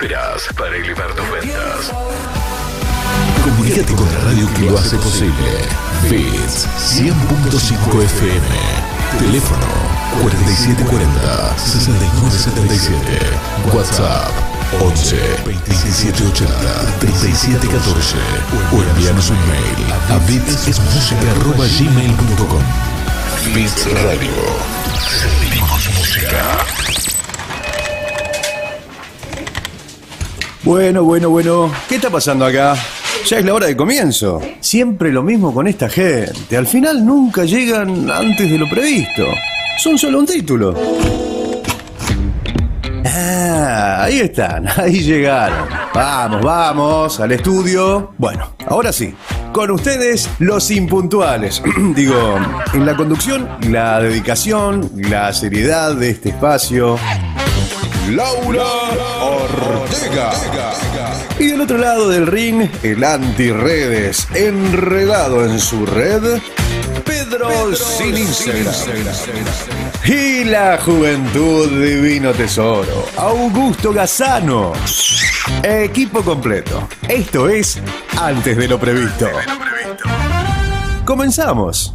Esperas para elevar tus ventas. Comunícate con la radio que lo hace posible. Bits 100.5 FM. Teléfono 4740 6977. WhatsApp 11 2780 3714. O envíanos un mail a bitsmusica.gmail.com. Bits Radio. Sentimos música. Bueno, bueno, bueno. ¿Qué está pasando acá? Ya es la hora de comienzo. Siempre lo mismo con esta gente. Al final nunca llegan antes de lo previsto. Son solo un título. Ah, ahí están, ahí llegaron. Vamos, vamos, al estudio. Bueno, ahora sí. Con ustedes, los impuntuales. Digo, en la conducción, la dedicación, la seriedad de este espacio. Laura Ortega. Y del otro lado del ring, el anti-redes, enredado en su red, Pedro sin Instagram. Y la juventud divino tesoro, Augusto Gazano. Equipo completo. Esto es Antes de lo previsto. Comenzamos.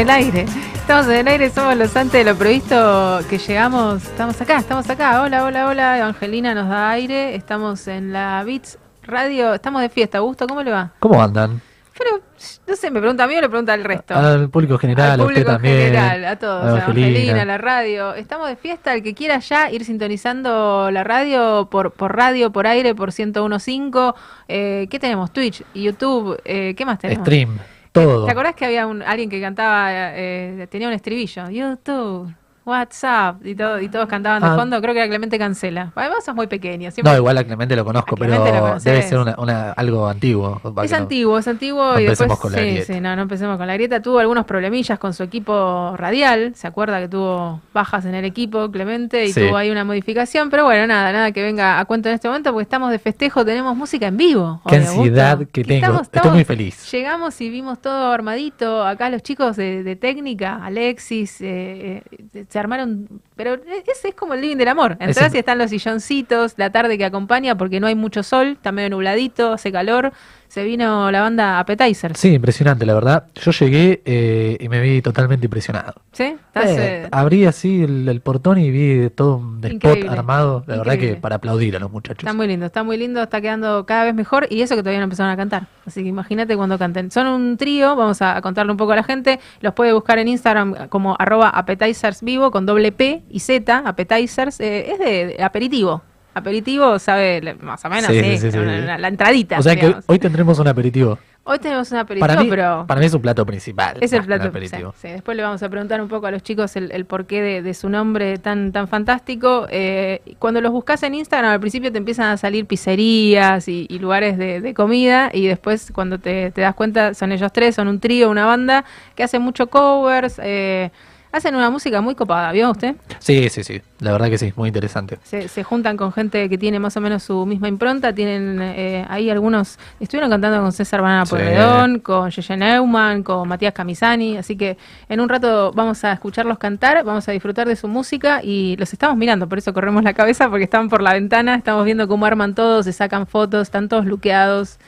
el aire. Estamos en el aire, somos los antes de lo previsto que llegamos. Estamos acá, estamos acá. Hola, hola, hola. Evangelina nos da aire. Estamos en la Beats Radio. Estamos de fiesta. Gusto, ¿cómo le va? ¿Cómo andan? Pero, no sé, ¿me pregunta a mí o le pregunta al resto? Al público general, Al a usted público también. general, a todos, a Evangelina. Evangelina, la radio. Estamos de fiesta, el que quiera ya ir sintonizando la radio por, por radio, por aire, por 101.5. Eh, ¿Qué tenemos? Twitch, YouTube, eh, ¿qué más tenemos? Stream, ¿Te acordás que había un, alguien que cantaba, eh, tenía un estribillo? YouTube, WhatsApp, y, todo, y todos cantaban de Ah. fondo. Creo que era Clemente Cancela. Además, sos muy pequeño. siempre- No, igual a Clemente lo conozco, A Clemente pero lo debe ser una, una- algo antiguo. Es no- antiguo, es antiguo no y después empecemos con la sí, grieta. sí, no, no empecemos con la grieta. Tuvo algunos problemillas con su equipo radial, se acuerda que tuvo bajas en el equipo Clemente y Sí. tuvo ahí una modificación, pero bueno, nada, nada que venga a cuento en este momento porque estamos de festejo, tenemos música en vivo. Qué ansiedad que tengo. Estoy muy feliz. Llegamos y vimos todo armadito, acá los chicos de, de técnica, Alexis, eh, eh, armaron, pero ese es como el living del amor. Entrás y están los silloncitos, la tarde que acompaña porque no hay mucho sol, está medio nubladito, hace calor. Se vino la banda Appetizers. Sí, impresionante, la verdad. Yo llegué eh, y me vi totalmente impresionado. ¿Sí? Estás, Eh, eh, abrí así el, el portón y vi todo un spot armado. La verdad que para aplaudir a los muchachos. Está muy lindo, está muy lindo, está quedando cada vez mejor y eso que todavía no empezaron a cantar. Así que imagínate cuando canten. Son un trío, vamos a, a contarle un poco a la gente. Los puede buscar en Instagram como arroba appetizers vivo con doble P y Z, appetizers. eh, es de, aperitivo. Aperitivo, sabe, más o menos, Sí, sí, sí, sí, sí. una- una- la entradita. o sea que hoy tendremos un aperitivo. Hoy tenemos un aperitivo, Para mí, pero... para mí es un plato principal. Es el plato. aperitivo. sí, sí. Después le vamos a preguntar un poco a los chicos el, el porqué de, de su nombre tan, tan fantástico. Eh, cuando los buscas en Instagram, al principio te empiezan a salir pizzerías y, y lugares de, de comida. Y después, cuando te, te das cuenta, son ellos tres, son un trío, una banda que hace mucho covers. eh, Hacen una música muy copada, ¿vio usted? Sí, sí, sí. La verdad que sí, muy interesante. Se, se juntan con gente que tiene más o menos su misma impronta. Tienen eh, ahí algunos. Estuvieron cantando con César Banana Sí. Porredón, con Yeye Neumann, con Matías Camisani. Así que en un rato vamos a escucharlos cantar, vamos a disfrutar de su música y los estamos mirando. Por eso corremos la cabeza, porque están por la ventana. Estamos viendo cómo arman todos, se sacan fotos, están todos luqueados.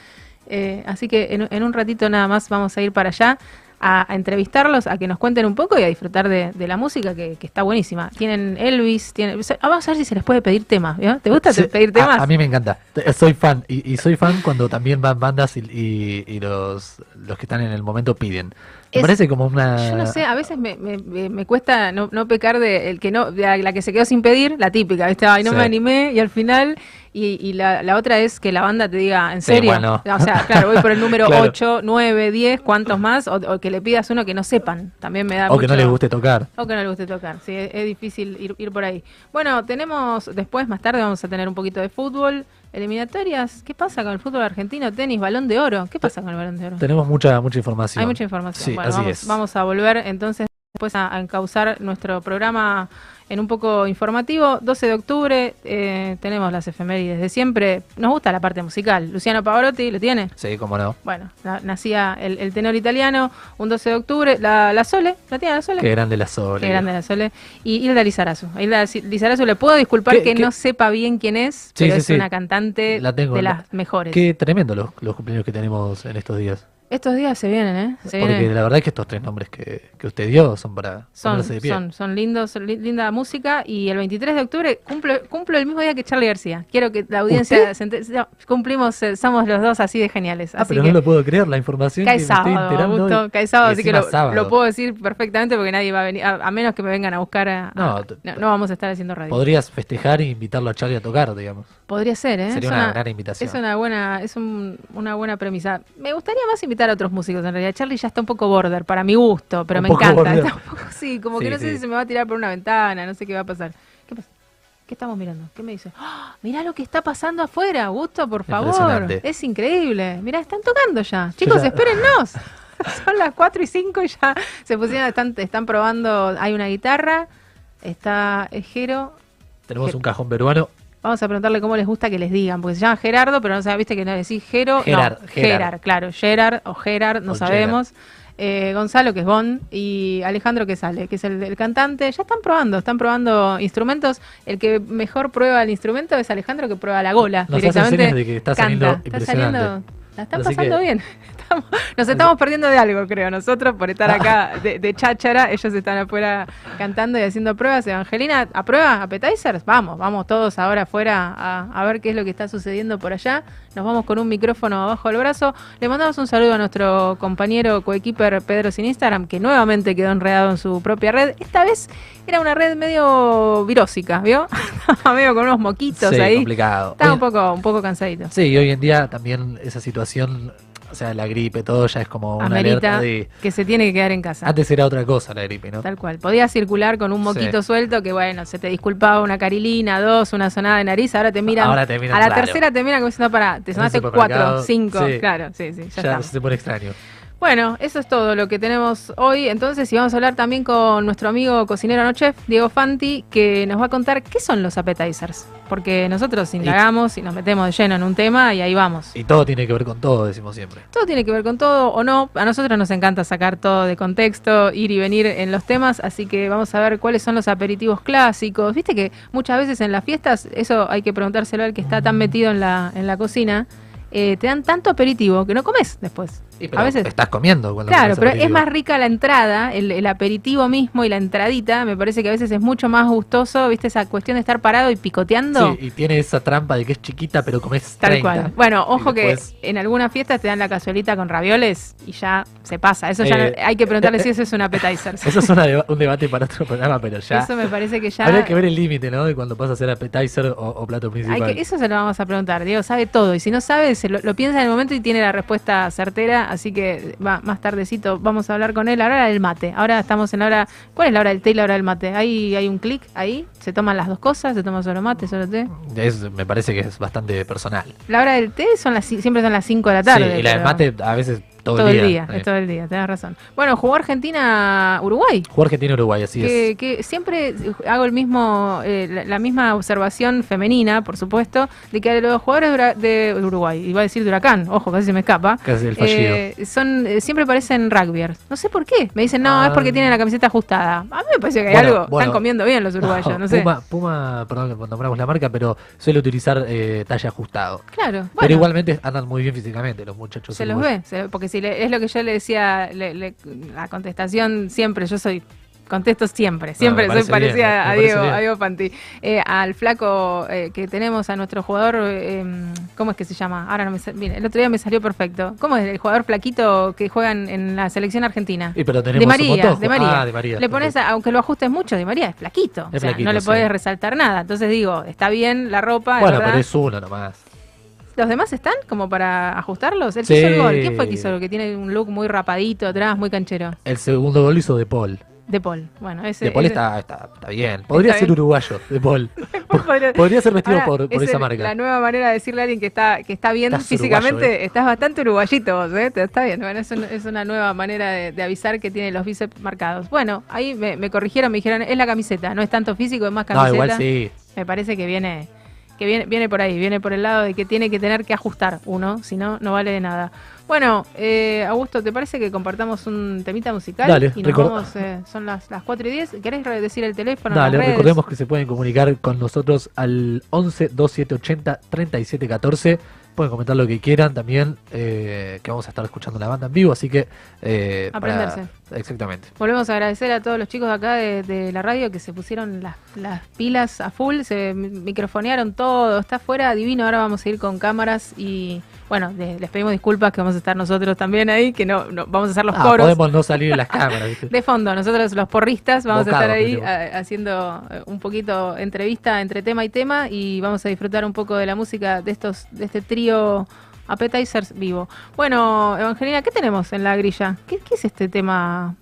Eh, así que en, en un ratito nada más vamos a ir para allá. A, a entrevistarlos, a que nos cuenten un poco y a disfrutar de, de la música que, que está buenísima. Tienen Elvis, tienen, ah, vamos a ver si se les puede pedir temas. ¿Te gusta Sí, pedir a- temas? A, mí me encanta. Te- Soy fan. Y, y soy fan cuando también van bandas y, y- y los, los que están en el momento piden. Me Es- parece como una. Yo no sé, a veces me, me- me- me cuesta no, no pecar de el que no, de la, que se quedó sin pedir, la típica, ¿viste? Ay, no Sí. me animé y al final, y, y la, la otra es que la banda te diga, ¿en Sí, serio? bueno. O sea, claro, voy por el número Claro. 8, 9, 10, ¿cuántos más? O, o que le pidas uno que no sepan, también me da O que no les guste tocar. o que no le guste tocar, sí, es, es difícil ir, ir por ahí. Bueno, tenemos, después, más tarde, vamos a tener un poquito de fútbol, eliminatorias. ¿Qué pasa con el fútbol argentino? Tenis, balón de oro. ¿Qué pasa con el balón de oro? Tenemos mucha, mucha información. Hay mucha información. Sí, bueno, así vamos, es. vamos a volver entonces después a, a encauzar nuestro programa en un poco informativo. 12 de octubre eh, tenemos las efemérides de siempre. Nos gusta la parte musical. Luciano Pavarotti, ¿lo tiene? Sí, cómo no. Bueno, na- nacía el, el tenor italiano un 12 de octubre. La, la Sole, ¿la tiene la Sole? Qué grande la Sole. Qué grande la Sole. Y Hilda Lizarazu. Hilda Lizarazu, le puedo disculpar ¿Qué- que qué? no sepa bien quién es, Sí, pero sí, es sí. una cantante La tengo, de la- las mejores. Qué tremendo los, los cumpleaños que tenemos en estos días. Estos días se vienen, ¿eh? Se Porque vienen. la verdad es que estos tres nombres que, que usted dio son para Son, ponerse de pie. son, son lindos, son li- linda música y el 23 de octubre cumplo, cumplo el mismo día que Charlie García. Quiero que la audiencia se no, cumplimos, eh, somos los dos así de geniales. Ah, así pero que no lo puedo creer, la información cae que me estoy sábado, enterando. Augusto, cae sábado, Y así que lo, sábado. lo puedo decir perfectamente porque nadie va a venir, a, a menos que me vengan a buscar a, a- No, no, no vamos a estar haciendo radio. Podrías festejar e invitarlo a Charlie a tocar, digamos. Podría ser, ¿eh? Sería Es una gran invitación. Es una buena, es un- una buena premisa. Me gustaría más invitar a otros músicos en realidad. Charlie ya está un poco border para mi gusto, pero Un me encanta. Está un poco, sí, como que Sí, no sé si se me va a tirar por una ventana, no sé qué va a pasar. ¿Qué pasa? ¿Qué estamos mirando? ¿Qué me dice? ¡Ah! Mirá lo que está pasando afuera, Gusto, por favor. Es increíble. Mirá, están tocando ya. Chicos, ya- espérennos. Son las 4 y 5 y ya se pusieron, están, están probando. Hay una guitarra, está Jero, Tenemos un cajón peruano. Vamos a preguntarle cómo les gusta que les digan, porque se llama Gerardo, pero no sabes, viste que no decís Gero. Gerard, no, Gerard. Gerard, claro, Gerard o Gerard, no O sabemos. Eh, Gonzalo, que es Bon, y Alejandro, que sale, que es el, el cantante. Ya están probando, están probando instrumentos. El que mejor prueba el instrumento es Alejandro, que prueba la gola. Nos directamente de que está saliendo Está impresionante. saliendo, la están Así pasando bien. Estamos- nos estamos perdiendo de algo, creo, nosotros, por estar acá de, de cháchara. Ellos están afuera cantando y haciendo pruebas. Evangelina, ¿aprueba appetizers? Vamos, vamos todos ahora afuera a, a ver qué es lo que está sucediendo por allá. Nos vamos con un micrófono abajo del brazo. Le mandamos un saludo a nuestro compañero coequiper Pedro sin Instagram, que nuevamente quedó enredado en su propia red. Esta vez era una red medio virósica, ¿vio? Medio con unos moquitos Sí, ahí. complicado. Estaba un poco, un poco cansadito. Sí, y hoy en día también esa situación, o sea, la gripe, todo ya es como una Amerita alerta de... que se tiene que quedar en casa. Antes era otra cosa la gripe, ¿no? Tal cual. Podía circular con un moquito Sí. suelto que, bueno, se te disculpaba una carilina, dos, una sonada de nariz. Ahora te miran. Ahora te miran, a la claro. tercera te miran como diciendo, para, te sonaste cuatro, cinco. sí. Claro, sí, sí, ya, se pone extraño. Bueno, eso es todo lo que tenemos hoy. Entonces, y vamos a hablar también con nuestro amigo cocinero no chef, Diego Fanti, que nos va a contar qué son los appetizers. Porque nosotros indagamos y nos metemos de lleno en un tema y ahí vamos. Y todo tiene que ver con todo, decimos siempre. Todo tiene que ver con todo o no. A nosotros nos encanta sacar todo de contexto, ir y venir en los temas, así que vamos a ver cuáles son los aperitivos clásicos. Viste que muchas veces en las fiestas, eso hay que preguntárselo al que está tan metido en la, en la cocina, eh, te dan tanto aperitivo que no comes después. Pero a veces estás comiendo cuando Claro, pero es más rica la entrada, el, el aperitivo mismo y la entradita, me parece que a veces es mucho más gustoso, ¿viste? Esa cuestión de estar parado y picoteando. Sí, y tiene esa trampa de que es chiquita, pero comes Tal 30. cual. Bueno, ojo que en algunas fiestas te dan la cazuelita con ravioles y ya se pasa. Eso ya Eh, no- hay que preguntarle si eso es un appetizer. Eso es una deba- un debate para otro programa, pero ya... Eso me parece que ya. Habría que ver el límite, ¿no? De cuando pasa a ser appetizer o, o plato hay principal. que- eso se lo vamos a preguntar. Diego sabe todo. Y si no sabe, se lo, lo piensa en el momento y tiene la respuesta certera. Así que va, más tardecito vamos a hablar con él. Ahora del mate. Ahora estamos en la hora. ¿Cuál es la hora del té y la hora del mate? Ahí hay un clic ahí. Se toman las dos cosas. Se toma solo mate, solo té. Es- me parece que es bastante personal. La hora del té son las, siempre son las 5 de la tarde. sí, y la del mate a veces todo, Todo, el día, es todo el día, tenés razón. Bueno, jugó Argentina-Uruguay. Jugó Argentina-Uruguay, así es. Que, siempre hago el mismo, eh, la, la misma observación femenina, por supuesto, de que los jugadores de Uruguay, iba a decir de Huracán, ojo, casi se me escapa, Casi el fallido. eh, son, eh, siempre parecen rugbyers. No sé por qué. Me dicen, no, Ah. es porque tienen la camiseta ajustada. A mí me parece que hay Bueno, algo. bueno. Están comiendo bien los uruguayos, no, sé. Puma, Puma, perdón que nombramos la marca, pero suele utilizar eh, talle ajustado. Claro, bueno. Pero igualmente andan muy bien físicamente los muchachos. Se los ve, se- porque le- es lo que yo le decía, le- le- la contestación siempre, yo soy, contesto siempre, siempre me soy bien, parecida a Diego, a Diego Panti. Eh, al flaco eh, que tenemos, a nuestro jugador, eh, ¿cómo es que se llama? Ahora no me mire, el otro día me salió perfecto. ¿Cómo es el jugador flaquito que juega en, en la selección argentina? Y pero tenemos de María, montón. de María. Ah, de María. Le pones, a- aunque lo ajustes mucho, de María es flaquito. Es o sea, flaquito, no le sí. podés resaltar nada. Entonces digo, está bien la ropa, Bueno, pero es uno nomás. ¿Los demás están como para ajustarlos? El Sí. que hizo el gol, ¿quién fue que hizo el que tiene un look muy rapadito atrás, muy canchero? El segundo gol hizo De Paul. De Paul. Bueno, ese. De Paul ese- está, está, está bien. Podría Está ser bien. uruguayo, De Paul. Podría- ser vestido Ahora, por, por es esa el- marca. La nueva manera de decirle a alguien que está, que está bien Estás físicamente, uruguayo, ¿eh? estás bastante uruguayito vos, ¿eh? Está bien. Bueno, es, un- es una nueva manera de, de avisar que tiene los bíceps marcados. Bueno, ahí me, me corrigieron, me dijeron, es la camiseta, no es tanto físico, es más camiseta. No, igual sí. Me parece que viene, que viene, viene por ahí, viene por el lado de que tiene que tener que ajustar uno, si no, no vale de nada. Bueno, eh, Augusto, ¿te parece que compartamos un temita musical? Dale, y nos vamos, eh, son las, las 4 y 10. ¿Querés decir el teléfono? Dale, las redes? recordemos que se pueden comunicar con nosotros al 11 2780 3714. Pueden comentar lo que quieran también, eh, que vamos a estar escuchando la banda en vivo, así que... eh, para- Aprenderse. Exactamente. Volvemos a agradecer a todos los chicos de acá de, de la radio que se pusieron las, las pilas a full, se mi- microfonearon todo, está fuera divino. Ahora vamos a ir con cámaras y bueno, de- les pedimos disculpas que vamos a estar nosotros también ahí, que no, no- vamos a hacer los Ah, coros. podemos no salir en las cámaras. ¿viste? De fondo, nosotros los porristas vamos a estar ahí a- haciendo eh, un poquito entrevista entre tema y tema y vamos a disfrutar un poco de la música de estos de este trío Appetizers vivo. Bueno, Evangelina, ¿qué tenemos en la grilla? ¿Qué, qué es este tema?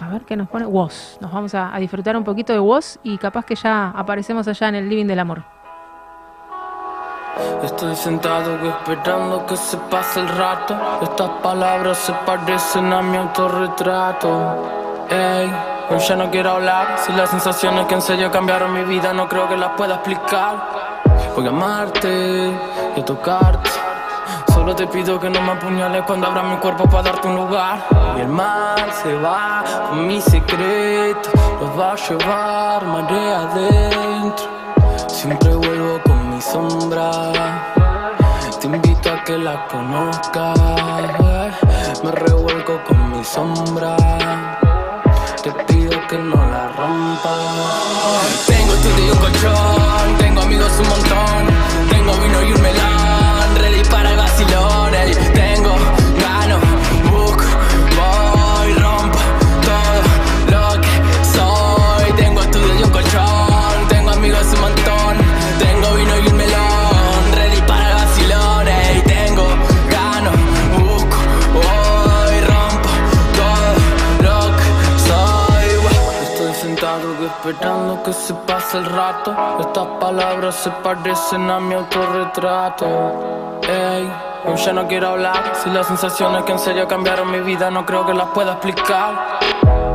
A ver qué nos pone. Woz. Nos vamos a, a disfrutar un poquito de Woz y capaz que ya aparecemos allá en el Living del Amor. Estoy sentado esperando que se pase el rato. Estas palabras se parecen a mi autorretrato. Ey, hoy ya no quiero hablar. Si las sensaciones que en serio cambiaron mi vida no creo que las pueda explicar. Voy a amarte y a tocarte. Solo te pido que no me apuñales cuando abra mi cuerpo para darte un lugar. Y el mar se va con mi secreto. Los va a llevar marea adentro. Siempre vuelvo con mi sombra. Te invito a que la conozcas. Me revuelco con mi sombra. Te pido que no la rompas. Tengo estudio un colchón. Tengo amigos un montón. Que se pase el rato. Estas palabras se parecen a mi autorretrato. Ey, hoy ya no quiero hablar. Si las sensaciones que en serio cambiaron mi vida no creo que las pueda explicar.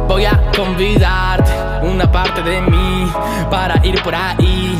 Voy a convidarte una parte de mí para ir por ahí.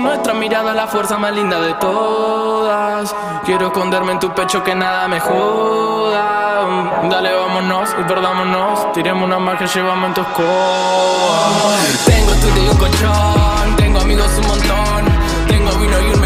Nuestra mirada la fuerza más linda de todas. Quiero esconderme en tu pecho que nada me joda. Dale, vámonos y perdámonos. Tiremos una más que llevamos en tu escoba. Tengo estudio y un colchón. Tengo amigos un montón. Tengo vino y un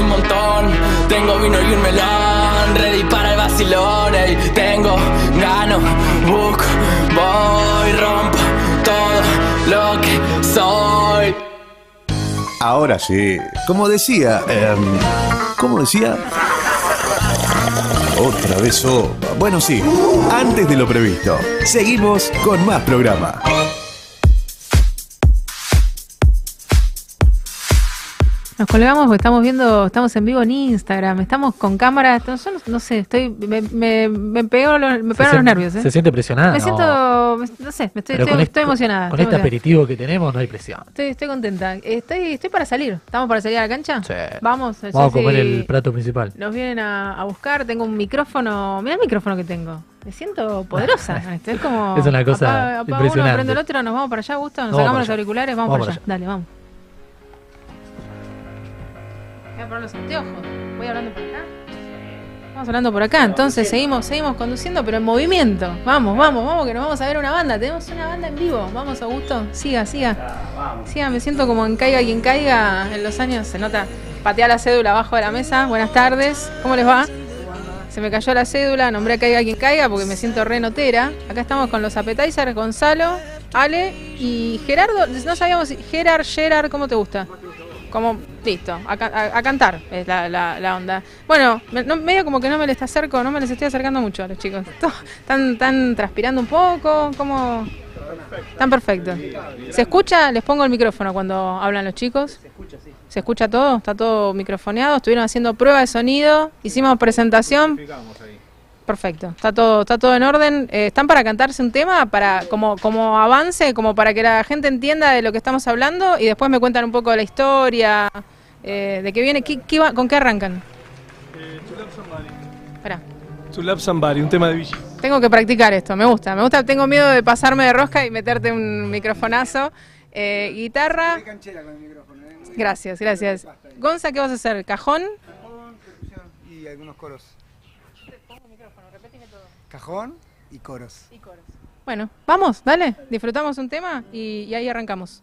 un montón Tengo vino y un melón Ready para el vacilón ey. Tengo, gano, busco, voy Rompo todo lo que soy Ahora sí, como decía, em, eh, como decía, otra vez. Oh. Bueno, sí, antes de lo previsto. Seguimos con más programa. Nos colgamos porque estamos viendo, estamos en vivo en Instagram, estamos con cámara, no, yo no, no sé, estoy, me, me, me pegó los, me Se pegaron los sien- nervios, ¿eh? Se siente presionada. Me siento, no sé, me estoy, Pero estoy, con estoy emocionada. Con estoy este emocionada. aperitivo que tenemos no hay presión. Estoy, estoy contenta. Estoy, estoy para salir. ¿Estamos para salir a la cancha? Sí. Vamos. Vamos a comer el plato principal. Nos vienen a, a buscar. Tengo un micrófono. Mira el micrófono que tengo. Me siento poderosa. con esto. Es como. Es una cosa apaga- apaga impresionante. uno, prendo el otro. Nos vamos para allá, Gusto. Nos Vamos sacamos los auriculares. Vamos, Vamos para allá. Dale, vamos. Voy a los anteojos. Voy hablando por acá. Vamos hablando por acá. Entonces seguimos, seguimos conduciendo, pero en movimiento. Vamos, vamos, vamos, que nos vamos a ver una banda. Tenemos una banda en vivo. Vamos, Augusto. Siga, siga. Siga, me siento como en caiga quien caiga en los años. Se nota. Patea la cédula abajo de la mesa. Buenas tardes. ¿Cómo les va? Se me cayó la cédula, nombré a caiga quien caiga porque me siento re notera. Acá estamos con los appetizers, Gonzalo, Ale y Gerardo. No sabíamos si Gerard, Gerard, ¿cómo te gusta? Como, listo, a, a- cantar es la, la- onda. Bueno, me- medio como que no me les acerco, no me les estoy acercando mucho a los chicos. Están, están transpirando un poco, como... Están perfectos. ¿Se escucha? Les pongo el micrófono cuando hablan los chicos. Se escucha, sí. ¿Se escucha todo? ¿Está todo microfoneado? Estuvieron haciendo prueba de sonido, hicimos presentación. Perfecto, está todo, está todo en orden. Eh, ¿Están para cantarse un tema, para como, como avance, como para que la gente entienda de lo que estamos hablando y después me cuentan un poco de la historia, eh, de qué viene, qué, qué va- con qué arrancan? Espera, To Love Somebody, un tema de Vichy. tengo que practicar esto, me gusta, me gusta, tengo miedo de pasarme de rosca y meterte un microfonazo. Eh, guitarra. Gracias, gracias. Gonza, ¿qué vas a hacer? ¿Cajón? y algunos coros. Cajón y coros. Bueno, vamos, dale, disfrutamos un tema y, y ahí arrancamos.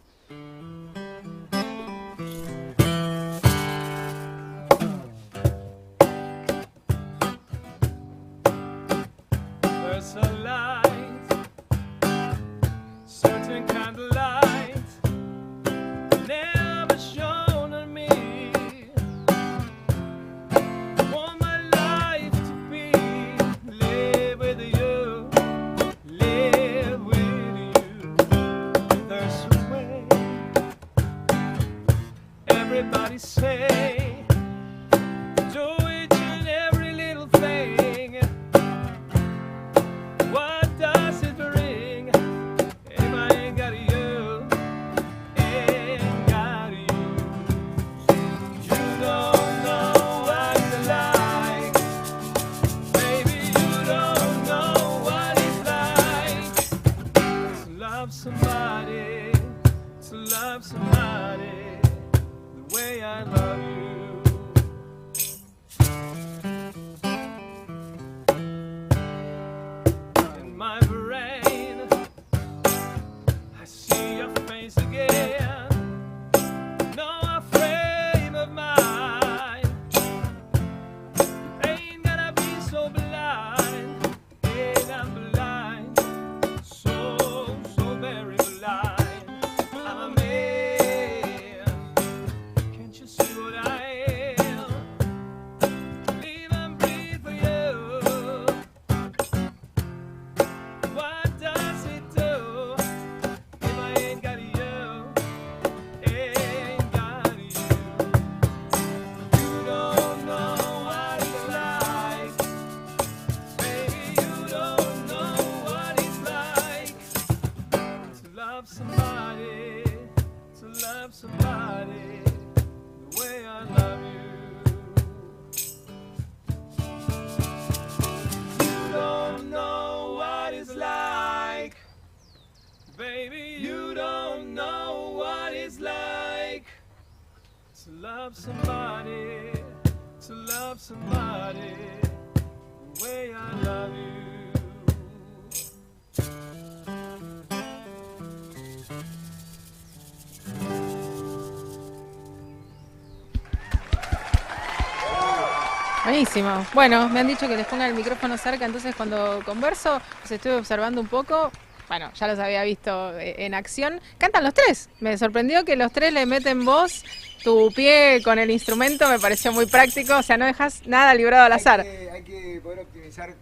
Buenísimo. Bueno, me han dicho que les ponga el micrófono cerca, entonces cuando converso, los estuve observando un poco. Bueno, ya los había visto eh, en acción. Cantan los tres. Me sorprendió que los tres le meten voz. Tu pie con el instrumento me pareció muy práctico. O sea, no dejas nada librado al azar. Hay que, hay que poder optimizar,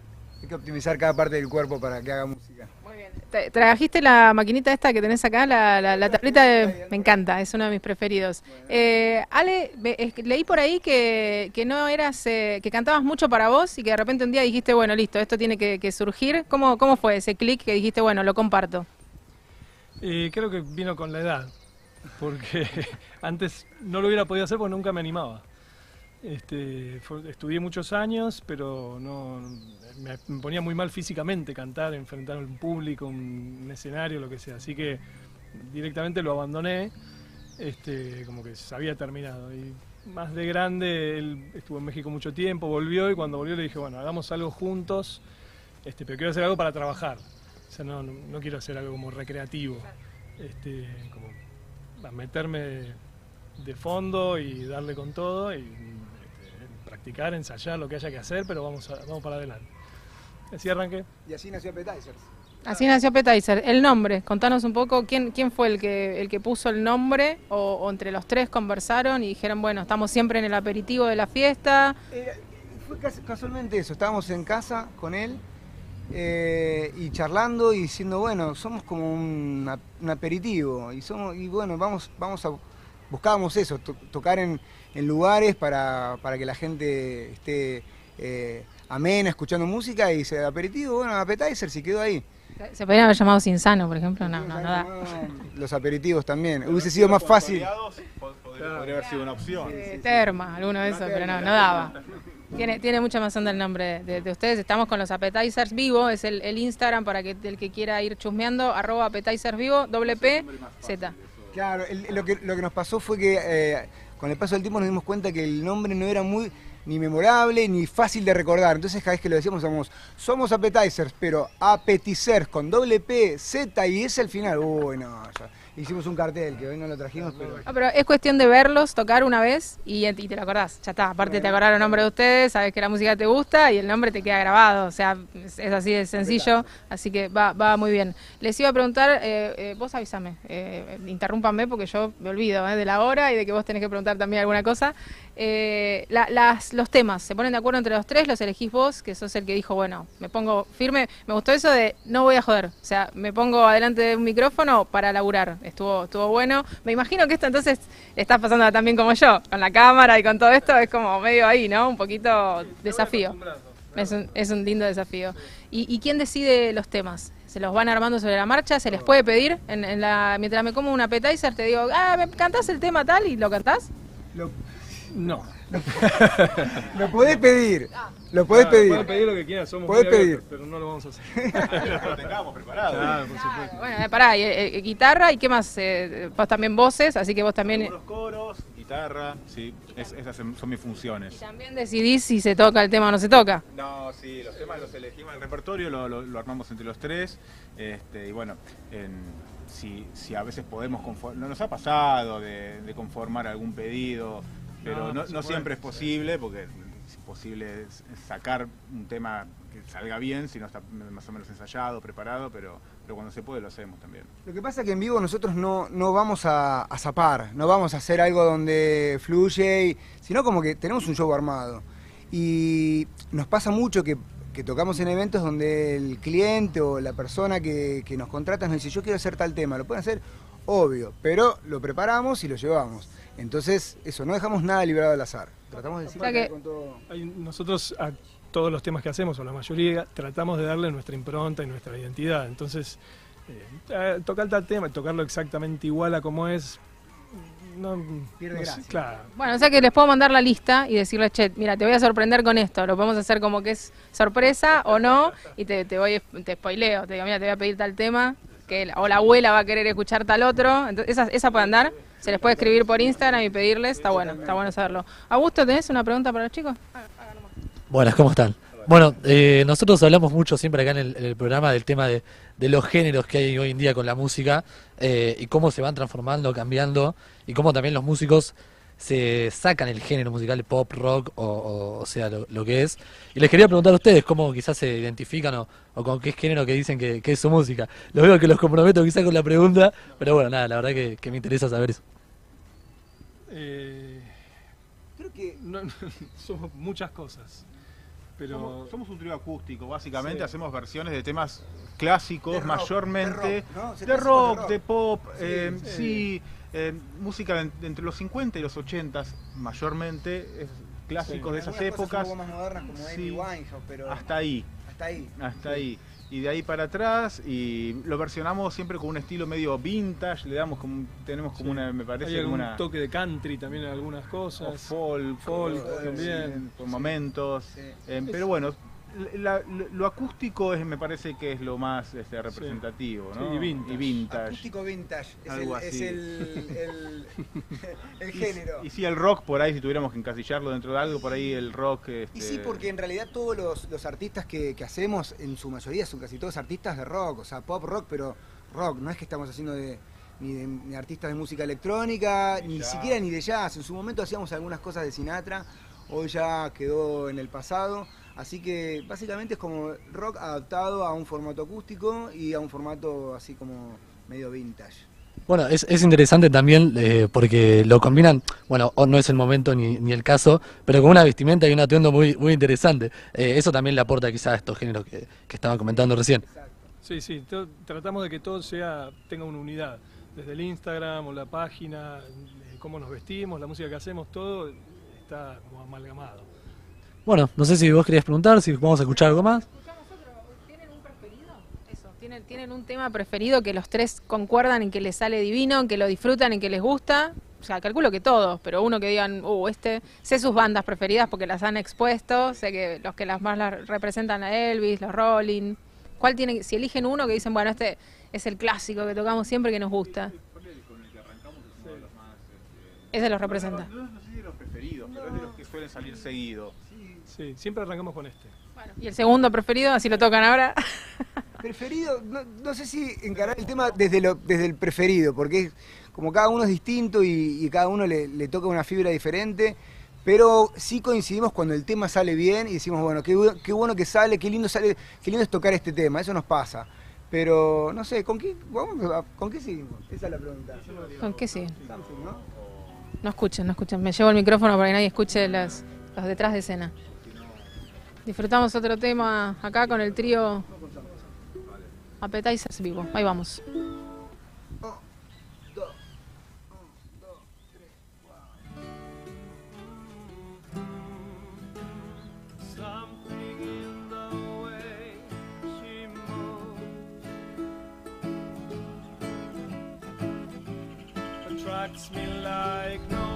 hay que optimizar cada parte del cuerpo para que haga música. Te- Trajiste la maquinita esta que tenés acá, la, la, la tablita de... Me encanta, es uno de mis preferidos. Eh, Ale, leí por ahí que, que no eras, eh, que cantabas mucho para vos y que de repente un día dijiste, bueno, listo, esto tiene que, surgir. ¿Cómo, ¿Cómo fue ese clic que dijiste, bueno, lo comparto? Y creo que vino con la edad, porque antes no lo hubiera podido hacer porque nunca me animaba. Este, estudié muchos años, pero no me, ponía muy mal físicamente cantar, enfrentar un público, un, escenario, lo que sea. Así que directamente lo abandoné, este, como que se había terminado. Y más de grande, él estuvo en México mucho tiempo, volvió y cuando volvió le dije, bueno, hagamos algo juntos, este, pero quiero hacer algo para trabajar. O sea, no, no, quiero hacer algo como recreativo. Este, como meterme de fondo y darle con todo practicar, ensayar lo que haya que hacer, pero vamos, a- vamos para adelante. Así arranqué. Y así nació Appetizers. Así nació Appetizer. El nombre, contanos un poco quién, quién fue el que, el que puso el nombre o, o entre los tres conversaron y dijeron, bueno, estamos siempre en el aperitivo de la fiesta. Era- fue cas- casualmente eso, estábamos en casa con él eh, y charlando y diciendo, bueno, somos como un, ap- un aperitivo y somos y bueno, vamos, vamos a buscábamos eso, to- tocar en, en lugares para, para que la gente esté eh, amena escuchando música y se aperitivo, bueno, appetizer si quedó ahí. Se podrían haber llamado Sinsano, por ejemplo. No, no, no da. Los aperitivos también. Hubiese sido más fácil. Podría, podría haber sido una opción. Eh, Terma, alguno de esos, pero no, no daba. Tiene, tiene mucha más onda el nombre de, de ustedes. Estamos con los appetizers vivo, es el, el Instagram para que el que quiera ir chusmeando, arroba appetizers vivo, doble P, Z. Claro, el- lo, que, lo que nos pasó fue que eh, con el paso del tiempo nos dimos cuenta que el nombre no era muy ni memorable ni fácil de recordar. Entonces cada vez que lo decíamos somos, somos appetizers, pero appetizers con doble P, Z y S al final. Uy, no, ya. Hicimos un cartel que hoy no lo trajimos, pero... No, pero es cuestión de verlos tocar una vez y, y te lo acordás. Ya está. Aparte te acordaron el nombre de ustedes, sabes que la música te gusta y el nombre te queda grabado. O sea, es, es así de sencillo. Así que va, va muy bien. Les iba a preguntar, eh, eh, vos avísame, eh, interrúmpanme porque yo me olvido eh, de la hora y de que vos tenés que preguntar también alguna cosa. Eh, la- las, los temas, ¿se ponen de acuerdo entre los tres? ¿Los elegís vos? Que sos el que dijo, bueno, me pongo firme. Me gustó eso de no voy a joder. O sea, me pongo adelante de un micrófono para laburar. Estuvo, estuvo bueno. Me imagino que esto entonces le estás pasando también como yo, con la cámara y con todo esto. Es como medio ahí, ¿no? Un poquito desafío. Es un, es un lindo desafío. ¿Y, y quién decide los temas? ¿Se los van armando sobre la marcha? ¿Se les puede pedir? En, en la, mientras me como un appetizer te digo, ah, ¿me cantás el tema tal? ¿Y lo cantás? Lo, No. lo podés pedir, lo podés Claro, pedir. Pueden pedir lo que quieran, somos Podés abiertos, pedir. pero no lo vamos a hacer. lo tengamos preparado. Claro, por supuesto. Bueno, eh, pará, y, eh, eh, guitarra y qué más, Eh, vos también voces, así que vos también... Algunos coros, guitarra, sí, es- esas son mis funciones. También decidís si se toca el tema o no se toca. No, sí, los temas los elegimos, el repertorio lo, lo- lo armamos entre los tres. Este, y bueno, en- si, si a veces podemos conformar, no nos ha pasado de, de conformar algún pedido, pero No, siempre es posible, porque es posible sacar un tema que salga bien, si no está más o menos ensayado, preparado, pero, pero cuando se puede lo hacemos también. Lo que pasa es que en vivo nosotros no, no vamos a, a zapar, no vamos a hacer algo donde fluye, y- sino como que tenemos un show armado. Y nos pasa mucho que, que tocamos en eventos donde el cliente o la persona que, que nos contrata nos dice, yo quiero hacer tal tema, lo pueden hacer, obvio, pero lo preparamos y lo llevamos. Entonces, eso, no dejamos nada librado al azar. Tratamos de decir O sea que- con todo... Hay- nosotros a todos los temas que hacemos, o la mayoría, tratamos de darle nuestra impronta y nuestra identidad. Entonces, eh, tocar tal tema, tocarlo exactamente igual a como es, no, Pierde no sé, claro. Bueno, o sea que les puedo mandar la lista y decirles, che, mira, te voy a sorprender con esto. Lo podemos hacer como que es sorpresa o no. Y te, te voy, te spoileo. Te digo, mira, te voy a pedir tal tema. que la- O la abuela va a querer escuchar tal otro. Entonces, esa, esa puede andar. Se les puede escribir por Instagram y pedirles. Está bueno, está bueno saberlo. Augusto, ¿tenés una pregunta para los chicos? Buenas, ¿cómo están? Bueno, eh, nosotros hablamos mucho siempre acá en el, en el programa del tema de, de los géneros que hay hoy en día con la música eh, y cómo se van transformando, cambiando y cómo también los músicos se sacan el género musical de pop, rock o, o- o sea lo, lo que es. Y les quería preguntar a ustedes cómo quizás se identifican o, o con qué género que dicen que, que es su música. Lo veo que los comprometo quizás con la pregunta, pero bueno, nada, la verdad que, que me interesa saber eso. Eh, Creo que no- somos muchas cosas. Pero Somos, somos un trío acústico, básicamente Sí. hacemos versiones de temas clásicos, De rock, mayormente de rock, de trata rock, de rock. de pop, Sí, eh, sí. sí, eh, música de, entre los 50 y los 80 mayormente, es clásicos de esas cosas épocas, un poco más modernas como Sí. Amy Winehouse, pero hasta ahí, hasta ahí. hasta ahí. Y de ahí para atrás, y lo versionamos siempre con un estilo medio vintage, le damos como, tenemos como Sí. una, me hay parece como algún una... toque de country también en algunas o cosas. folk, folk eh, también. sí, por momentos. Sí. Eh, pero bueno, la- lo, lo acústico es, me parece que es lo más este, representativo, Sí, ¿no? y vintage. Y vintage. Acústico vintage es, Algo el, es el, el, el Y- género. Y, sí, el rock por ahí, si tuviéramos que encasillarlo dentro de algo, por ahí el rock. Y este, sí, porque en realidad todos los, los artistas que, que hacemos, en su mayoría son casi todos artistas de rock, o sea, pop rock, pero rock, no es que estamos haciendo de, ni, de, ni artistas de música electrónica, ni jazz. siquiera ni de jazz. En su momento hacíamos algunas cosas de Sinatra, hoy ya quedó en el pasado. Así que básicamente es como rock adaptado a un formato acústico y a un formato así como medio vintage. Bueno, es, es interesante también eh, porque lo combinan, bueno, o no es el momento ni, ni el caso, pero con una vestimenta y un atuendo muy, muy interesante. Eh, eso también le aporta quizás a estos géneros que, que estaban comentando recién. Sí, sí, tratamos de que todo sea tenga una unidad. Desde el Instagram o la página, eh, cómo nos vestimos, la música que hacemos, todo está como amalgamado. Bueno, no sé si vos querías preguntar, si vamos a escuchar algo más. ¿Tienen un preferido? Eso, ¿tienen, tienen un tema preferido que los tres concuerdan en que les sale divino, que lo disfrutan y que les gusta. O sea, calculo que todos, pero uno que digan, uh, este, sé sus bandas preferidas porque las han expuesto, sé que los que las más las representan a Elvis, los Rolling. ¿Cuál tiene, si eligen uno que dicen, bueno, este es el clásico que tocamos siempre que nos gusta? Ese los representa. No, no sé si de los preferidos, pero es de los que suelen salir seguido. Sí, siempre arrancamos con este. Y el segundo preferido, así lo tocan ahora. Preferido, no, no sé si encarar el tema desde, lo, desde el preferido, porque es como cada uno es distinto y, y cada uno le, le toca una fibra diferente, pero sí coincidimos cuando el tema sale bien y decimos, bueno, qué, qué bueno que sale, qué lindo sale, qué lindo es tocar este tema, eso nos pasa. Pero no sé, ¿con qué, vamos a- ¿con qué seguimos? Esa es la pregunta. ¿Con qué sí? Samsung, ¿no? No escuchen, no escuchen. Me llevo el micrófono para que nadie escuche los, los detrás de escena. Disfrutamos otro tema acá con el trío Appetizers Vivo. Ahí vamos. Me like no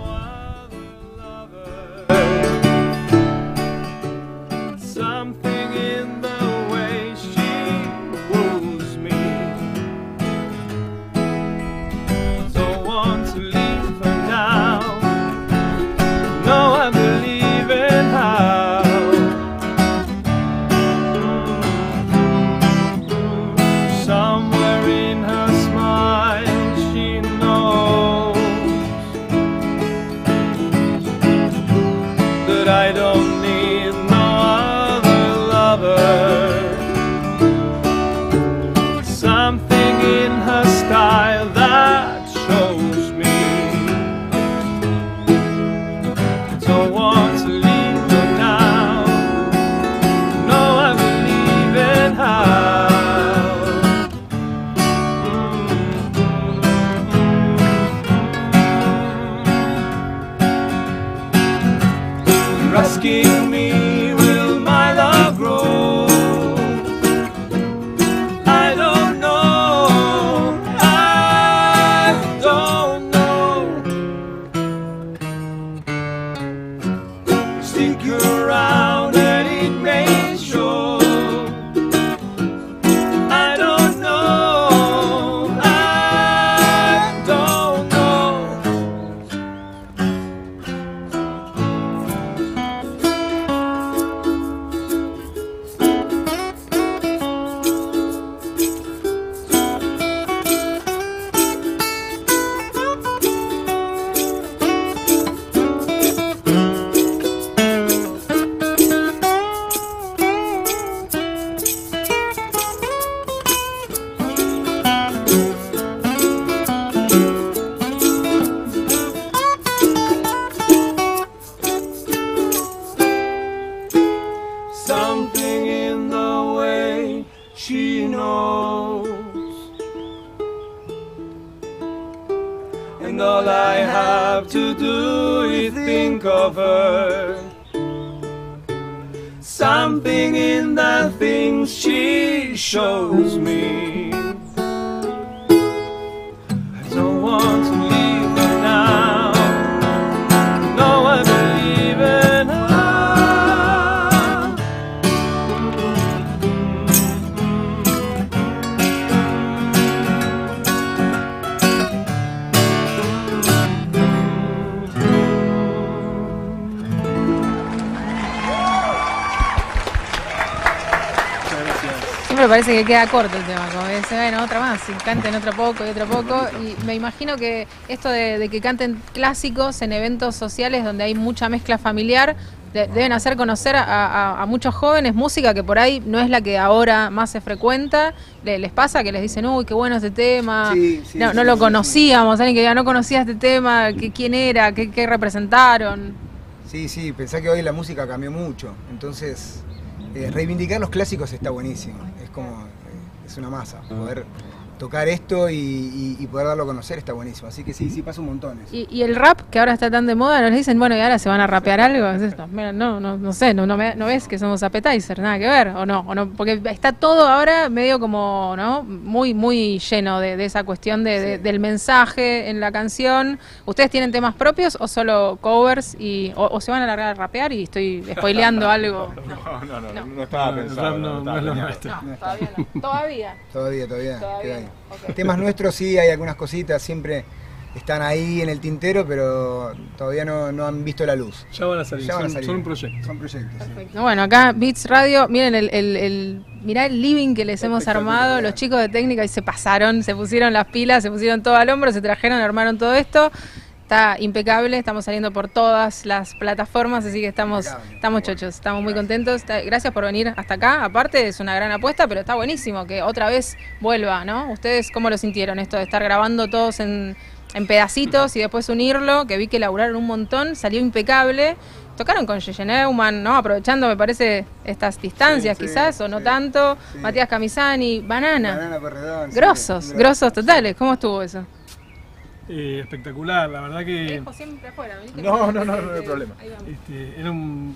que queda corto el tema, como que dice, bueno, otra más, y canten otro poco y otro poco. Y me imagino que esto de, de que canten clásicos en eventos sociales donde hay mucha mezcla familiar, de- deben hacer conocer a, a- a muchos jóvenes música que por ahí no es la que ahora más se frecuenta. Le- les pasa que les dicen, uy, qué bueno este tema, Sí, sí, no, sí, lo conocíamos, alguien que ya no conocía este tema, que, quién era, qué, qué representaron. Sí, sí, pensá que hoy la música cambió mucho. Entonces, eh, reivindicar los clásicos está buenísimo. Como, eh, es una masa. Poder tocar esto y, y- y poder darlo a conocer está buenísimo. Así que sí, sí, pasa un montón eso. Y, y el rap, que ahora está tan de moda, nos dicen, bueno, y ahora se van a rapear algo. Es esto. Mira, no, no, no sé, no, no, me- no ves que somos appetizer, nada que ver, o no, o no, porque está todo ahora medio como, ¿no? Muy, muy lleno de, de esa cuestión de, de- del mensaje en la canción. ¿Ustedes tienen temas propios o solo covers y, o, o se van a largar a rapear y estoy spoileando algo? No, no, no, no, no estaba rap no- estaba no es lo planeado. nuestro. No, todavía no. Todavía. Todavía, todavía. Todavía Temas nuestros sí, hay algunas cositas, siempre están ahí en el tintero, pero todavía no, no han visto la luz. Ya van a salir, Ya van a son, salir. son un proyecto. Son proyectos. sí. Perfecto. Bueno, acá Beats Radio, miren el, el, el- mirá el living que les hemos armado, los chicos de técnica y se pasaron, se pusieron las pilas, se pusieron todo al hombro, se trajeron, armaron todo esto. Está impecable, estamos saliendo por todas las plataformas, así que estamos, Impecable. estamos chochos, estamos muy contentos. Gracias por venir hasta acá. Aparte es una gran apuesta, pero está buenísimo que otra vez vuelva, ¿no? ¿Ustedes cómo lo sintieron esto de estar grabando todos en, en pedacitos y después unirlo? Que vi que laburaron un montón, salió impecable. Tocaron con Yeye Neumann, ¿no? Aprovechando, me parece, estas distancias Sí, sí, quizás, o no sí, tanto. Matías Camisani, Banana. Banana Grosos, grosos. grosos totales. ¿Cómo estuvo eso? Eh, espectacular, la verdad que siempre afuera. No, no, no, no hay problema. este, era un-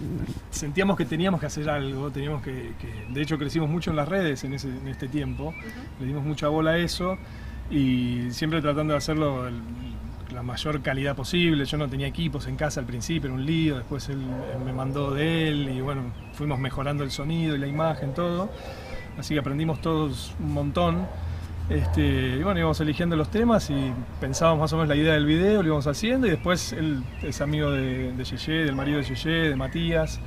sentíamos que teníamos que hacer algo, teníamos que, que- de hecho crecimos mucho en las redes en, ese, en este tiempo, le dimos mucha bola a eso y siempre tratando de hacerlo el- la mayor calidad posible. Yo no tenía equipos en casa al principio, era un lío, después él, él me mandó de él y bueno, fuimos mejorando el sonido y la imagen, todo. Así que aprendimos todos un montón. Este, y bueno, íbamos eligiendo los temas y pensábamos más o menos la idea del video, lo íbamos haciendo y después él es amigo de, de Yeye, del marido de Yeye, de Matías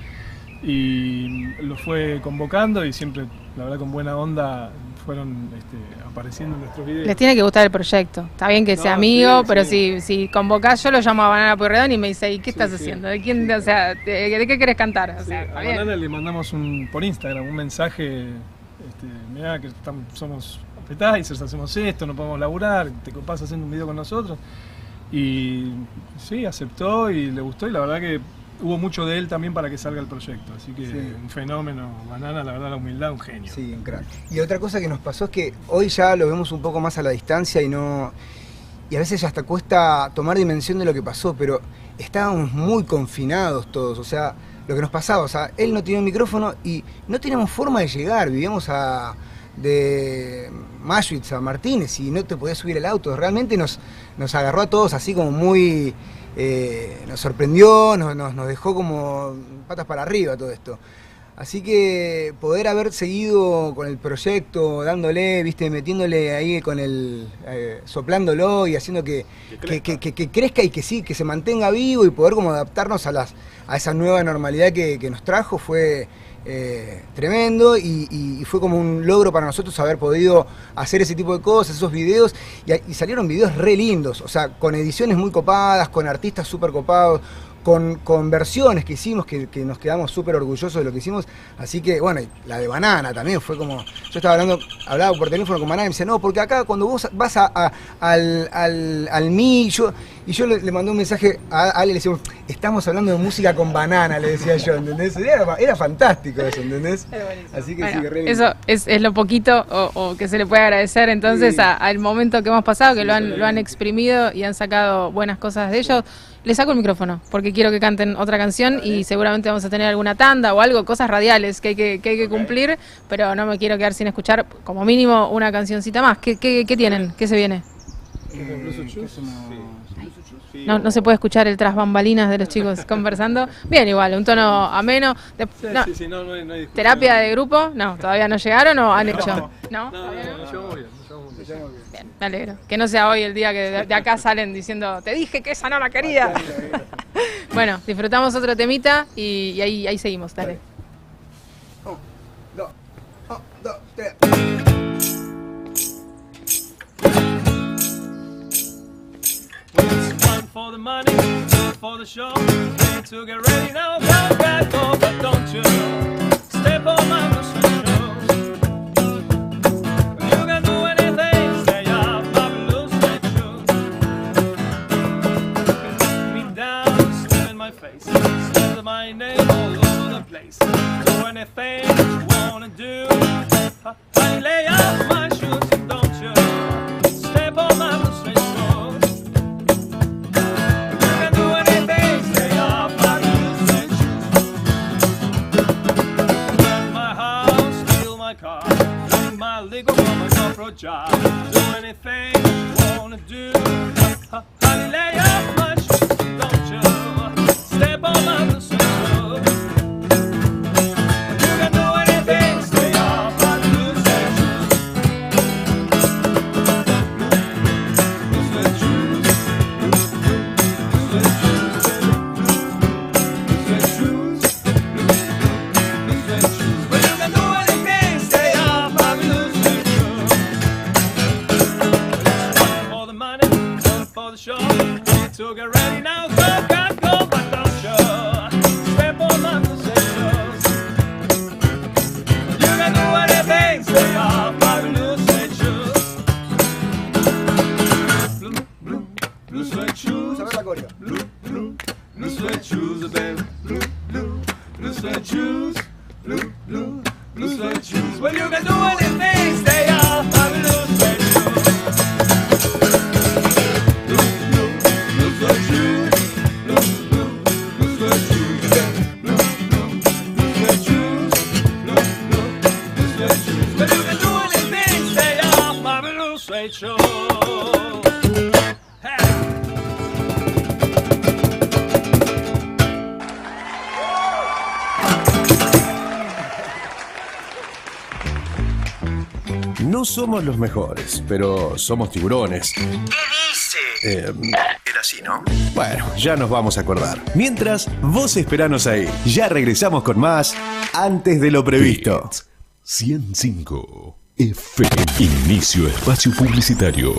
y lo fue convocando y siempre, la verdad, con buena onda fueron este, apareciendo en nuestros videos. Les tiene que gustar el proyecto. Está bien que sea amigo, sí, pero sí. si, si convocás, yo lo llamo a Banana Pueyrredón y me dice, ¿y qué estás sí. haciendo? ¿De quién, o sea, de, de qué querés cantar? O Sí, sea, a. Banana le mandamos un, por Instagram un mensaje, este, mirá que estamos, somos appetizers, hacemos esto, no podemos laburar, te copás haciendo un video con nosotros. Y sí, aceptó y le gustó y la verdad que hubo mucho de él también para que salga el proyecto. Así que Sí. un fenómeno, Banana, la verdad, la humildad, un genio. Sí, un crack. Y otra cosa que nos pasó es que hoy ya lo vemos un poco más a la distancia y no. Y a veces hasta cuesta tomar dimensión de lo que pasó, pero estábamos muy confinados todos. O sea, lo que nos pasaba, o sea, él no tenía un micrófono y no teníamos forma de llegar. Vivíamos a de Maschwitz a Martínez y no te podías subir el auto. Realmente nos, nos agarró a todos así como muy. eh, nos sorprendió, nos, nos, nos dejó como patas para arriba todo esto. Así que poder haber seguido con el proyecto, dándole, viste, metiéndole ahí con el, eh, soplándolo y haciendo que, que, que- que- que crezca y que sí, que se mantenga vivo y poder como adaptarnos a las, a esa nueva normalidad que, que nos trajo fue eh, tremendo y, fue como un logro para nosotros haber podido hacer ese tipo de cosas, esos videos, y, y salieron videos re lindos, o sea, con ediciones muy copadas, con artistas súper copados, con, con versiones que hicimos, que, que nos quedamos súper orgullosos de lo que hicimos. Así que, bueno, y la de Banana también fue como. Yo estaba hablando, hablaba por teléfono con Banana y me dice, no, porque acá cuando vos vas a, a- al, al, al MI, yo. Y yo le, le mandé un mensaje a Ale, le decía, estamos hablando de música con banana, le decía yo, ¿entendés? Era, era fantástico eso, ¿entendés? Así que Bueno, sí, que eso es, es lo poquito o, o que se le puede agradecer entonces Sí. a- al momento que hemos pasado, que Sí, lo, han, lo han exprimido y han sacado buenas cosas de ellos. Les saco el micrófono porque quiero que canten otra canción y seguramente vamos a tener alguna tanda o algo, cosas radiales que hay que, que, hay que cumplir, pero no me quiero quedar sin escuchar como mínimo una cancioncita más. ¿Qué, qué, qué tienen? ¿Qué se viene? No, no se puede escuchar el tras bambalinas de los chicos conversando. Bien, igual, un tono ameno. De- no, sí, sí, no, no hay, no. ¿Terapia de grupo? No, todavía no llegaron o han hecho. ¿No? No, no, no, nos llevamos bien, nos llevamos bien. Bien, me alegro. Que no sea hoy el día que de, de acá salen diciendo, te dije que esa no la quería. bueno, disfrutamos otro temita y, y ahí, ahí seguimos, dale. Dos, un, dos, tres. One for the money, two for the show. Three to get ready now, come back home, but don't you step on my my name all over the place. Do anything you wanna do. Honey, lay off my shoes, don't you step on my. You can do anything, my shoes. My house, steal my car, my liquor from job. Do anything you wanna do. Honey, lay off my shoes, don't you step on my somos los mejores, pero somos tiburones. Eh, Era así, ¿no? bueno, ya nos vamos a acordar. Mientras, vos esperanos ahí. Ya regresamos con más antes de lo previsto. 105 FM. Inicio espacio publicitario.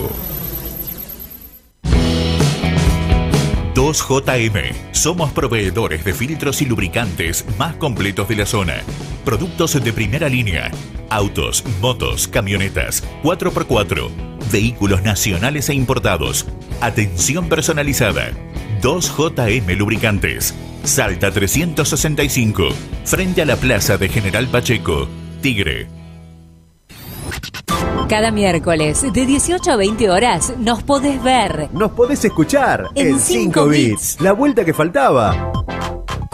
2JM. Somos proveedores de filtros y lubricantes más completos de la zona. Productos de primera línea. Autos, motos, camionetas, 4x4. Vehículos nacionales e importados. Atención personalizada. 2JM Lubricantes. Salta 365. Frente a la plaza de General Pacheco. Tigre. Cada miércoles de 18 a 20 horas nos podés ver Nos podés escuchar En en cinco 5 bits. bits. La vuelta que faltaba.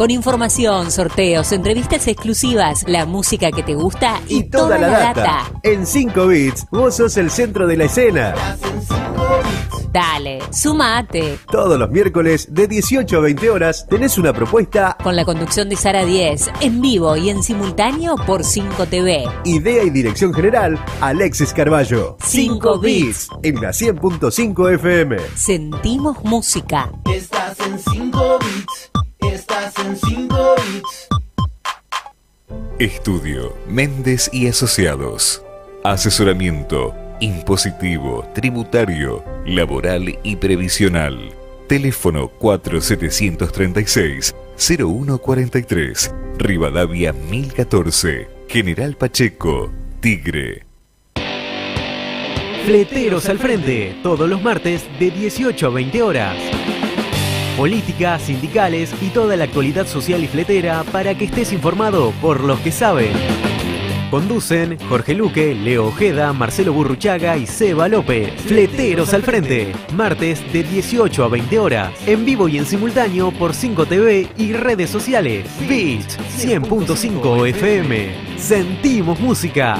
Con información, sorteos, entrevistas exclusivas, la música que te gusta y, Y toda la data. En 5 bits, vos sos el centro de la escena. Dale, sumate. Todos los miércoles de 18 a 20 horas tenés una propuesta, Con la conducción de Sara 10, en vivo y en simultáneo por 5 TV. idea y dirección general, Alexis Carballo. Cinco bits. En la 100.5 FM. Sentimos música. Estás en 5 bits. Estás en 5 bits. Estudio Méndez y Asociados. Asesoramiento impositivo, tributario, laboral y previsional. Teléfono 4736-0143. Rivadavia 1014. General Pacheco. Tigre. Fleteros al frente, todos los martes de 18 a 20 horas. Política, sindicales y toda la actualidad social y fletera para que estés informado por los que saben. Conducen Jorge Luque, Leo Ojeda, Marcelo Burruchaga y Seba López. Fleteros al frente. Martes de 18 a 20 horas. En vivo y en simultáneo por 5 TV y redes sociales. Beach 100.5 FM. Sentimos música.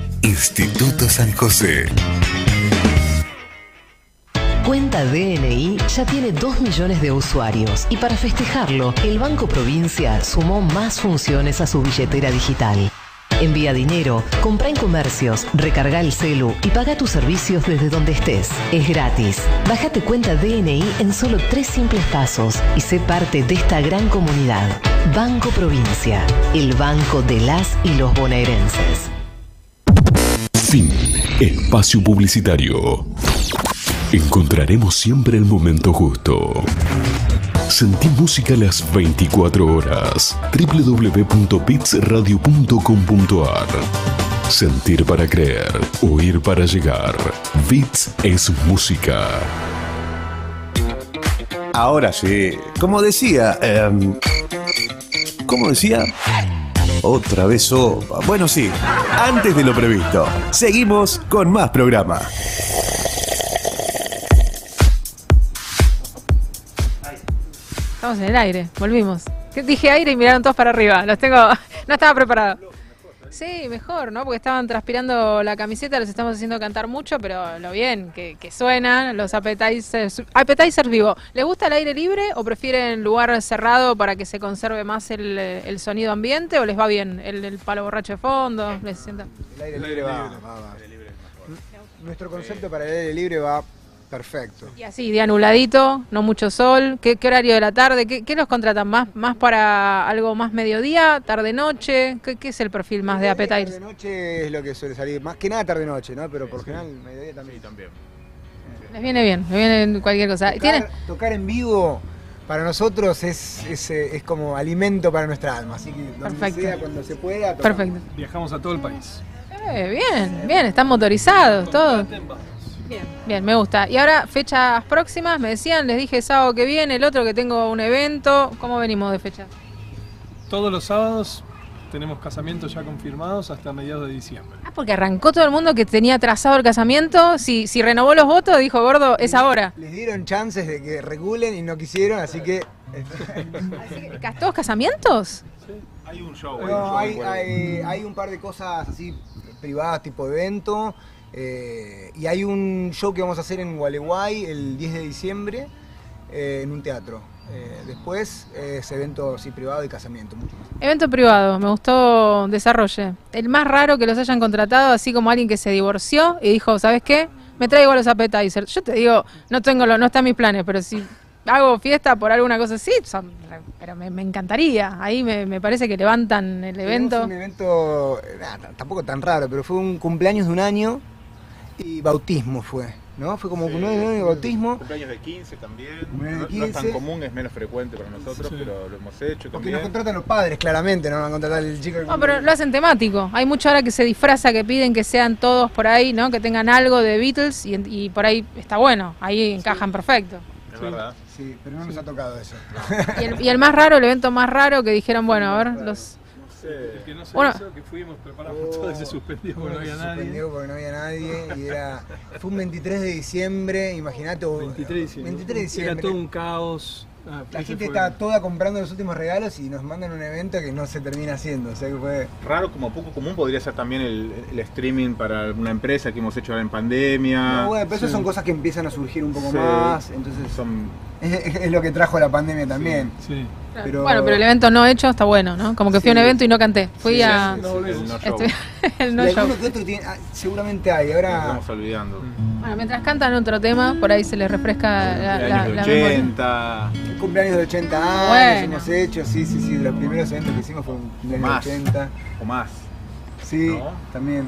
Instituto San José. Cuenta DNI ya tiene 2 millones de usuarios y para festejarlo, el Banco Provincia sumó más funciones a su billetera digital. Envía dinero, compra en comercios, recarga el celu y paga tus servicios desde donde estés. Es gratis. Bájate cuenta DNI en solo tres simples pasos y sé parte de esta gran comunidad. Banco Provincia, el banco de las y los bonaerenses. Fin. Espacio publicitario. Encontraremos siempre el momento justo. Sentí música las 24 horas. www.bitsradio.com.ar Sentir para creer, oír para llegar. Bits es música. Ahora sí, como decía, em, ¿cómo decía? Otra vez sopa. Bueno, sí, antes de lo previsto, seguimos con más programa. Estamos en el aire, volvimos. Dije aire y miraron todos para arriba. Los tengo. No estaba preparado. Sí, mejor, ¿no? Porque estaban transpirando la camiseta, los estamos haciendo cantar mucho, pero lo bien que, que suenan los appetizers. Appetizers vivo. ¿Les gusta el aire libre o prefieren lugar cerrado para que se conserve más el, el sonido ambiente o les va bien el, el palo borracho de fondo? ¿Les sienta? El aire libre va, va, va. Nuestro concepto para el aire libre va perfecto. Y así, día nubladito, no mucho sol. ¿Qué, qué horario de la tarde? ¿Qué, qué los contratan más? ¿Más para algo más mediodía, tarde-noche? ¿Qué, qué es el perfil más de appetizers? Tarde-noche es lo que suele salir, más que nada tarde-noche, ¿no? Pero por general, mediodía también. también. Les viene bien, les viene cualquier cosa. ¿Tiene? Tocar, tocar en vivo para nosotros es, es, eh, es como alimento para nuestra alma, así que donde Perfecto. sea, cuando se pueda. tocamos. Perfecto. Viajamos a todo el país. Eh, bien, bien, están motorizados, todo. Bien, bien, me gusta. Y ahora, fechas próximas, me decían, les dije sábado que viene, el otro que tengo un evento. ¿Cómo venimos de fecha? Todos los sábados tenemos casamientos ya confirmados hasta mediados de diciembre. Ah, porque arrancó todo el mundo que tenía trazado el casamiento. Si, si renovó los votos, dijo gordo, es ahora. Les dieron chances de que regulen y no quisieron, así que. ¿Todos casamientos? Hay un show. No, hay, hay, hay un par de cosas así privadas, tipo evento. Eh, y hay un show que vamos a hacer en Gualeguay el 10 de diciembre eh, en un teatro. Eh, después es evento así, privado y casamiento, mucho más. Evento privado, me gustó desarrolle. El más raro que los hayan contratado, así como alguien que se divorció y dijo, ¿sabes qué? Me traigo a los appetizers. Yo te digo, no tengo lo, no está en mis planes, pero si hago fiesta por alguna cosa así, son- pero me, me encantaría. Ahí me, me parece que levantan el Tuvimos evento. un evento, eh, tampoco tan raro, pero fue un cumpleaños de un año y bautismo fue, ¿no? Fue como un año de bautismo. Cumpleaños de 15 también. De No, no es tan 15. común, es menos frecuente para nosotros, Sí. pero lo hemos hecho Porque también. nos contratan los padres, claramente, no nos van a contratar el chico. No, pero lo hacen temático. Hay mucho ahora que se disfraza, que piden que sean todos por ahí, ¿no? Que tengan algo de Beatles y, y por ahí está bueno. Ahí encajan perfecto. Es verdad. Sí, pero no nos ha tocado eso. Y el, y el más raro, el evento más raro que dijeron, bueno, a ver, los... El que no se Bueno. hizo, que fuimos, preparamos todo y se suspendió porque no había Se nadie. suspendió porque no había nadie y era fue un 23 de diciembre, imagínate, o- 23 de diciembre. 23 de diciembre. Era todo un caos. Ah, La gente fue- estaba toda comprando los últimos regalos y nos mandan un evento que no se termina haciendo, o sea que fue Raro, como poco común, podría ser también el, el streaming para alguna empresa que hemos hecho ahora en pandemia. No, bueno, pero eso Sí. son cosas que empiezan a surgir un poco Sí. más, entonces son es, es lo que trajo la pandemia también. Sí. Pero, Bueno, pero el evento no hecho está bueno, ¿no? Como que fui a un Sí. evento y no canté. Fui Sí, a. sí, sí, el no show. El no show. alguno que otro tiene- ah, seguramente hay, ahora Estamos olvidando. Bueno, mientras cantan otro tema, por ahí se les refresca la, la, la de memoria. 80. el cumpleaños de 80 años Bueno. hemos hecho, sí, sí, sí, de los primeros eventos que hicimos fue un cumpleaños Más. de 80. O más. Sí, ¿No? también.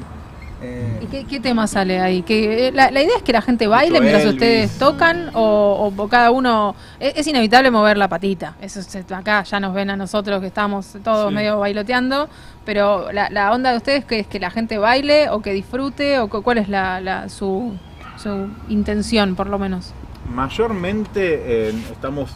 Eh, ¿Y qué, qué tema sale ahí? Que, eh, la, la idea es que la gente baile mientras Elvis. ustedes tocan o, o- o cada uno... Es, es inevitable mover la patita. Eso es- acá ya nos ven a nosotros que estamos todos Sí. medio bailoteando, pero la, la onda de ustedes que es que la gente baile o que disfrute o cu- cuál es la, la- su, su intención por lo menos. Mayormente eh, estamos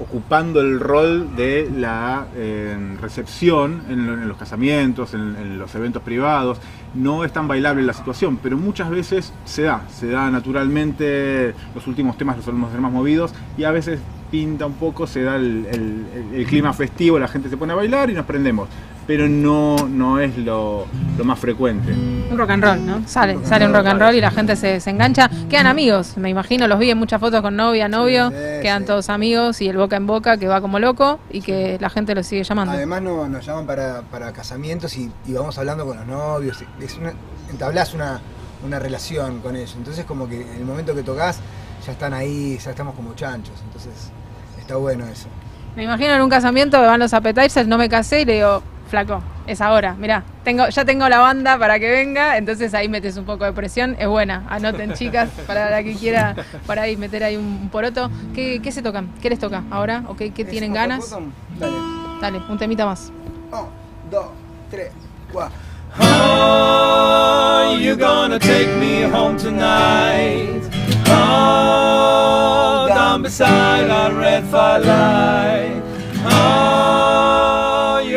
ocupando el rol de la eh, recepción en, en los casamientos, en, los eventos privados. No es tan bailable la situación, pero muchas veces se da, se da naturalmente. Los últimos temas los solemos ser más movidos y a veces pinta un poco, se da el clima festivo, la gente se pone a bailar y nos prendemos. Pero no, no es lo, lo más frecuente. Un rock and roll, ¿no? Sale, sale un rock and roll y la gente se, se engancha. Quedan amigos, me imagino, los vi en muchas fotos con novia, novio, sí, quedan sí. todos amigos y el boca en boca que va como loco y que la gente lo sigue llamando. Además no, nos llaman para, para casamientos y, y vamos hablando con los novios. Es una, entablás una, una relación con ellos. Entonces como que en el momento que tocas ya están ahí, ya estamos como chanchos. Entonces está bueno eso. Me imagino en un casamiento que van los appetizers, no me casé y le digo, flaco, es ahora, mirá, tengo, ya tengo la banda para que venga, entonces ahí metes un poco de presión, es buena, anoten chicas, para la que quiera por ahí meter ahí un poroto. ¿Qué, qué se tocan? ¿Qué les toca ahora? ¿O qué, qué tienen ¿Es ganas? Dale. Dale, un temita más. Un, dos, tres, cuatro. Oh, you're gonna take me home tonight. Oh, down beside our red firelight. Oh,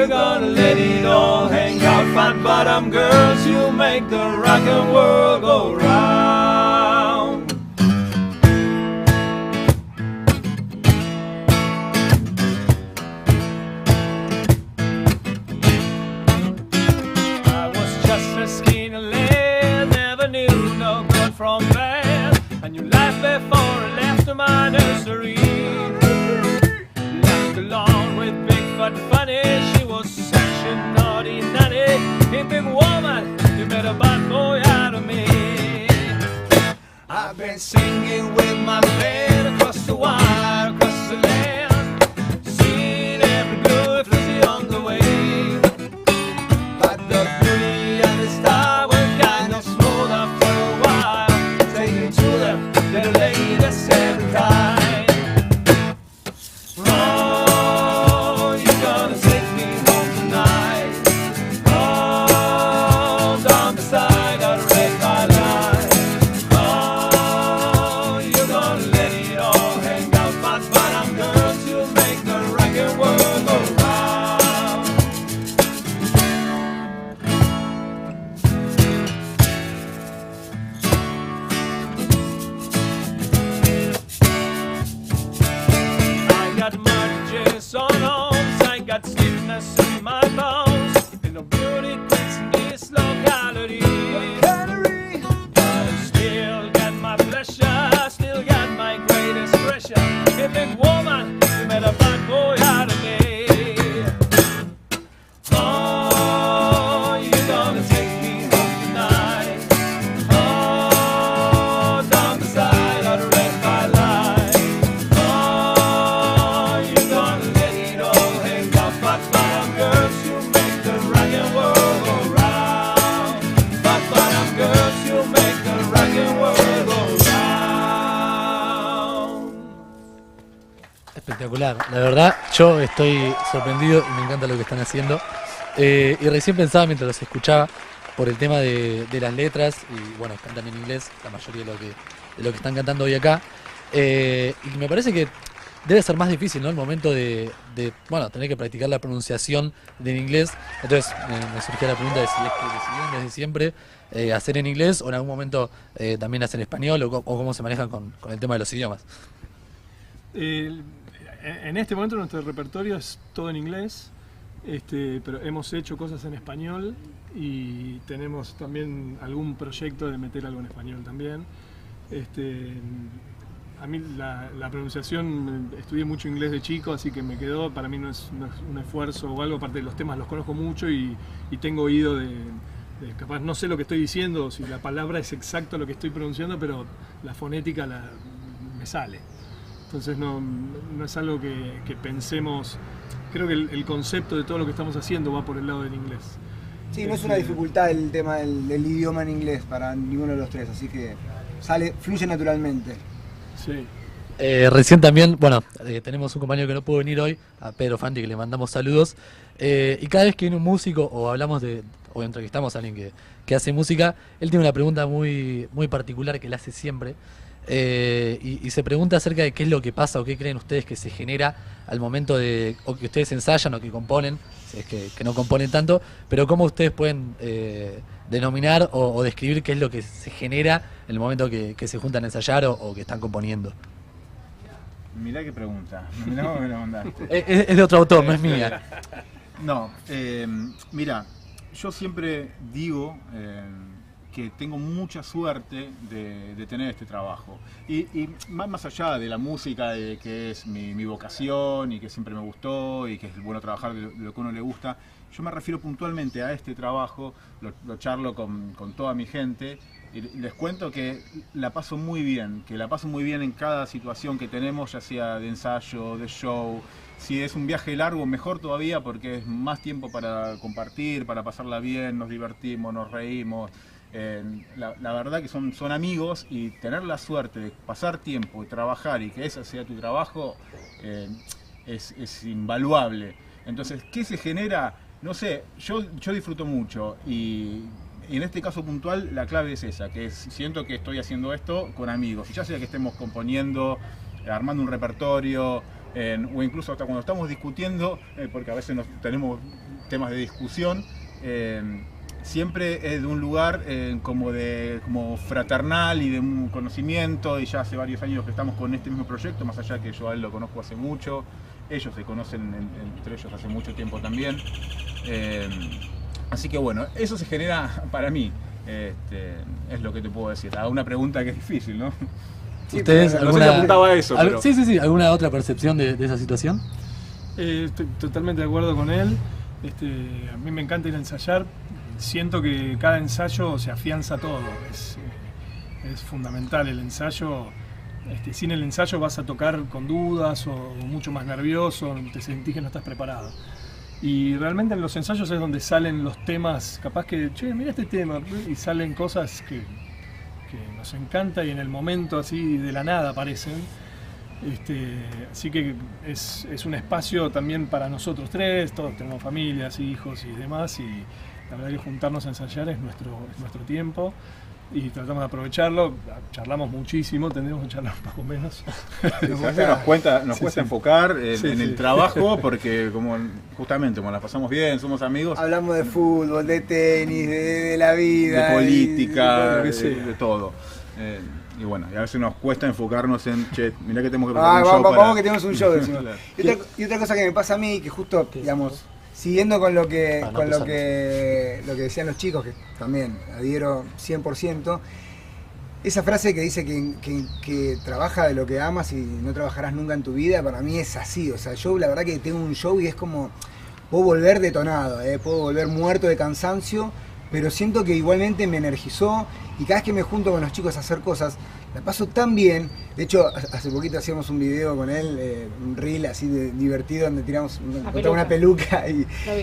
gonna let it all hang out. Fat bottom girls, you make the rock and world go round. I was just a skinny lad, never knew no good from bad. And you left before I left my nursery. Big woman, you a bad boy out of me. I've been singing with my band across the wire, la verdad yo estoy sorprendido y me encanta lo que están haciendo. Eh, y recién pensaba mientras los escuchaba por el tema de, las letras, y bueno, cantan en inglés, la mayoría de lo que, están cantando hoy acá. Eh, y me parece que debe ser más difícil, ¿no? El momento de, bueno, tener que practicar la pronunciación del inglés. Entonces, me, surgía la pregunta de si es que decidieron desde siempre eh, hacer en inglés o en algún momento eh, también hacer español o, cómo se manejan con el tema de los idiomas. En este momento nuestro repertorio es todo en inglés, este, pero hemos hecho cosas en español y tenemos también algún proyecto de meter algo en español también. Este, a mí la, pronunciación, estudié mucho inglés de chico, así que me quedó, para mí no es, un esfuerzo o algo, aparte de los temas los conozco mucho y, tengo oído de, de- capaz no sé lo que estoy diciendo, si la palabra es exacto lo que estoy pronunciando, pero la fonética la, me sale. Entonces no, no es algo que, que pensemos, creo que el, el concepto de todo lo que estamos haciendo va por el lado del inglés. Sí, no es una Este, dificultad el tema del, del idioma en inglés para ninguno de los tres, así que sale, fluye naturalmente. Sí. Eh, recién también, bueno, eh, tenemos un compañero que no pudo venir hoy, a Pedro Fanti, que le mandamos saludos. Eh, y cada vez que viene un músico o hablamos de, o entrevistamos a alguien que, que hace música, él tiene una pregunta muy, muy particular que le hace siempre. Eh, y, y se pregunta acerca de qué es lo que pasa o qué creen ustedes que se genera al momento de, o que ustedes ensayan o que componen, si es que, que no componen tanto, pero cómo ustedes pueden eh, denominar o, o describir qué es lo que se genera en el momento que, que se juntan a ensayar o- o que están componiendo. Mirá qué pregunta. Mirá cómo me la mandaste. Es- es- es de otro autor, no es mía. No, eh, mira, yo siempre digo eh, que tengo mucha suerte de, de tener este trabajo. Y, y más, allá de la música, de que es mi, mi vocación y que siempre me gustó y que es bueno trabajar de lo, de lo que uno le gusta, yo me refiero puntualmente a este trabajo, lo, lo charlo con, con toda mi gente y les cuento que la paso muy bien, que la paso muy bien en cada situación que tenemos, ya sea de ensayo, de show. Si es un viaje largo, mejor todavía porque es más tiempo para compartir, para pasarla bien, nos divertimos, nos reímos. La, verdad que son, son amigos y tener la suerte de pasar tiempo y trabajar y que ese sea tu trabajo eh, es, es invaluable. Entonces, ¿qué se genera? No sé, yo, yo disfruto mucho y, en este caso puntual la clave es esa, que siento que estoy haciendo esto con amigos, ya sea que estemos componiendo, armando un repertorio, o incluso hasta cuando estamos discutiendo, eh, porque a veces nos, tenemos temas de discusión, eh, siempre es de un lugar eh, como de como fraternal y de un conocimiento y ya hace varios años que estamos con este mismo proyecto, más allá que yo a él lo conozco hace mucho, ellos se conocen en- entre ellos hace mucho tiempo también. Eh, así que bueno, eso se genera para mí, este, es lo que te puedo decir. A una pregunta que es difícil, ¿no? ¿Ustedes no sé si alguna, apuntaba a eso, al- pero... Sí, sí, sí. ¿Alguna otra percepción de, de esa situación? Eh, estoy totalmente de acuerdo con él. Este, a mí me encanta ir a ensayar. Siento que cada ensayo se afianza todo. Es, eh, es fundamental el ensayo. Este, sin el ensayo vas a tocar con dudas o mucho más nervioso, te sentís que no estás preparado. Y realmente en los ensayos es donde salen los temas, capaz que, che, mira este tema, y salen cosas que, nos encanta y en el momento así de la nada aparecen. Este, así que es, es un espacio también para nosotros tres, todos tenemos familias, hijos y demás, y la verdad que juntarnos a ensayar es nuestro, es nuestro tiempo y tratamos de aprovecharlo, charlamos muchísimo, tendremos que charlar un poco menos. Nos cuesta, nos cuesta, nos Sí, cuesta sí. enfocar en, Sí, en sí. el trabajo porque como justamente como la pasamos bien, somos amigos, Hablamos de fútbol, de tenis, de, de la vida. de política, y- de, todo. Eh, y bueno, y a veces nos cuesta enfocarnos en, che, mirá que tenemos que Ah, preparar un vamos, show vamos para- que tenemos un show. y, otra, y otra cosa que me pasa a mí, que justo, digamos, siguiendo con lo que, Ah, no con lo que, lo que decían los chicos, que también adhiero 100%, esa frase que dice que, que- que trabaja de lo que amas y no trabajarás nunca en tu vida, para mí es así. O sea, yo la verdad que tengo un show y es como, puedo volver detonado, ¿eh? puedo volver muerto de cansancio, pero siento que igualmente me energizó y cada vez que me junto con los chicos a hacer cosas, la paso tan bien. De hecho, hace poquito hacíamos un video con él, eh, un reel así de, divertido, donde tiramos una, peluca. una peluca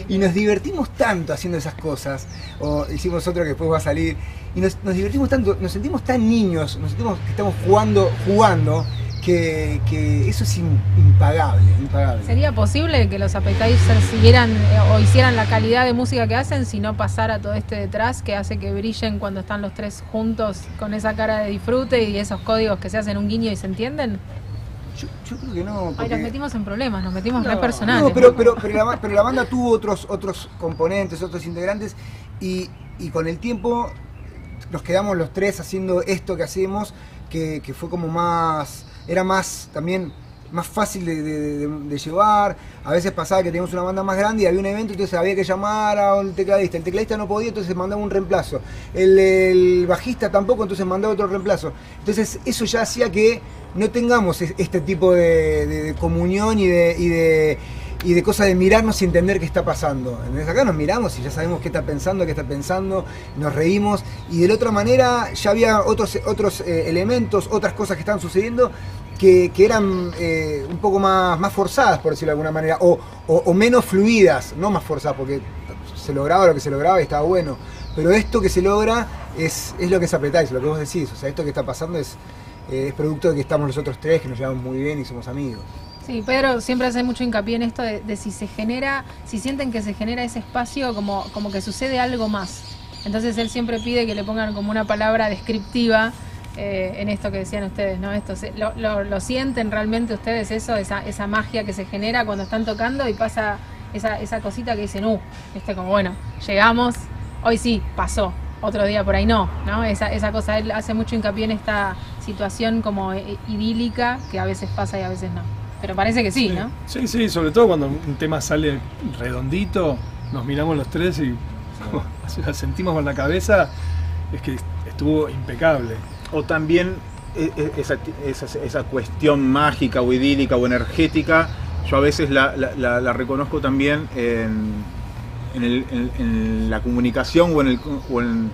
y, nos divertimos tanto haciendo esas cosas. O hicimos otro que después va a salir. Y nos, nos divertimos tanto, nos sentimos tan niños, nos sentimos que estamos jugando, jugando, que, que eso es im- impagable, impagable. ¿Sería posible que los appetizers siguieran eh, o hicieran la calidad de música que hacen si no pasara todo este detrás que hace que brillen cuando están los tres juntos con esa cara de disfrute y esos códigos que se hacen un guiño y se entienden? Yo creo que no. Ay, porque- nos metimos en problemas, nos metimos No, re personales. No, pero, pero, pero, la, pero la banda tuvo otros, otros componentes, otros integrantes, y, y con el tiempo nos quedamos los tres haciendo esto que hacemos, que, que fue como más. Era más también más fácil de, llevar. A veces pasaba que teníamos una banda más grande y había un evento, entonces había que llamar a un tecladista. El tecladista no podía, entonces mandaba un reemplazo. El, bajista tampoco, entonces mandaba otro reemplazo. Entonces eso ya hacía que no tengamos es- este tipo de, comunión y de y de cosas de mirarnos y entender qué está pasando. Entonces acá nos miramos y ya sabemos qué está pensando, qué está pensando, nos reímos y de la otra manera ya había otros, otros eh, elementos, otras cosas que estaban sucediendo que, que eran eh, un poco más, más forzadas, por decirlo de alguna manera, o, o- menos fluidas, no más forzadas, porque se lograba lo que se lograba y estaba bueno. Pero esto que se logra es, es lo que es apetáis, lo que vos decís. O sea, esto que está pasando es, eh, es producto de que estamos nosotros tres, que nos llevamos muy bien y somos amigos. Sí, Pedro siempre hace mucho hincapié en esto de, si se genera, si sienten que se genera ese espacio, como, como que sucede algo más. Entonces él siempre pide que le pongan como una palabra descriptiva eh, en esto que decían ustedes, ¿no? Esto, lo sienten realmente ustedes eso, esa, esa magia que se genera cuando están tocando y pasa esa, esa cosita que dicen, uh, este como bueno, llegamos, hoy sí, pasó, otro día por ahí no, ¿no? Esa, esa cosa, él hace mucho hincapié en esta situación como eh, idílica que a veces pasa y a veces no. Pero parece que sí, ¿no? Sí, sí, sobre todo cuando un tema sale redondito, nos miramos los tres y como, la sentimos con la cabeza, es que estuvo impecable. O también e- e- esa, esa- esa cuestión mágica o idílica o energética, yo a veces la, la- la- la reconozco también en, en el- en- en la comunicación o en, el- o en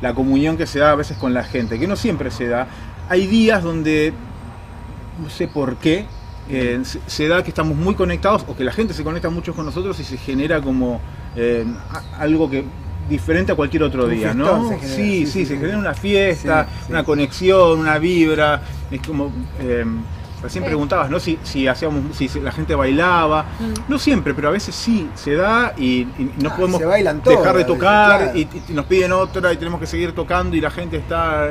la comunión que se da a veces con la gente, que no siempre se da. Hay días donde, no sé por qué, eh, se, se da que estamos muy conectados o que la gente se conecta mucho con nosotros y se genera como eh, algo que diferente a cualquier otro día, ¿no? se genera, sí, sí, sí, sí, se genera una fiesta, Sí, sí. una conexión, una vibra. Es como eh, recién Sí. preguntabas, ¿no? Si, si hacíamos, si la gente bailaba. Mm. No siempre, pero a veces sí se da y, y no Ah, podemos dejar todas, de tocar claro. y, y nos piden otra y tenemos que seguir tocando y la gente está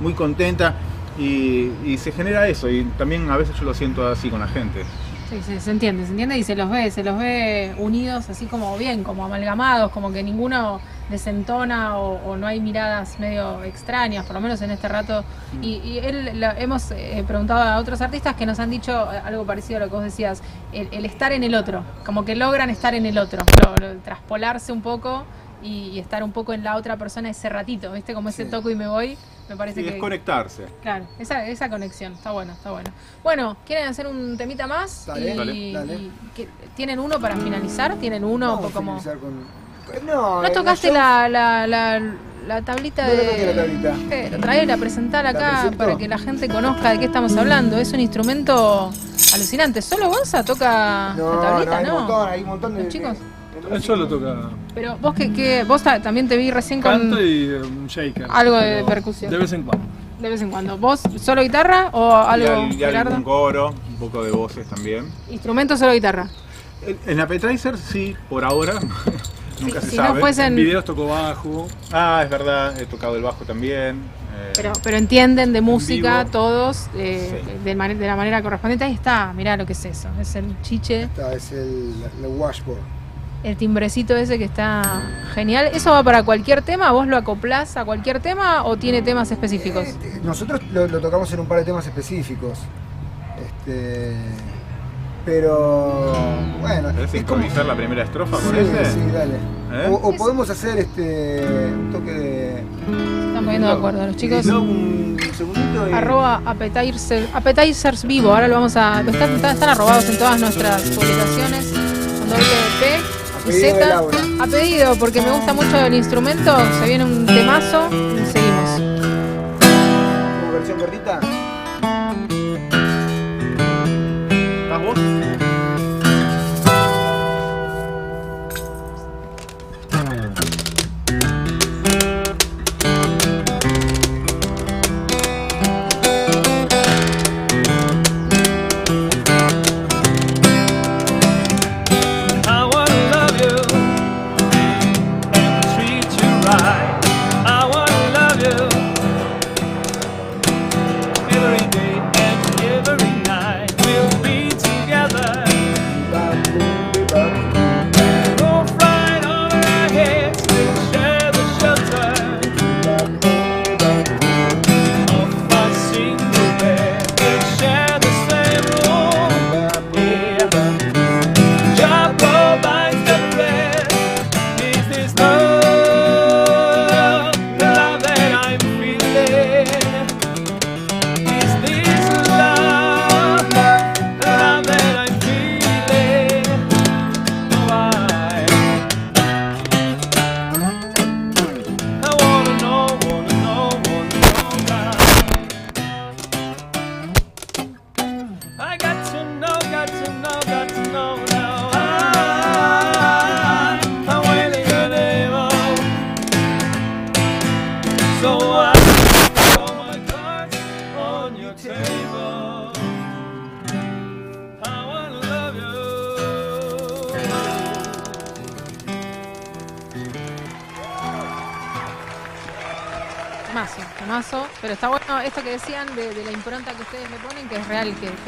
muy contenta y, y se genera eso y también a veces yo lo siento así con la gente. Sí, sí, se entiende, se entiende y se los ve, se los ve unidos así como bien, como amalgamados, como que ninguno desentona o, o no hay miradas medio extrañas, por lo menos en este rato. Y, y él, la- hemos eh, preguntado a otros artistas que nos han dicho eh, algo parecido a lo que vos decías, el, el estar en el otro, como que logran estar en el otro, lo- lo- traspolarse un poco y, y estar un poco en la otra persona ese ratito, ¿viste? Como ese toco y me voy, me parece Sí, que... es conectarse. Claro, esa, esa conexión, está bueno, está bueno. Bueno, ¿quieren hacer un temita más? Dale, y, dale, dale. y ¿qué- ¿Tienen uno para finalizar? ¿Tienen uno a como...? finalizar con- No, ¿No eh, tocaste la, la, la, la tablita No de...? la toqué la tablita. Pero traela, presentala ¿La acá para que la gente conozca de qué estamos hablando. Es un instrumento alucinante. ¿Solo Gonza toca No, la tablita? no, hay No, un montón, hay un montón de. ¿Los chicos? Él solo toca Pero vos que, que vos ta- también te vi recién con canto y eh, un shaker. algo de pero percusión. De vez en cuando. de vez en cuando. ¿Vos solo guitarra o algo, y, al- y Gerardo? algún coro, un poco de voces también. Instrumento solo guitarra. En- En Appetizer sí, por ahora. Nunca se si no sabe. fuesen- En videos tocó bajo. Ah, es verdad, he tocado el bajo también. eh, Pero, pero entienden de música vivo. todos eh, de, mane- de la manera correspondiente. Ahí está, mirá lo que es eso. Es el chiche, Esta es el, el washboard. El timbrecito ese que está genial. ¿Eso va para cualquier tema? ¿Vos lo acoplás a cualquier tema o tiene temas específicos? Nosotros lo, lo tocamos en un par de temas específicos. Este. Pero. Bueno. ¿Querés es como- improvisar la primera estrofa con Sí, ese? sí, dale. ¿Eh? O, o podemos hacer este. un toque de. Se están poniendo de acuerdo los chicos. No, un segundito y- Arroba appetizer- appetizers vivo. Ahora lo vamos a. lo están, están, están arrobados en todas nuestras publicaciones. Con doble P Z. A pedido, porque me gusta mucho el instrumento. Se viene un temazo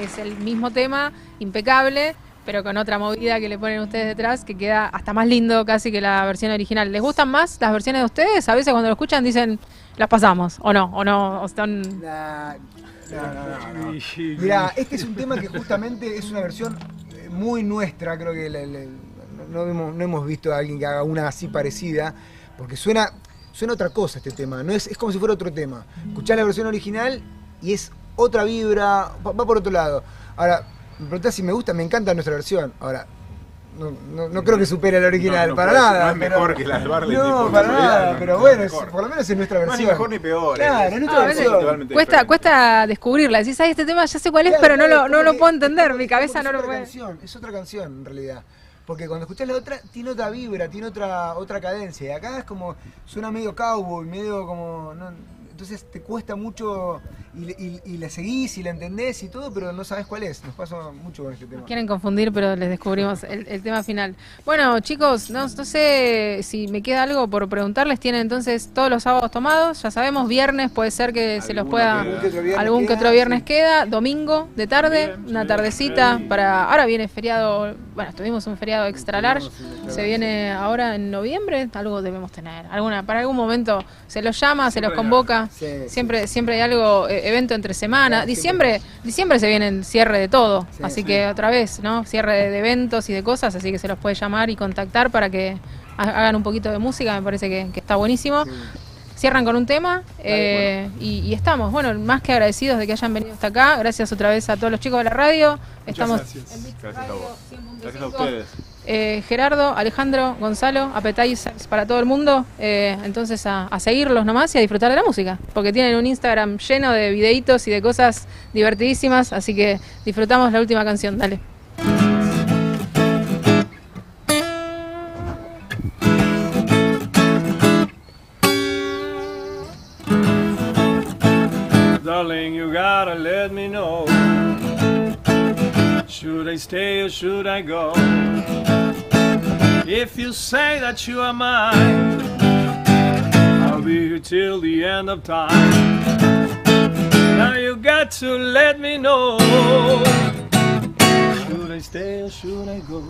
que, es el mismo tema, impecable, pero con otra movida que le ponen ustedes detrás, que queda hasta más lindo casi que la versión original. ¿Les gustan más las versiones de ustedes? A veces cuando lo escuchan dicen, las pasamos, o no, o no, o están... No, no, no. Mira, este es un tema que justamente es una versión eh, muy nuestra, creo que no, hemos, no hemos visto a alguien que haga una así parecida, porque suena, suena otra cosa este tema, no es, es como si fuera otro tema. Escuchás la versión original y es otra vibra, va, va por otro lado. Ahora, me preguntás si me gusta, me encanta nuestra versión. Ahora, no, no- no creo que supere la original, No, no para nada. no es pero- mejor que la de Barley, No, para nada, no, pero no bueno, es- por lo menos es nuestra No es versión. ni mejor ni peor, Claro, es- es No, nuestra versión. cuesta, cuesta descubrirla. Decís, ay, este tema ya sé cuál es, pero no lo, no lo puedo entender. Mi cabeza no lo es otra puede. canción, es otra canción en realidad. Porque cuando escuchás la otra, tiene otra vibra, tiene otra, otra cadencia. Y acá es como, suena medio cowboy, medio como. no- entonces te cuesta mucho y, le- y- y la seguís y la entendés y todo, pero no sabes cuál es. Nos pasa mucho con este tema. Quieren confundir, pero les descubrimos el, el tema final. Bueno, chicos, no, no sé si me queda algo por preguntarles. Tienen entonces todos los sábados tomados. Ya sabemos, viernes puede ser que se los pueda. Algún que otro viernes algún que queda, otro viernes queda. Domingo de tarde, una tardecita. para Ahora viene feriado. Bueno, tuvimos un feriado extra large. Se viene ahora en noviembre. Algo debemos tener. alguna Para algún momento se los llama, se los convoca. Siempre, siempre hay algo, eh, evento entre semana. Diciembre, diciembre se viene el cierre de todo. así que otra vez, ¿no? Cierre de, de eventos y de cosas. Así que se los puede llamar y contactar para que ha- hagan un poquito de música. Me parece que, que está buenísimo. Cierran con un tema eh, y, y estamos, bueno, más que agradecidos de que hayan venido hasta acá. Gracias otra vez a todos los chicos de la radio. Estamos gracias. Gracias a vos. Gracias a ustedes. Eh, Gerardo, Alejandro, Gonzalo, appetizers para todo el mundo. Eh, entonces a, a seguirlos nomás y a disfrutar de la música. Porque tienen un Instagram lleno de videitos y de cosas divertidísimas. Así que disfrutamos la última canción. Dale. I stay or should I go? If you say that you are mine, I'll be here till the end of time. Now you got to let me know. Should I stay or should I go?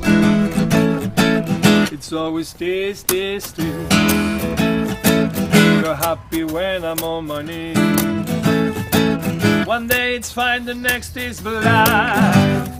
It's always stay, stay, stay. You're happy when I'm on my knees. One day it's fine, the next is black.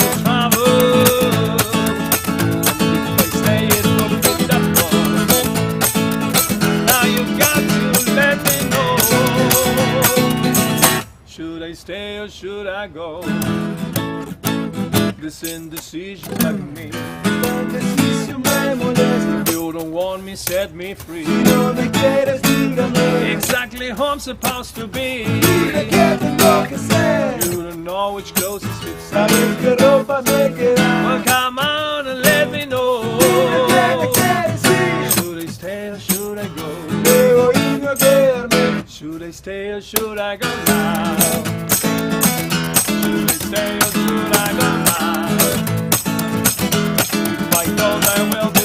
stay or should I go? This indecision bugging me. If you don't want me, set me free. Exactly who I'm supposed to be. You don't know which clothes fits. Well, come on and let me know. Should I stay or should I go? Should I stay or should I go now? Should I do like. If I don't, I will.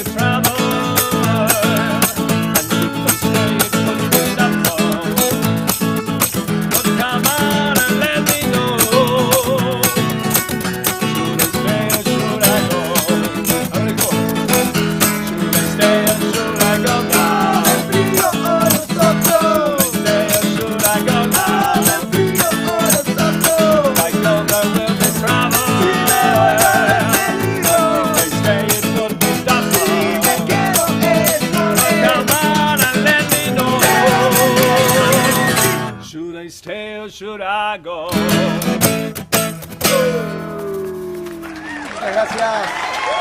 Gracias.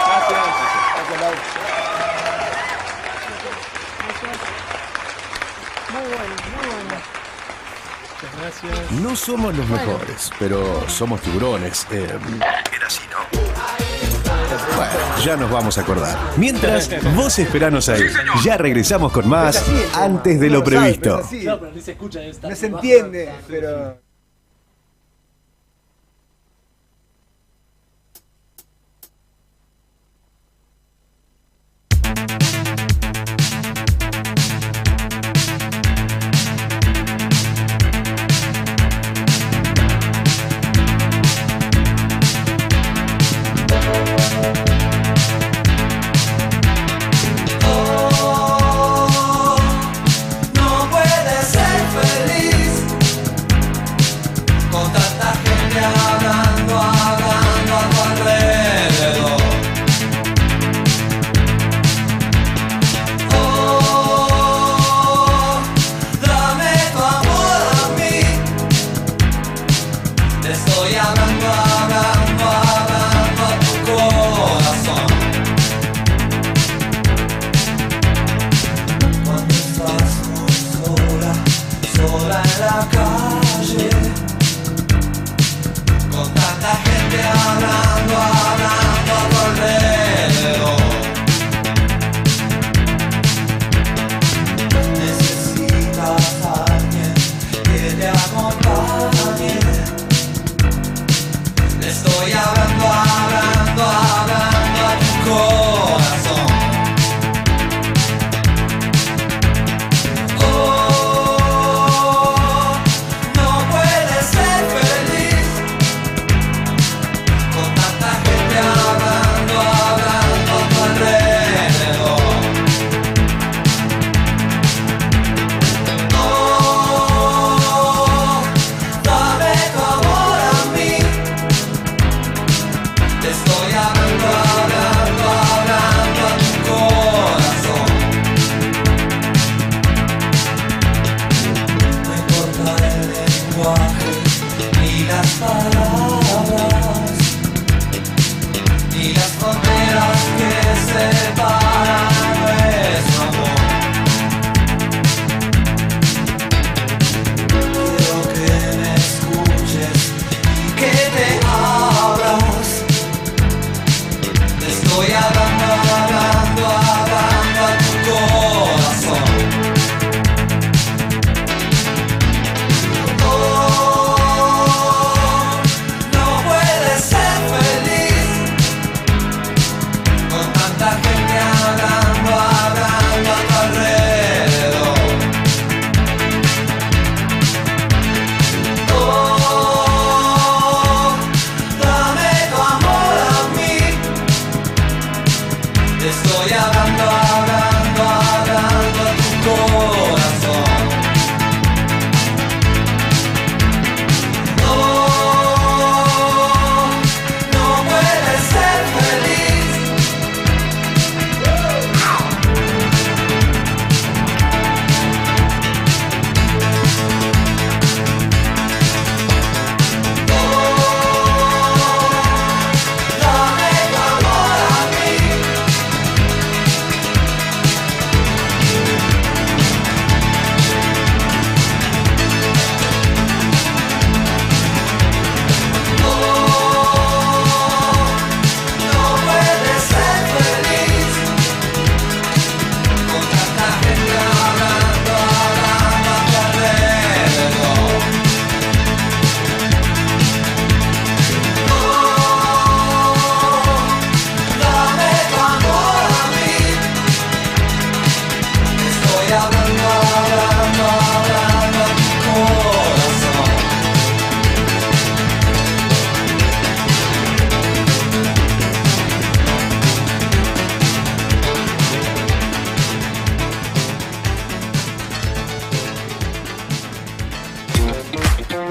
Gracias. Gracias, Muy bueno, muy bueno. Gracias. No somos los mejores, pero somos tiburones. Eh. Era así, ¿no? Bueno, ya nos vamos a acordar. Mientras, vos esperanos ahí. Ya regresamos con más antes de lo previsto. No, pero no se escucha esta. No se entiende, pero.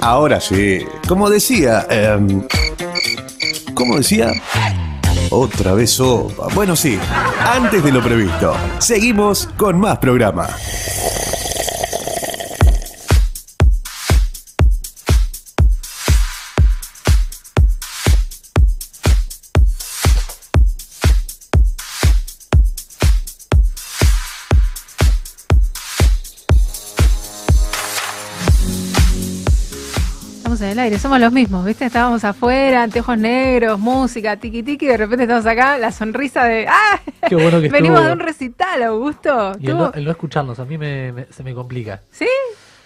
Ahora sí, como decía, em, como decía, otra vez sopa. Bueno, sí, antes de lo previsto, seguimos con más programa. Aire, somos los mismos, ¿viste? Estábamos afuera, anteojos negros, música, tiki tiki, y de repente estamos acá, la sonrisa de ¡Ah! Qué bueno que Venimos estuvo. de un recital, Augusto. Y el no, el no escucharnos, a mí me, me- se me complica. ¿Sí?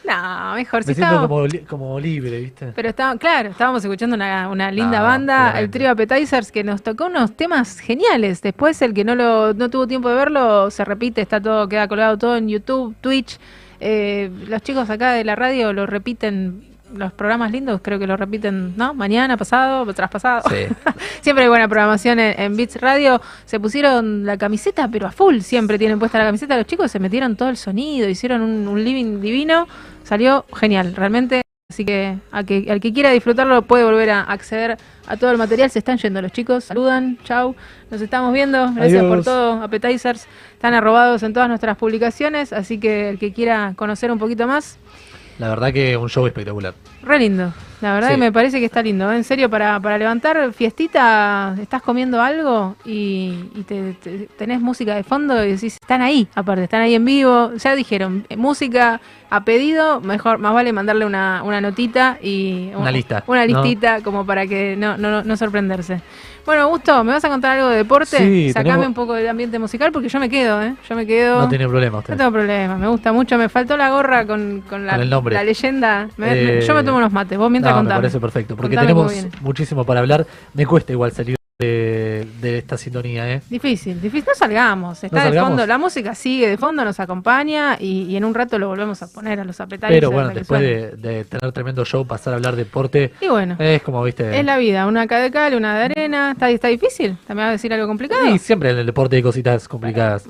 No, mejor, si me siento estábamos- como, como libre, ¿viste? Pero está, claro, estábamos escuchando una, una linda No, banda, el trío Appetizers, que nos tocó unos temas geniales. Después, el que no lo no tuvo tiempo de verlo, se repite, está todo, queda colgado todo en YouTube, Twitch. Eh, los chicos acá de la radio lo repiten, los programas lindos creo que lo repiten, ¿no? Mañana, pasado, traspasado. Sí. siempre hay buena programación en, en Beats Radio. Se pusieron la camiseta, pero a full siempre tienen puesta la camiseta. Los chicos se metieron todo el sonido, hicieron un, un living divino. Salió genial, realmente. Así que, a que al que quiera disfrutarlo puede volver a acceder a todo el material. Se están yendo los chicos. Saludan, chau. Nos estamos viendo. Gracias por todo. Appetizers están arrobados en todas nuestras publicaciones. Así que el que quiera conocer un poquito más, La verdad que un show espectacular. Re lindo. La verdad Sí. que me parece que está lindo. ¿eh? En serio, para, para levantar fiestita, estás comiendo algo y, y te, te- tenés música de fondo y decís, están ahí, aparte, están ahí en vivo. Ya dijeron, eh, música a pedido, mejor, más vale mandarle una, una notita y Una lista, Una ¿no? listita como para que no, no, no sorprenderse. Bueno, Augusto, ¿me vas a contar algo de deporte? Sí, Sacame tenemos- un poco del ambiente musical porque yo me quedo, ¿eh? Yo me quedo. No tiene problema usted. No tengo problema, me gusta mucho. Me faltó la gorra con, con la, Con el nombre. la leyenda. Me- me- Eh, yo me tomo unos mates, vos mientras no, me parece perfecto, porque Contame tenemos muchísimo para hablar. Me cuesta igual salir de, de esta sintonía, ¿eh? Difícil, difícil. No salgamos. Está ¿No de salgamos? fondo. La música sigue de fondo, nos acompaña y, y en un rato lo volvemos a poner a los apetales. Pero bueno, después de, de tener tremendo show, pasar a hablar deporte, Y bueno. es como, viste... Es la vida, una acá de cal, una de arena. ¿Está, está difícil? ¿También vas a decir algo complicado? Y siempre en el deporte hay cositas complicadas.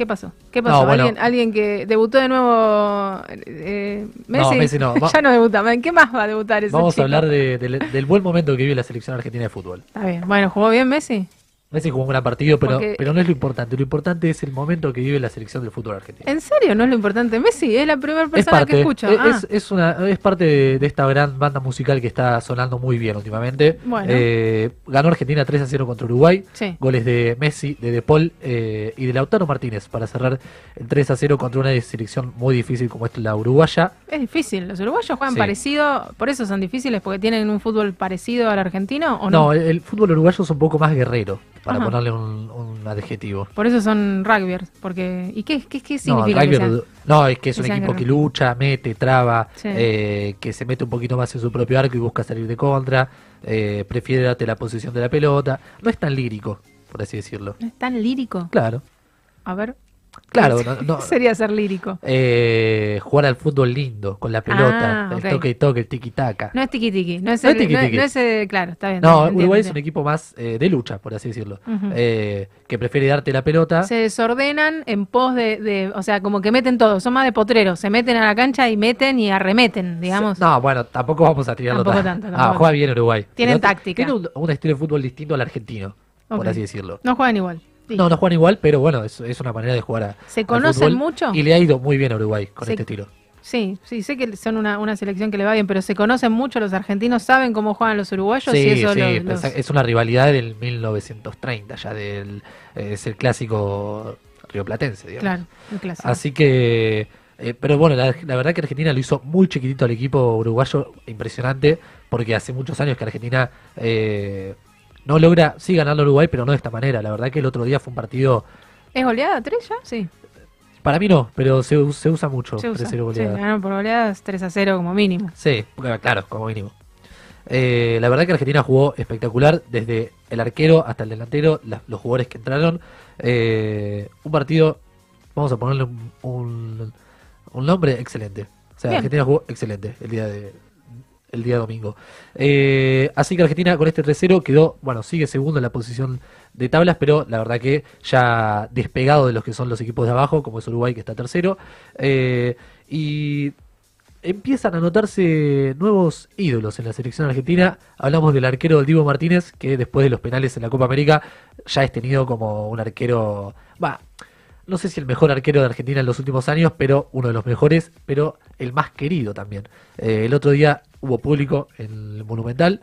¿Qué pasó? ¿Qué pasó? No, bueno. ¿Alguien, alguien que debutó de nuevo. eh, Messi. No, Messi no. Ya no debuta. ¿En qué más va a debutar ese Vamos chico? a hablar de- del, del buen momento que vive la selección argentina de fútbol. Está bien. Bueno, ¿jugó bien Messi? Messi jugó un gran partido, pero, Porque- pero no es lo importante. Lo importante es el momento que vive la selección del fútbol argentino. ¿En serio? ¿No es lo importante? Messi es la primera Es persona parte, que escucho. es, Ah. es- es una, es parte de, de esta gran banda musical que está sonando muy bien últimamente. Bueno. Eh, ganó Argentina 3 a 0 contra Uruguay. Sí. Goles de Messi, de De Paul eh, y de Lautaro Martínez para cerrar el 3 a 0 contra una selección muy difícil como es la uruguaya. Es difícil. Los uruguayos juegan Sí. parecido, por eso son difíciles, porque tienen un fútbol parecido al argentino, ¿o no? No, el, el fútbol uruguayo es un poco más guerrero, para Ajá. ponerle un, un adjetivo. Por eso son rugbyers, porque ¿y qué, qué, qué significa? que sean- no, es que es un que sean equipo que lucha, mete, traba, Sí. eh, que se mete un poquito más en su propio arco y busca salir de contra, eh, prefiere darte la posición de la pelota. No es tan lírico, por así decirlo. ¿No es tan lírico? Claro. A ver. Claro, ¿qué no- no- ¿qué sería ser lírico? Eh, jugar al fútbol lindo, con la pelota, Ah, el toque y toque, el tiki-taka. No es tiki tiki, no es, el- tiki no es- tiki. no es, eh, claro, está bien. No, entiendo, Uruguay es un equipo más eh, de lucha, por así decirlo. Eh, que prefiere darte la pelota. Se desordenan en pos de, de- o sea, como que meten todo, son más de potreros, se meten a la cancha y meten y arremeten, digamos. No, bueno, tampoco vamos a tirarlo Tampoco tan- tanto, Ah, juega bien Uruguay. Tienen táctica. Tiene un, un estilo de fútbol distinto al argentino, por así decirlo. No juegan igual. No, no juegan igual, pero bueno, es, es una manera de jugar a, ¿Se conocen mucho? Y le ha ido muy bien a Uruguay con Se- este estilo. Sí, sí, sé que son una, una selección que le va bien, pero se conocen mucho los argentinos, saben cómo juegan los uruguayos y Sí, eso sí, los- los- es una rivalidad del 1930, ya del eh, es el clásico rioplatense, digamos. Claro, el clásico. Así que, eh, pero bueno, la, la verdad que Argentina lo hizo muy chiquitito al equipo uruguayo, impresionante, porque hace muchos años que Argentina eh, no logra, sí ganando Uruguay, pero no de esta manera. La verdad que el otro día fue un partido, ¿Es goleada 3 ya? Sí. para mí no, pero se, se usa mucho. Se usa. Sí, ganaron por goleadas 3 a 0 como mínimo. Sí, claro, como mínimo. Eh, la verdad que Argentina jugó espectacular, desde el arquero hasta el delantero, la- los jugadores que entraron. Eh, un partido, vamos a ponerle un, un- un nombre excelente. O sea, Bien. Argentina jugó excelente el día de el día domingo. Eh, así que Argentina con este 3-0 quedó, bueno, sigue segundo en la posición de tablas, pero la verdad que ya despegado de los que son los equipos de abajo, como es Uruguay que está tercero. Eh, y empiezan a notarse nuevos ídolos en la selección argentina. Hablamos del arquero del Divo Martínez, que después de los penales en la Copa América ya es tenido como un arquero, va, no sé si el mejor arquero de Argentina en los últimos años, pero uno de los mejores, pero el más querido también. Eh, el otro día hubo público en el Monumental.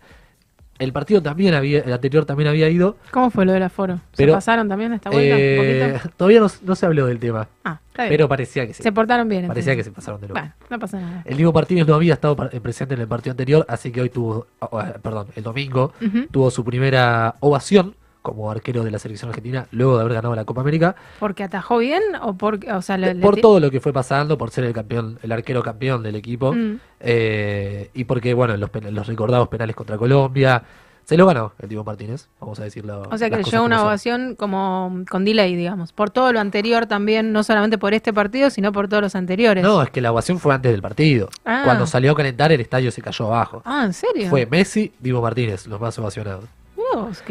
el partido también había, el anterior también había ido. ¿Cómo fue lo del aforo? ¿Se pasaron también esta vuelta? un Eh, poquito? todavía no, no se habló del tema. Ah, está bien. Pero parecía que sí. Se portaron bien. Parecía que se pasaron de loco. Bueno, no pasa nada. El Diego Martínez no había estado eh, presente en el partido anterior, así que hoy tuvo, oh, eh, perdón, el domingo tuvo su primera ovación como arquero de la selección argentina luego de haber ganado la Copa América. ¿Porque atajó bien o porque, o sea, le- le por ti- todo lo que fue pasando, por ser el campeón, el arquero campeón del equipo, Mm. eh, y porque, bueno, los, los recordados penales contra Colombia, se lo ganó el Diego Martínez, vamos a decirlo. O sea que llevó una ovación como con delay, digamos. Por todo lo anterior también, no solamente por este partido, sino por todos los anteriores. No, es que la ovación fue antes del partido. Ah. Cuando salió a calentar, el estadio se cayó abajo. Ah, ¿en serio? Fue Messi, Diego Martínez, los más ovacionados.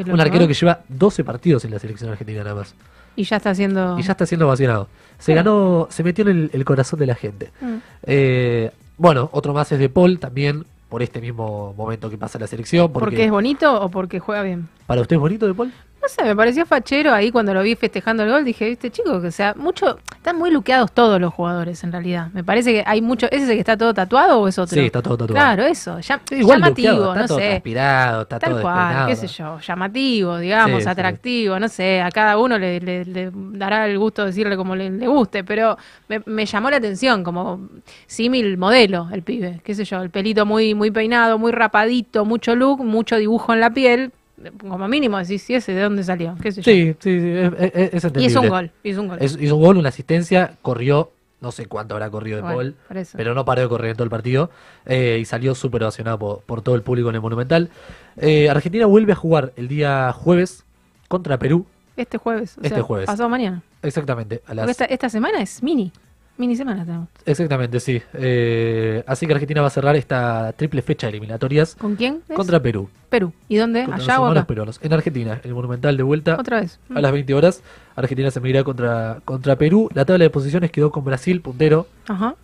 Un arquero que lleva 12 partidos en la selección argentina nada más. Y ya está haciendo... Y ya está siendo ovacionado. Se ganó, se metió en el, el corazón de la gente. Mm. Eh, bueno, otro más es de Paul, también por este mismo momento que pasa la selección. Porque, ¿Porque es bonito o porque juega bien? ¿Para usted es bonito de Paul? No sé, me pareció fachero ahí cuando lo vi festejando el gol. Dije, viste, chico, que o sea, mucho. Están muy luqueados todos los jugadores en realidad. Me parece que hay mucho. ¿Ese es el que está todo tatuado o es otro? Sí, está todo tatuado. Claro, eso. ya- Sí, igual llamativo, luqueado, está no todo sé. transpirado, está Tal todo cual, qué sé yo. Llamativo, digamos, Sí, sí. atractivo, no sé. A cada uno le, le- le dará el gusto de decirle como le, le guste. Pero me, me llamó la atención, como símil modelo, el pibe. Qué sé yo, el pelito muy, muy peinado, muy rapadito, mucho look, mucho dibujo en la piel. Como mínimo decís, ¿y ese de dónde salió? ¿Qué sé yo? Sí, sí, sí, es, es- es Y hizo un entendible. gol, hizo un gol. Es- hizo un gol, una asistencia, corrió, no sé cuánto habrá corrido de Bueno, Paul, pero no paró de correr en todo el partido eh, y salió súper ovacionado por, por todo el público en el Monumental. Eh, Argentina vuelve a jugar el día jueves contra Perú, Este jueves. o Este sea, jueves. Pasado mañana. exactamente, a las esta, esta semana es mini. Mini semana tenemos. Exactamente, sí. Eh, así que Argentina va a cerrar esta triple fecha de eliminatorias ¿Con quién? contra Perú. Perú. ¿Y dónde? Contra ¿Allá o acá? peruanos. En Argentina, en el Monumental de vuelta. Otra vez. A las 20 horas, Argentina se medirá contra, contra Perú. La tabla de posiciones quedó con Brasil puntero. Ajá.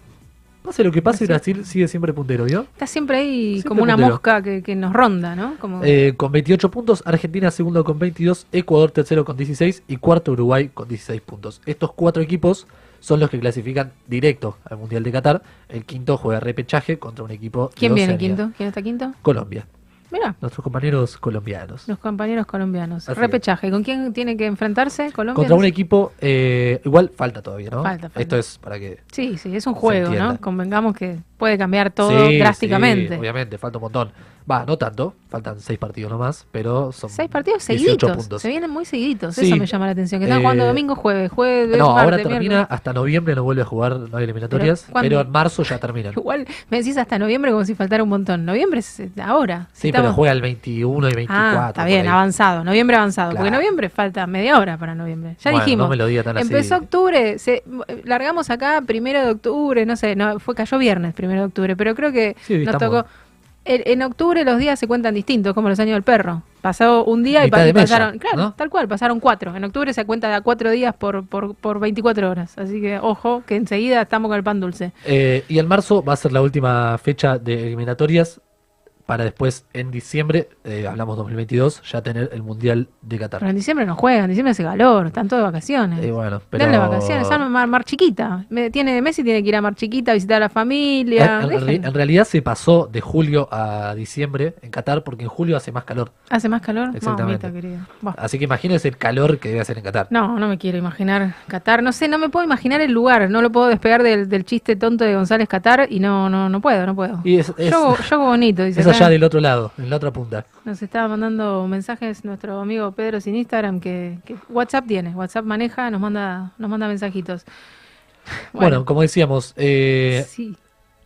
Pase lo que pase, Brasil sigue siempre puntero, ¿vio? Está siempre ahí Siempre como una puntero. mosca que, que nos ronda, ¿no? Como... Eh, con 28 puntos, Argentina segundo con 22, Ecuador tercero con 16 y cuarto Uruguay con 16 puntos. Estos cuatro equipos son los que clasifican directo al Mundial de Qatar. El quinto juega repechaje contra un equipo de ¿Quién viene quinto? ¿Quién está quinto? Colombia. Mira, Nuestros compañeros colombianos. los compañeros colombianos. Así Repechaje. ¿Con quién tiene que enfrentarse? Colombia. Contra un equipo, eh, igual falta todavía, ¿no? Falta, falta. Esto es para que... Sí, sí, es un juego, entienda. ¿no? Convengamos que puede cambiar todo Sí, drásticamente. sí, obviamente, falta un montón. Va, no tanto, faltan seis partidos nomás, pero son Seis partidos 18 seguiditos. puntos. Se vienen muy seguiditos. Sí. Eso me llama la atención. Que están Eh, jugando domingo, jueves, jueves, No, ahora martes, termina, miércoles. hasta noviembre no vuelve a jugar, no hay eliminatorias, Pero, en marzo ya terminan. Igual me decís hasta noviembre como si faltara un montón. Noviembre es ahora. Sí, Estamos- pero juega el 21 y 24. Ah, está bien, avanzado. Noviembre avanzado. Porque noviembre falta media hora para noviembre. Ya Bueno, dijimos. no me lo diga tan así. Empezó octubre, se, largamos acá primero de octubre, no sé, no, fue cayó viernes primero de octubre, pero creo que Sí, nos estamos- tocó. En, en octubre los días se cuentan distintos, como los años del perro. Pasó un día y, pasaron, claro, ¿no? tal cual, pasaron cuatro. En octubre se cuenta de a cuatro días por, por, por 24 horas. Así que ojo, que enseguida estamos con el pan dulce. Eh, y en marzo va a ser la última fecha de eliminatorias para después en diciembre, eh, hablamos 2022, ya tener el Mundial de Qatar. Pero en diciembre no juegan, en diciembre hace calor, están todos de vacaciones. Y bueno, pero... Denle vacaciones, Mar, Mar Chiquita. Me- tiene, Messi tiene que ir a Mar Chiquita a visitar a la familia. En, en realidad se pasó de julio a diciembre en Qatar porque en julio hace más calor. ¿Hace más calor? Exactamente. Mamita. Así que imagínense el calor que debe hacer en Qatar. No, no me quiero imaginar Qatar. No sé, no me puedo imaginar el lugar. No lo puedo despegar del, del chiste tonto de González Qatar y no, no, no puedo, no puedo. Y es, es- Yo, yo bonito, dice. allá del otro lado, en la otra punta. Nos estaba mandando mensajes nuestro amigo Pedro sin Instagram que, que WhatsApp tiene, WhatsApp maneja, nos manda, nos manda mensajitos. Bueno, como decíamos, eh, sí.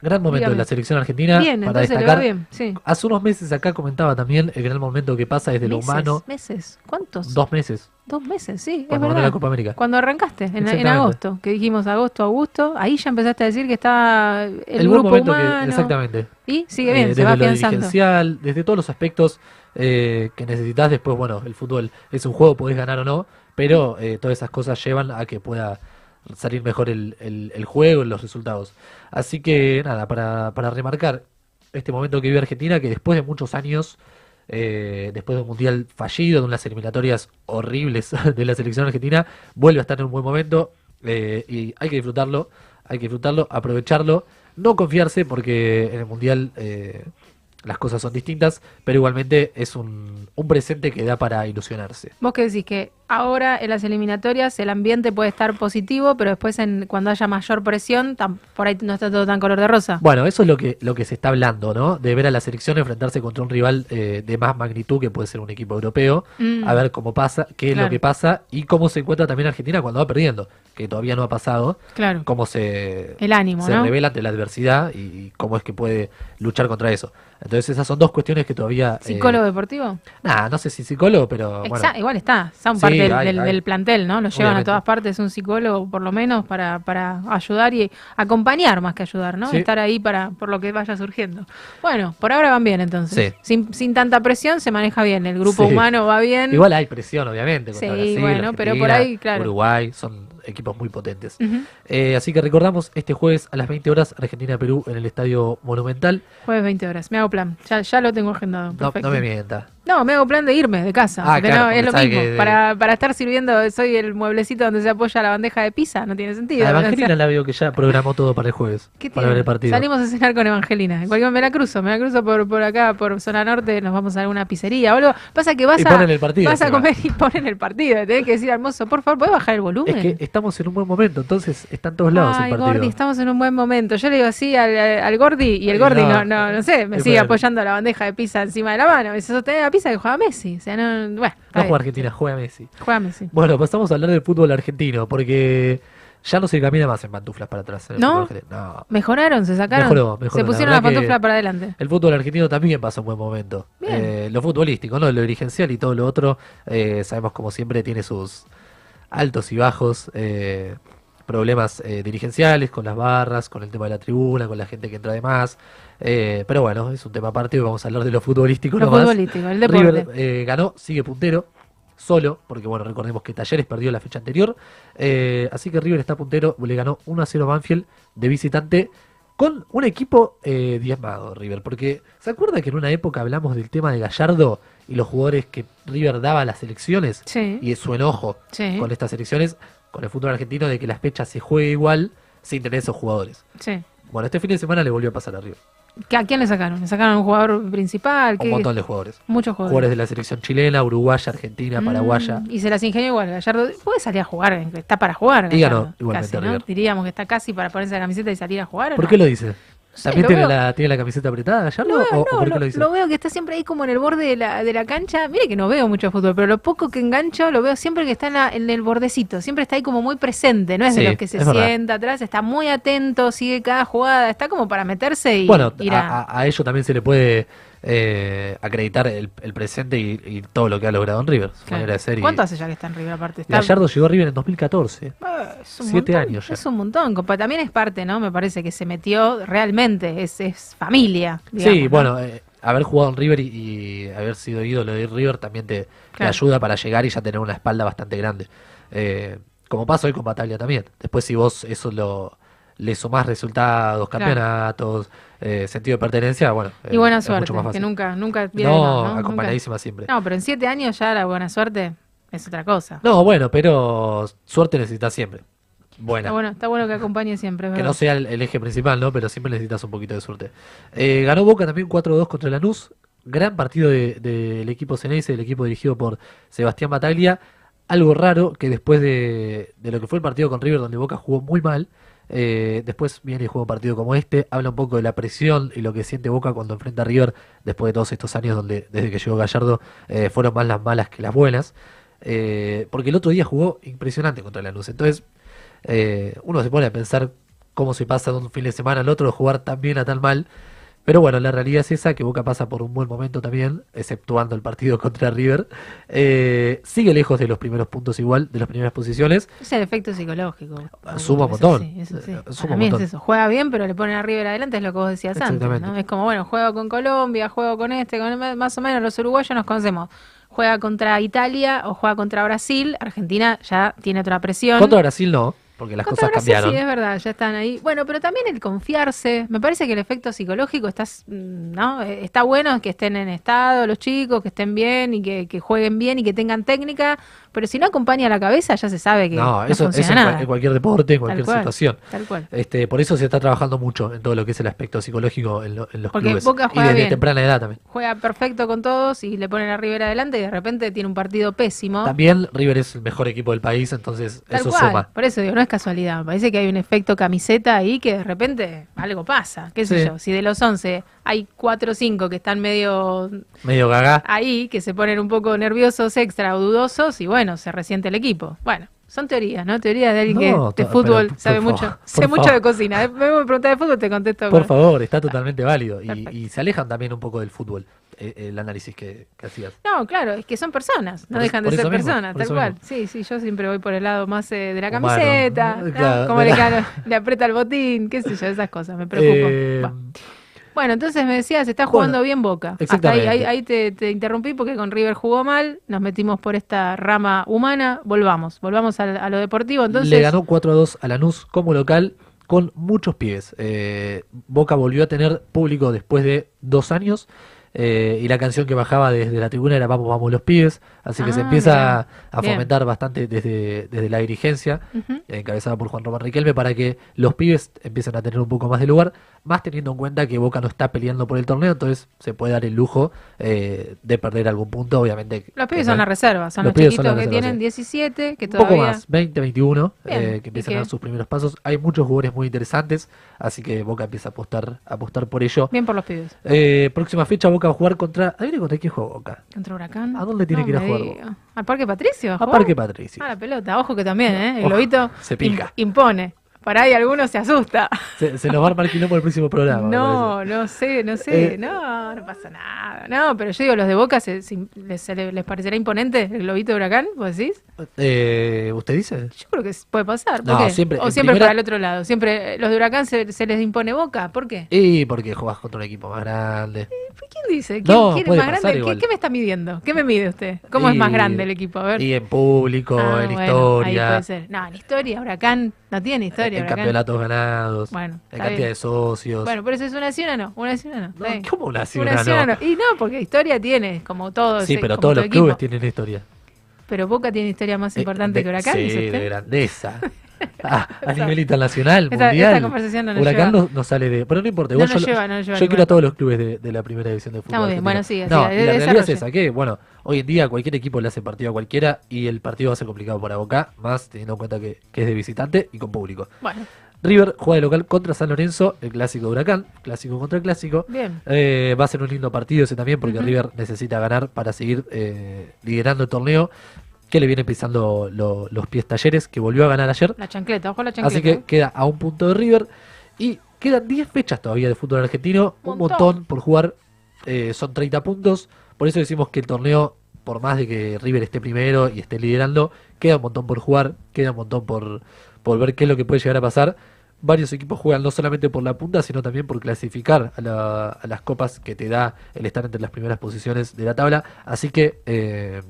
Gran momento Dígame. de la selección argentina Bien, para destacar. bien, sí. Hace unos meses acá comentaba también el gran momento que pasa desde lo humano. meses, ¿cuántos? Dos meses. Dos meses, sí, es Cuando ganó verdad. la Copa América. Cuando arrancaste, en, agosto, que dijimos agosto, agosto, ahí ya empezaste a decir que estaba el, El, buen grupo que- humano. exactamente. Y sigue bien, Eh, se va desde lo dirigencial, desde todos los aspectos eh, que necesitas después, bueno, el fútbol es un juego, podés ganar o no, pero eh, todas esas cosas llevan a que pueda salir mejor el, el- el juego los resultados. Así que nada, para, para remarcar este momento que vive Argentina, que después de muchos años, eh, después de un mundial fallido, de unas eliminatorias horribles de la selección argentina, vuelve a estar en un buen momento eh, y hay que disfrutarlo, hay que disfrutarlo, aprovecharlo, no confiarse porque en el mundial eh, las cosas son distintas, pero igualmente es un, un presente que da para ilusionarse. Vos que decís que ahora en las eliminatorias el ambiente puede estar positivo, pero después en, cuando haya mayor presión, tam- por ahí no está todo tan color de rosa. Bueno, eso es lo que, lo que se está hablando, ¿no? De ver a la selección enfrentarse contra un rival eh, de más magnitud que puede ser un equipo europeo, Mm. a ver cómo pasa, qué es lo que pasa y cómo se encuentra también Argentina cuando va perdiendo, que todavía no ha pasado, Claro. cómo se, El ánimo, se ¿no? revela ante la adversidad y, y cómo es que puede luchar contra eso. Entonces esas son dos cuestiones que todavía... eh, ¿Psicólogo deportivo? Nah, no sé si psicólogo, pero bueno. Exa- igual está, son Sí, del, hay, del- hay. del plantel, ¿no? Lo llevan Obviamente. a todas partes un psicólogo, por lo menos, para, para ayudar y acompañar más que ayudar, ¿no? Sí. Estar ahí para por lo que vaya surgiendo. Bueno, por ahora van bien entonces. Sí. Sin, sin tanta presión se maneja bien, el grupo humano va bien. Igual hay presión, obviamente. Sí, Brasil, bueno, pero por ahí, claro. Uruguay, son equipos muy potentes. Eh, así que recordamos, este jueves a las 20 horas, Argentina-Perú en el Estadio Monumental. Jueves 20 horas, me hago plan, ya, ya lo tengo agendado. Perfecto. no me mienta. No, me hago plan de irme de casa. Ah, porque claro, no, es lo mismo. que Para, para estar sirviendo, soy el mueblecito donde se apoya la bandeja de pizza, no tiene sentido. A O sea, Evangelina la veo que ya programó todo para el jueves. ¿qué para ver el partido. Salimos a cenar con Evangelina. En cualquier me la cruzo, me la cruzo por, por acá, por zona norte, nos vamos a alguna pizzería o algo. Pasa que vas Y a, ponen el partido vas a encima. comer y ponen el partido. Tenés que decir mozo, por favor, ¿puedes bajar el volumen? Es que estamos en un buen momento, entonces está en todos lados Ay, el partido. Gordi, estamos en un buen momento. Yo le digo así al, al Gordi y el Ay, Gordi no, no. no, no sé, me sigue apoyando la bandeja de pizza encima de la mano. Me dice, la pizza que juega Messi. O sea, no, bueno, No juega Argentina, juega Messi. Juega Messi. Bueno, pasamos a hablar del fútbol argentino, porque ya no se camina más en pantuflas para atrás. en el ¿No? fútbol argentino. No. Mejoraron, se sacaron. Mejoró, mejoró. Se La pusieron la, que pantufla para adelante. El fútbol argentino también pasa un buen momento. Eh, lo futbolístico, ¿no? Lo dirigencial y todo lo otro, eh, sabemos como siempre tiene sus altos y bajos, eh, problemas eh, dirigenciales con las barras, con el tema de la tribuna, con la gente que entra de más. Eh, pero bueno, es un tema aparte, vamos a hablar de lo futbolístico Lo nomás. futbolístico, el deporte. River eh, ganó, sigue puntero, solo, porque bueno, recordemos que Talleres perdió la fecha anterior. Eh, así que River está puntero, le ganó 1 a 0 Banfield de visitante con un equipo eh, diezmado, River. Porque, ¿se acuerda que en una época hablamos del tema de Gallardo y los jugadores que River daba a las elecciones? Sí. Y su enojo Sí. con estas elecciones, con el fútbol argentino, de que las fechas se juegue igual sin tener esos jugadores. Sí. Bueno, este fin de semana le volvió a pasar a River. ¿Que- ¿A quién le sacaron? ¿Le sacaron a un jugador principal? Un montón de jugadores. Muchos jugadores. Jugadores de la selección chilena, uruguaya, argentina, paraguaya. Mm, y se las ingenió igual. Gallardo puede salir a jugar, está para jugar. Gallardo, igualmente casi, ¿no? River. Diríamos que está casi para ponerse la camiseta y salir a jugar. ¿o ¿Por no? qué lo dice? Sé, ¿También tiene veo- la, tiene la camiseta apretada, Gallardo? Lo veo, ¿O, o no, por qué lo, lo dice? lo veo que está siempre ahí como en el borde de la, de la cancha. Mire que no veo mucho fútbol, pero lo poco que engancho lo veo siempre que está en, la- en el bordecito. Siempre está ahí como muy presente. No es Sí, de los que se sienta atrás, está muy atento, sigue cada jugada. Está como para meterse y Bueno, ir a, a- a ello también se le puede eh, acreditar el, el presente y, y todo lo que ha logrado en River. Su Claro. manera de ser. y- ¿Cuánto hace ya que está en River aparte? Está- Gallardo llegó a River en 2014. Ah, es un Siete montón, años ya. Es un montón. También es parte, ¿no? Me parece que se metió realmente, es, es familia. digamos, sí, ¿no? bueno, eh, haber jugado en River y, y haber sido ídolo de River también te, ayuda para llegar y ya tener una espalda bastante grande. Eh, como pasó hoy con Bataglia también. Después si vos eso lo le sumás resultados, Claro. campeonatos, eh, sentido de pertenencia, bueno. Y buena suerte, que nunca, nunca viene de No, más, ¿no? acompañadísima Nunca- siempre. No, pero en siete años ya la buena suerte es otra cosa. No, bueno, pero suerte necesitas siempre. Buena. Está bueno, está bueno que acompañe siempre, Que no sea el, el eje principal, ¿no? Pero siempre necesitas un poquito de suerte. Eh, ganó Boca también 4-2 contra Lanús. Gran partido de- del equipo Ceneice, del equipo dirigido por Sebastián Bataglia. Algo raro que después de, de lo que fue el partido con River, donde Boca jugó muy mal, eh, después viene y juega un partido como este. Habla un poco de la presión y lo que siente Boca cuando enfrenta a River después de todos estos años donde desde que llegó Gallardo eh, fueron más las malas que las buenas. Eh, porque el otro día jugó impresionante contra Lanús. Entonces, eh, uno se pone a pensar cómo se pasa de un fin de semana al otro de jugar tan bien a tan mal. Pero bueno, la realidad es esa, que Boca pasa por un buen momento también, exceptuando el partido contra River. Eh, sigue lejos de los primeros puntos igual, de las primeras posiciones. Es el efecto psicológico. Suma un montón. sí, eso sí. Eh, suma un es eso. Juega bien, pero le ponen a River adelante, es lo que vos decías antes. ¿no? Es como, bueno, juego con Colombia, juego con este, con más o menos los uruguayos nos conocemos. Juega contra Italia o juega contra Brasil. Argentina ya tiene otra presión. Contra Brasil no, porque las cosas cambiaron. Sí, es verdad, ya están ahí. Bueno, pero también el confiarse. Me parece que el efecto psicológico está, mm, ¿no? Eh, está bueno que estén en estado los chicos, que estén bien y que, que jueguen bien y que tengan técnica, Pero si no acompaña la cabeza, ya se sabe que no, No, eso, eso funciona cual- nada. en cualquier deporte, en cualquier cual, situación. tal cual. Este, por eso se está trabajando mucho en todo lo que es el aspecto psicológico en, lo- en los Porque clubes. Boca y juega desde bien. temprana edad también. Juega perfecto con todos y le ponen a River adelante y de repente tiene un partido pésimo. También River es el mejor equipo del país, entonces Tal eso cual. suma. Por eso digo, no es casualidad. Me parece que hay un efecto camiseta ahí que de repente algo pasa. ¿Qué sé Sí. yo? Si de los 11 hay 4 o 5 que están medio Medio gaga. ahí, que se ponen un poco nerviosos, extra o dudosos, y bueno, se resiente el equipo. Bueno, son teorías, ¿no? Teorías de alguien No, que de fútbol pero, sabe mucho. Sé mucho favor. de cocina. Eh, Me voy a preguntar de fútbol, te contesto. Por con- favor, está totalmente válido. Y, y se alejan también un poco del fútbol, eh, el análisis que, que hacías. No, claro, es que son personas, no Por dejan de ser mismo, personas, tal cual. mismo. Sí, sí, yo siempre voy por el lado más eh, de la Humano. camiseta, ¿no? Claro, Cómo de le, la- le aprieta el botín, qué sé yo, esas cosas, me preocupo. Eh. Bueno, entonces me decías, está Bueno, jugando bien Boca. Hasta ahí, exactamente. ahí, ahí te, te interrumpí porque con River jugó mal, nos metimos por esta rama humana, volvamos, volvamos al- a, lo deportivo. Entonces, Le ganó 4 a 2 a Lanús como local con muchos pibes. Eh, Boca volvió a tener público después de dos años. Eh, y la canción que bajaba desde la tribuna era Vamos, vamos los pibes. Así que se Ah, empieza a Bien. fomentar bastante desde, desde la dirigencia, encabezada por Juan Román Riquelme, para que los pibes empiecen a tener un poco más de lugar, más teniendo en cuenta que Boca no está peleando por el torneo, entonces se puede dar el lujo eh, de perder algún punto, obviamente. los pibes son la reserva, son los, son chiquitos que reserva, tienen sí. 17, que Un poco todavía... más, 20, 21, Bien, eh, que empiezan que- a dar sus primeros pasos. Hay muchos jugadores muy interesantes, así que Boca empieza a apostar, a apostar por ello. Bien por los pibes. Próxima fecha Boca va a jugar contra... ¿Adivinen contra quién juega Boca? Contra Huracán. ¿A dónde tiene No que ir a jugar diga. ¿Al Parque Patricio? A jugar? Parque Patricio. Ah, la pelota. Ojo que también, ¿eh? El Ojo, globito se pica. im- impone. Para ahí alguno se asusta. Se, se nos va a armar quilombo el próximo programa. No, no sé, no sé. Eh, no, no pasa nada. No, pero yo digo, los de Boca, se, se- les, parecerá imponente el globito de huracán? ¿Vos decís? Eh, ¿Usted dice? Yo creo que puede pasar. ¿Por No, qué? siempre- o siempre primera- para el otro lado. Siempre eh, los de huracán se, les impone Boca. ¿Por qué? Y porque jugás contra un equipo más grande. ¿Quién dice? ¿Quién, No, quién es más grande? ¿Qué, me está midiendo? ¿Qué me mide usted? ¿Cómo es más grande el equipo? A ver. Y en público, Ah, en bueno, historia, Ahí puede ser. No, en historia, Huracán no tiene historia. En Huracán. campeonatos ganados, Bueno, en cantidad bien. de socios. Bueno, pero eso es una ciudad no. Una ciudad no. bien. ¿Cómo una sí, no? no. Y no, porque historia tiene, como todo. sí, ese- pero todos todo los equipo. clubes tienen historia. Pero Boca tiene historia más Eh, importante de- que Huracán, Sí, de grandeza. Ah, a nivel internacional, mundial. esta conversación no nos Huracán lleva. no, no sale de. Pero no importa, No yo, lleva, no lleva yo quiero a todos los clubes de, de la primera división de fútbol. Está muy bien, bueno, sí, No, y la realidad es esa, que bueno, hoy en día cualquier equipo le hace partido a cualquiera y el partido va a ser complicado para Boca, más teniendo en cuenta que, que es de visitante y con público. Bueno, River juega de local contra San Lorenzo, el clásico de Huracán, clásico contra clásico. Bien. Eh, va a ser un lindo partido ese también porque. River necesita ganar para seguir eh, liderando el torneo que le viene pisando lo- los pies talleres, que volvió a ganar ayer. la chancleta, ojo la chancleta. Así que queda a un punto de River y quedan 10 fechas todavía de fútbol argentino, un Montón. montón por jugar, eh, son 30 puntos, por eso decimos que el torneo, por más de que River esté primero y esté liderando, queda un montón por jugar, queda un montón por, por ver qué es lo que puede llegar a pasar. Varios equipos juegan no solamente por la punta, sino también por clasificar a, la- a las copas que te da el estar entre las primeras posiciones de la tabla. Así que eh,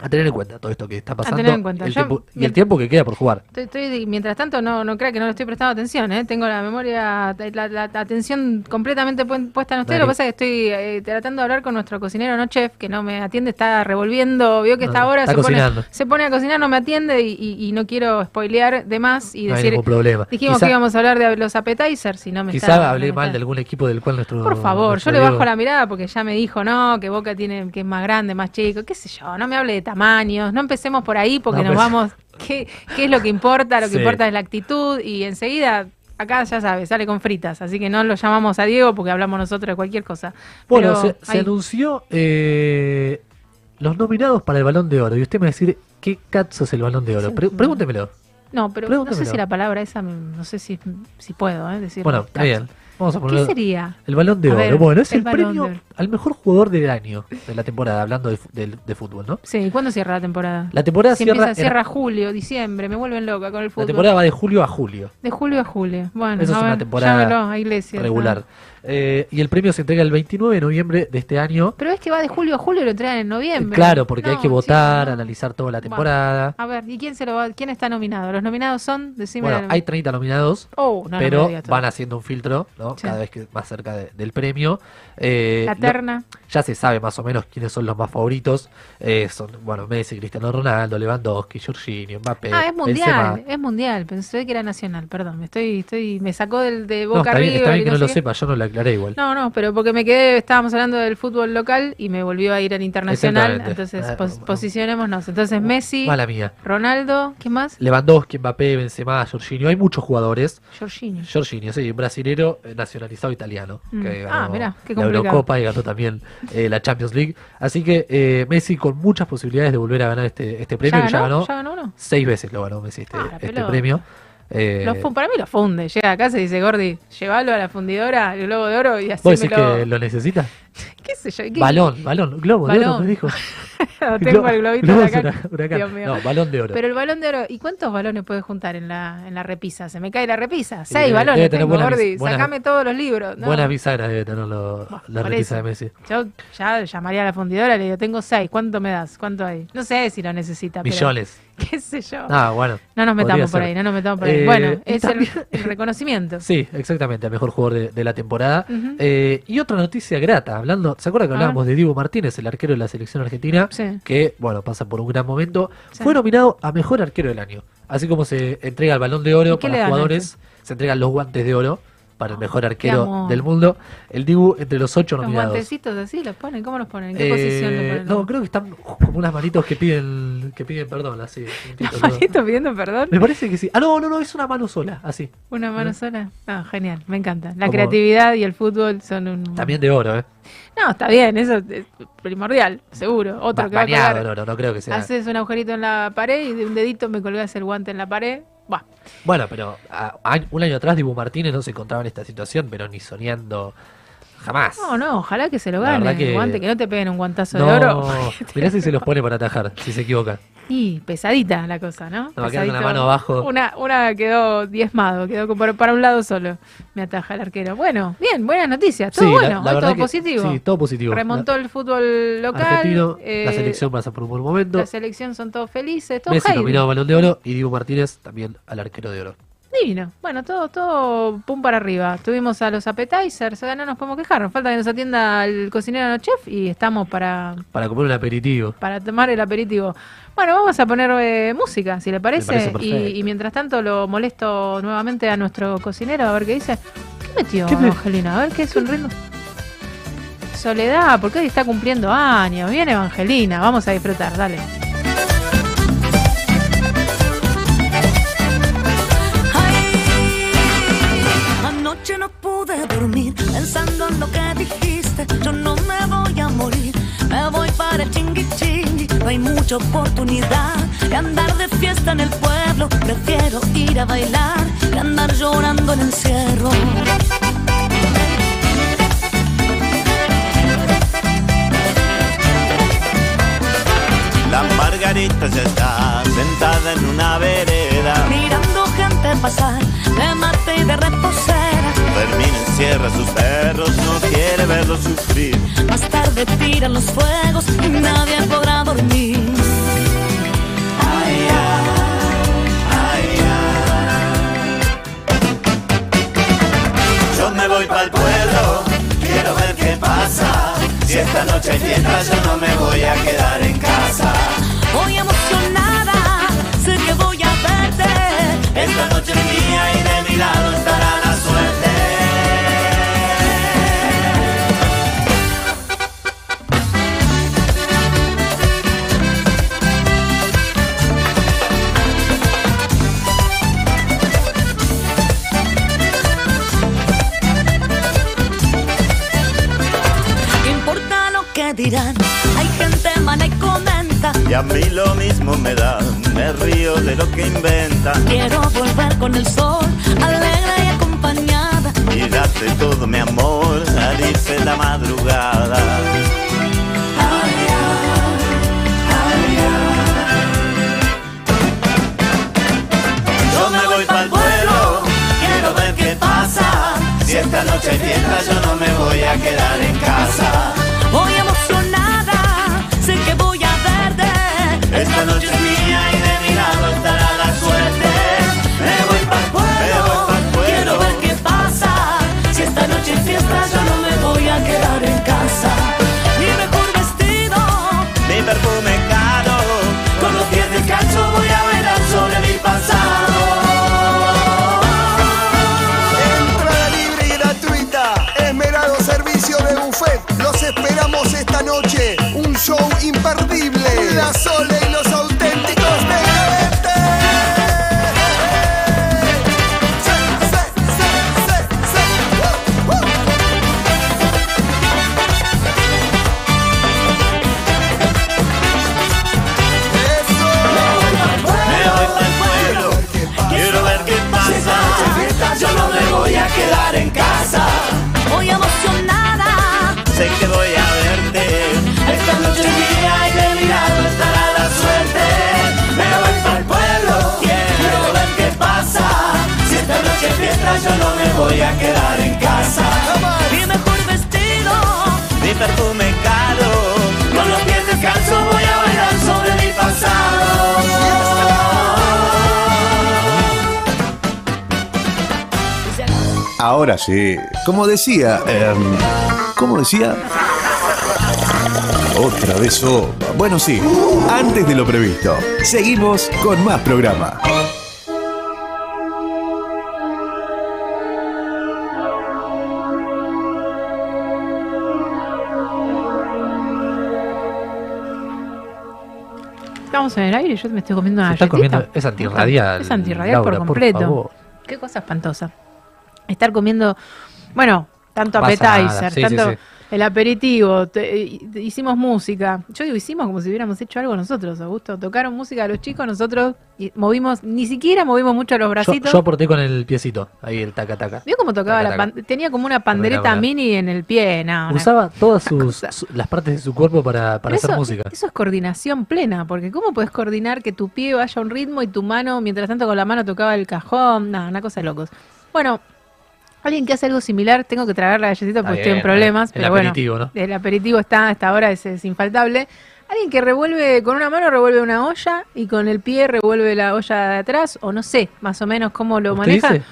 a tener en cuenta todo esto que está pasando tener en cuenta. el Yo- tiempo- y el tiempo que queda por jugar. Estoy, estoy- mientras tanto, no, no crea que no le estoy prestando atención, ¿eh? Tengo la memoria, la, la- la atención completamente pu- puesta en usted. Dale. Lo que pasa es que estoy eh, tratando de hablar con nuestro cocinero, no chef, que no me atiende, está revolviendo, vio que No, está se pone, cocinando. se pone a cocinar, no me atiende y, y- y no quiero spoilear de más y No hay decir... ningún problema. Dijimos Quizá- que íbamos a hablar de los appetizers y no me Quizá está... no hablé me mal está- de algún equipo del cual nuestro. Por favor, nuestro yo le bajo la mirada porque ya me dijo, no, que Boca tiene que es más grande, más chico, qué sé yo, no me hable de tamaños, no empecemos por ahí porque No, nos pues- vamos, ¿qué, qué es lo que importa? Lo que Sí. importa es la actitud y enseguida, acá ya sabes, sale con fritas, así que no lo llamamos a Diego porque hablamos nosotros de cualquier cosa. Bueno, Pero se, anunció eh, los nominados para el Balón de Oro. Y usted me va a decir, ¿qué cazzo es el Balón de Oro? Pre- pregúntemelo. No, pero no sé si la palabra esa, no sé si, si puedo eh, decir. Bueno, está bien. Vamos a ¿Qué sería? El Balón de A Oro. ver, bueno, es el de premio al mejor jugador del año de la temporada, hablando de, del- de fútbol, ¿no? Sí, ¿y ¿cuándo cierra la temporada? La temporada Si cierra empieza, en- cierra julio, diciembre, me vuelven loca con el La fútbol. temporada va de julio a julio. De julio a julio. Bueno, Eso a es una temporada regular. Eh, y el premio se entrega el 29 de noviembre de este año. Pero es que va de julio a julio y lo entregan en noviembre. Claro, porque hay No, que votar, no. analizar toda la temporada. A ver, ¿y quién se lo va, quién está nominado? Los nominados son, decime. Bueno, la- hay 30 nominados, Oh, no, no pero van haciendo un filtro, ¿no? Sí. Cada vez que más cerca de- del premio. Eh, La los interna. ya se sabe más o menos quiénes son los más favoritos. Eh, son, bueno, Messi, Cristiano Ronaldo, Lewandowski, Jorginho, Mbappé. Ah, es Benzema. mundial, es mundial. Pensé que era nacional, perdón. Me estoy, estoy, me sacó del de No, Boca está bien, está bien que no no lo sepa, yo no lo aclaré igual. No, no, pero porque me quedé, estábamos hablando del fútbol local y me volvió a ir al internacional. Entonces, Ah, pos- posicionémonos. Entonces, Messi, Mala mía. Ronaldo, ¿qué más? Lewandowski, Mbappé, Benzema, Jorginho. Hay muchos jugadores. Jorginho. Jorginho, sí, un brasilero eh, nacionalizado italiano. Mm. Que Ah, ganó mirá, qué la complicado. Eurocopa y ganó también eh, la Champions League. Así que eh, Messi con muchas posibilidades de volver a ganar este, este premio. ¿Ya que ya ganó? ganó, ¿Ya ganó uno? seis veces lo ganó Messi este, Ah, la este premio. Eh, Lo para mí lo funde. Llega a casa y dice, Gordi, llévalo a la fundidora, el globo de oro y así ¿Vos me decís lo... que lo necesita? ¿Qué sé yo? ¿qué- Balón, balón, globo de oro, Balón. me dijo. No, tengo Glo- el globito de acá. hura- huracán. Dios mío. No, balón de oro. Pero el balón de oro, ¿y cuántos balones puedes juntar en la, en la repisa? Se me cae la repisa. Seis debe- balones debe tener tengo, buena Gordi. buena- Sacame todos los libros. No. Buena bisagra debe tener lo- la repisa eso. de Messi. Yo ya llamaría a la fundidora y le digo, tengo seis, ¿cuánto me das? ¿Cuánto hay? No sé si lo necesita. pero- Millones. ¿Qué sé yo? Ah, bueno. No nos metamos por ser. ahí, no nos metamos por ahí. Eh, bueno, es el, reconocimiento. Sí, exactamente, el mejor jugador de, de la temporada. Eh, y otra noticia grata, hablando, ¿se acuerda que hablábamos de Diego Martínez, el arquero de la selección argentina? Sí. Que, bueno, pasa por un gran momento. Sí. Fue nominado a mejor arquero del año. Así como se entrega el balón de oro ¿Y qué le para dan, jugadores, se entregan los guantes de oro para el mejor arquero del mundo. El Dibu entre los ocho Los nominados. guantecitos así los ponen, ¿cómo los ponen? ¿En qué Eh, posición los ponen? No, creo que están como unas manitos que piden que piden perdón, así. juntitos, ¿no? ¿Manito pidiendo perdón? Me parece que sí. Ah, no, no, no, es una mano sola, así. ¿Una mano sola? No, genial, me encanta. La Como- creatividad y el fútbol son un... También de oro, ¿eh? No, está bien, eso es primordial, seguro. Otro Ba- que va a colgar. oro, no creo que sea. Haces un agujerito en la pared y de un dedito me colgás el guante en la pared. Bueno, pero a- a- un año atrás Dibu Martínez no se encontraba en esta situación, pero ni soñando jamás. No, no, ojalá que se lo gane. que- guante, que no te peguen un guantazo No, de oro. mirá si se los pone para atajar, si se equivoca. Y pesadita la cosa, ¿no? No, va a quedar con la Pesadito. mano abajo. Una, una quedó diezmado, quedó para, un lado solo. Me ataja el arquero. Bueno, bien, buenas noticias. Todo Sí, la- bueno, la todo que- positivo. sí, todo positivo. Remontó el fútbol local. Argentino, eh, la selección pasa por un buen momento. La selección son todos felices, todos Messi nominado Balón de Oro y Dibu Martínez también al arquero de oro. Divino. Bueno, todo, todo pum para arriba. Tuvimos a los appetizers, no nos podemos quejar. Nos falta que nos atienda el cocinero no chef y estamos para, Para comer un aperitivo. para tomar el aperitivo. Bueno, vamos a poner eh, música, si le parece. parece y, mientras tanto lo molesto nuevamente a nuestro cocinero a ver qué dice. ¿Qué metió ¿Qué me- Angelina? A ver qué es un ritmo. Soledad, porque hoy está cumpliendo años. Viene Evangelina, vamos a disfrutar, dale. Dormir pensando en lo que dijiste. Yo no me voy a morir, me voy para el chingui chingui. No hay mucha oportunidad de andar de fiesta en el pueblo. Prefiero ir a bailar que andar llorando en encierro. La Margarita ya está sentada en una vereda. Mirando gente pasar de mate y de reposera. Fermín encierra a sus perros, no quiere verlos sufrir. Más tarde tiran los fuegos y nadie podrá dormir. Ay, ay, Yo me voy para el pueblo, quiero ver qué pasa. Si esta noche hay fiesta, yo no me voy a quedar en casa. Voy emocionada, sé que voy a verte. Esta noche es mía y de mi lado estará la suerte. Dirán? Hay gente mala y comenta. Y a mí lo mismo me da, me río de lo que inventan. Quiero volver con el sol, alegre y acompañada. Y darte todo mi amor al irse la madrugada. Yo me voy para el pueblo, quiero ver qué pasa. Si esta noche hay fiesta, yo no me voy a quedar en casa. Verte. Esta noche imperdible. La Sole y los auténticos Yo no me voy a quedar en casa. Voy emocionada. Se quedó voy a quedar en casa. Mi mejor vestido, Mi perfume caro, con los pies descalzos voy a bailar sobre mi pasado. Ahora sí, como decía, em, ¿cómo decía? Otra vez sopa. Bueno, sí, antes de lo previsto, seguimos con más programa. Estamos en el aire y yo me estoy comiendo una galletita. comiendo- es antirradial, Es antirradial por Laura, por completo. favor. Qué cosa espantosa. Estar comiendo, bueno, tanto appetizer, sí, tanto sí, sí. El aperitivo, te- y- hicimos música. Yo digo hicimos como si hubiéramos hecho algo nosotros, Augusto. Tocaron música a los chicos, nosotros y movimos, ni siquiera movimos mucho los Yo, bracitos. yo aporté con el piecito, ahí el taca taca. ¿Vio cómo tocaba Taca, la pan- Tenía como una pandereta mini en el pie, no, una- Usaba todas sus, su- las partes de su cuerpo para, para hacer eso, música. Eso es coordinación plena, porque ¿cómo puedes coordinar que tu pie vaya a un ritmo y tu mano, mientras tanto con la mano tocaba el cajón? Nada, una cosa de locos. Bueno, alguien que hace algo similar, tengo que tragar la galletita porque estoy en problemas, el pero bueno, aperitivo, ¿no? el aperitivo está hasta ahora, es, es infaltable. Alguien que revuelve, con una mano revuelve una olla y con el pie revuelve la olla de atrás, o no sé, más o menos cómo lo ¿Usted maneja. dice?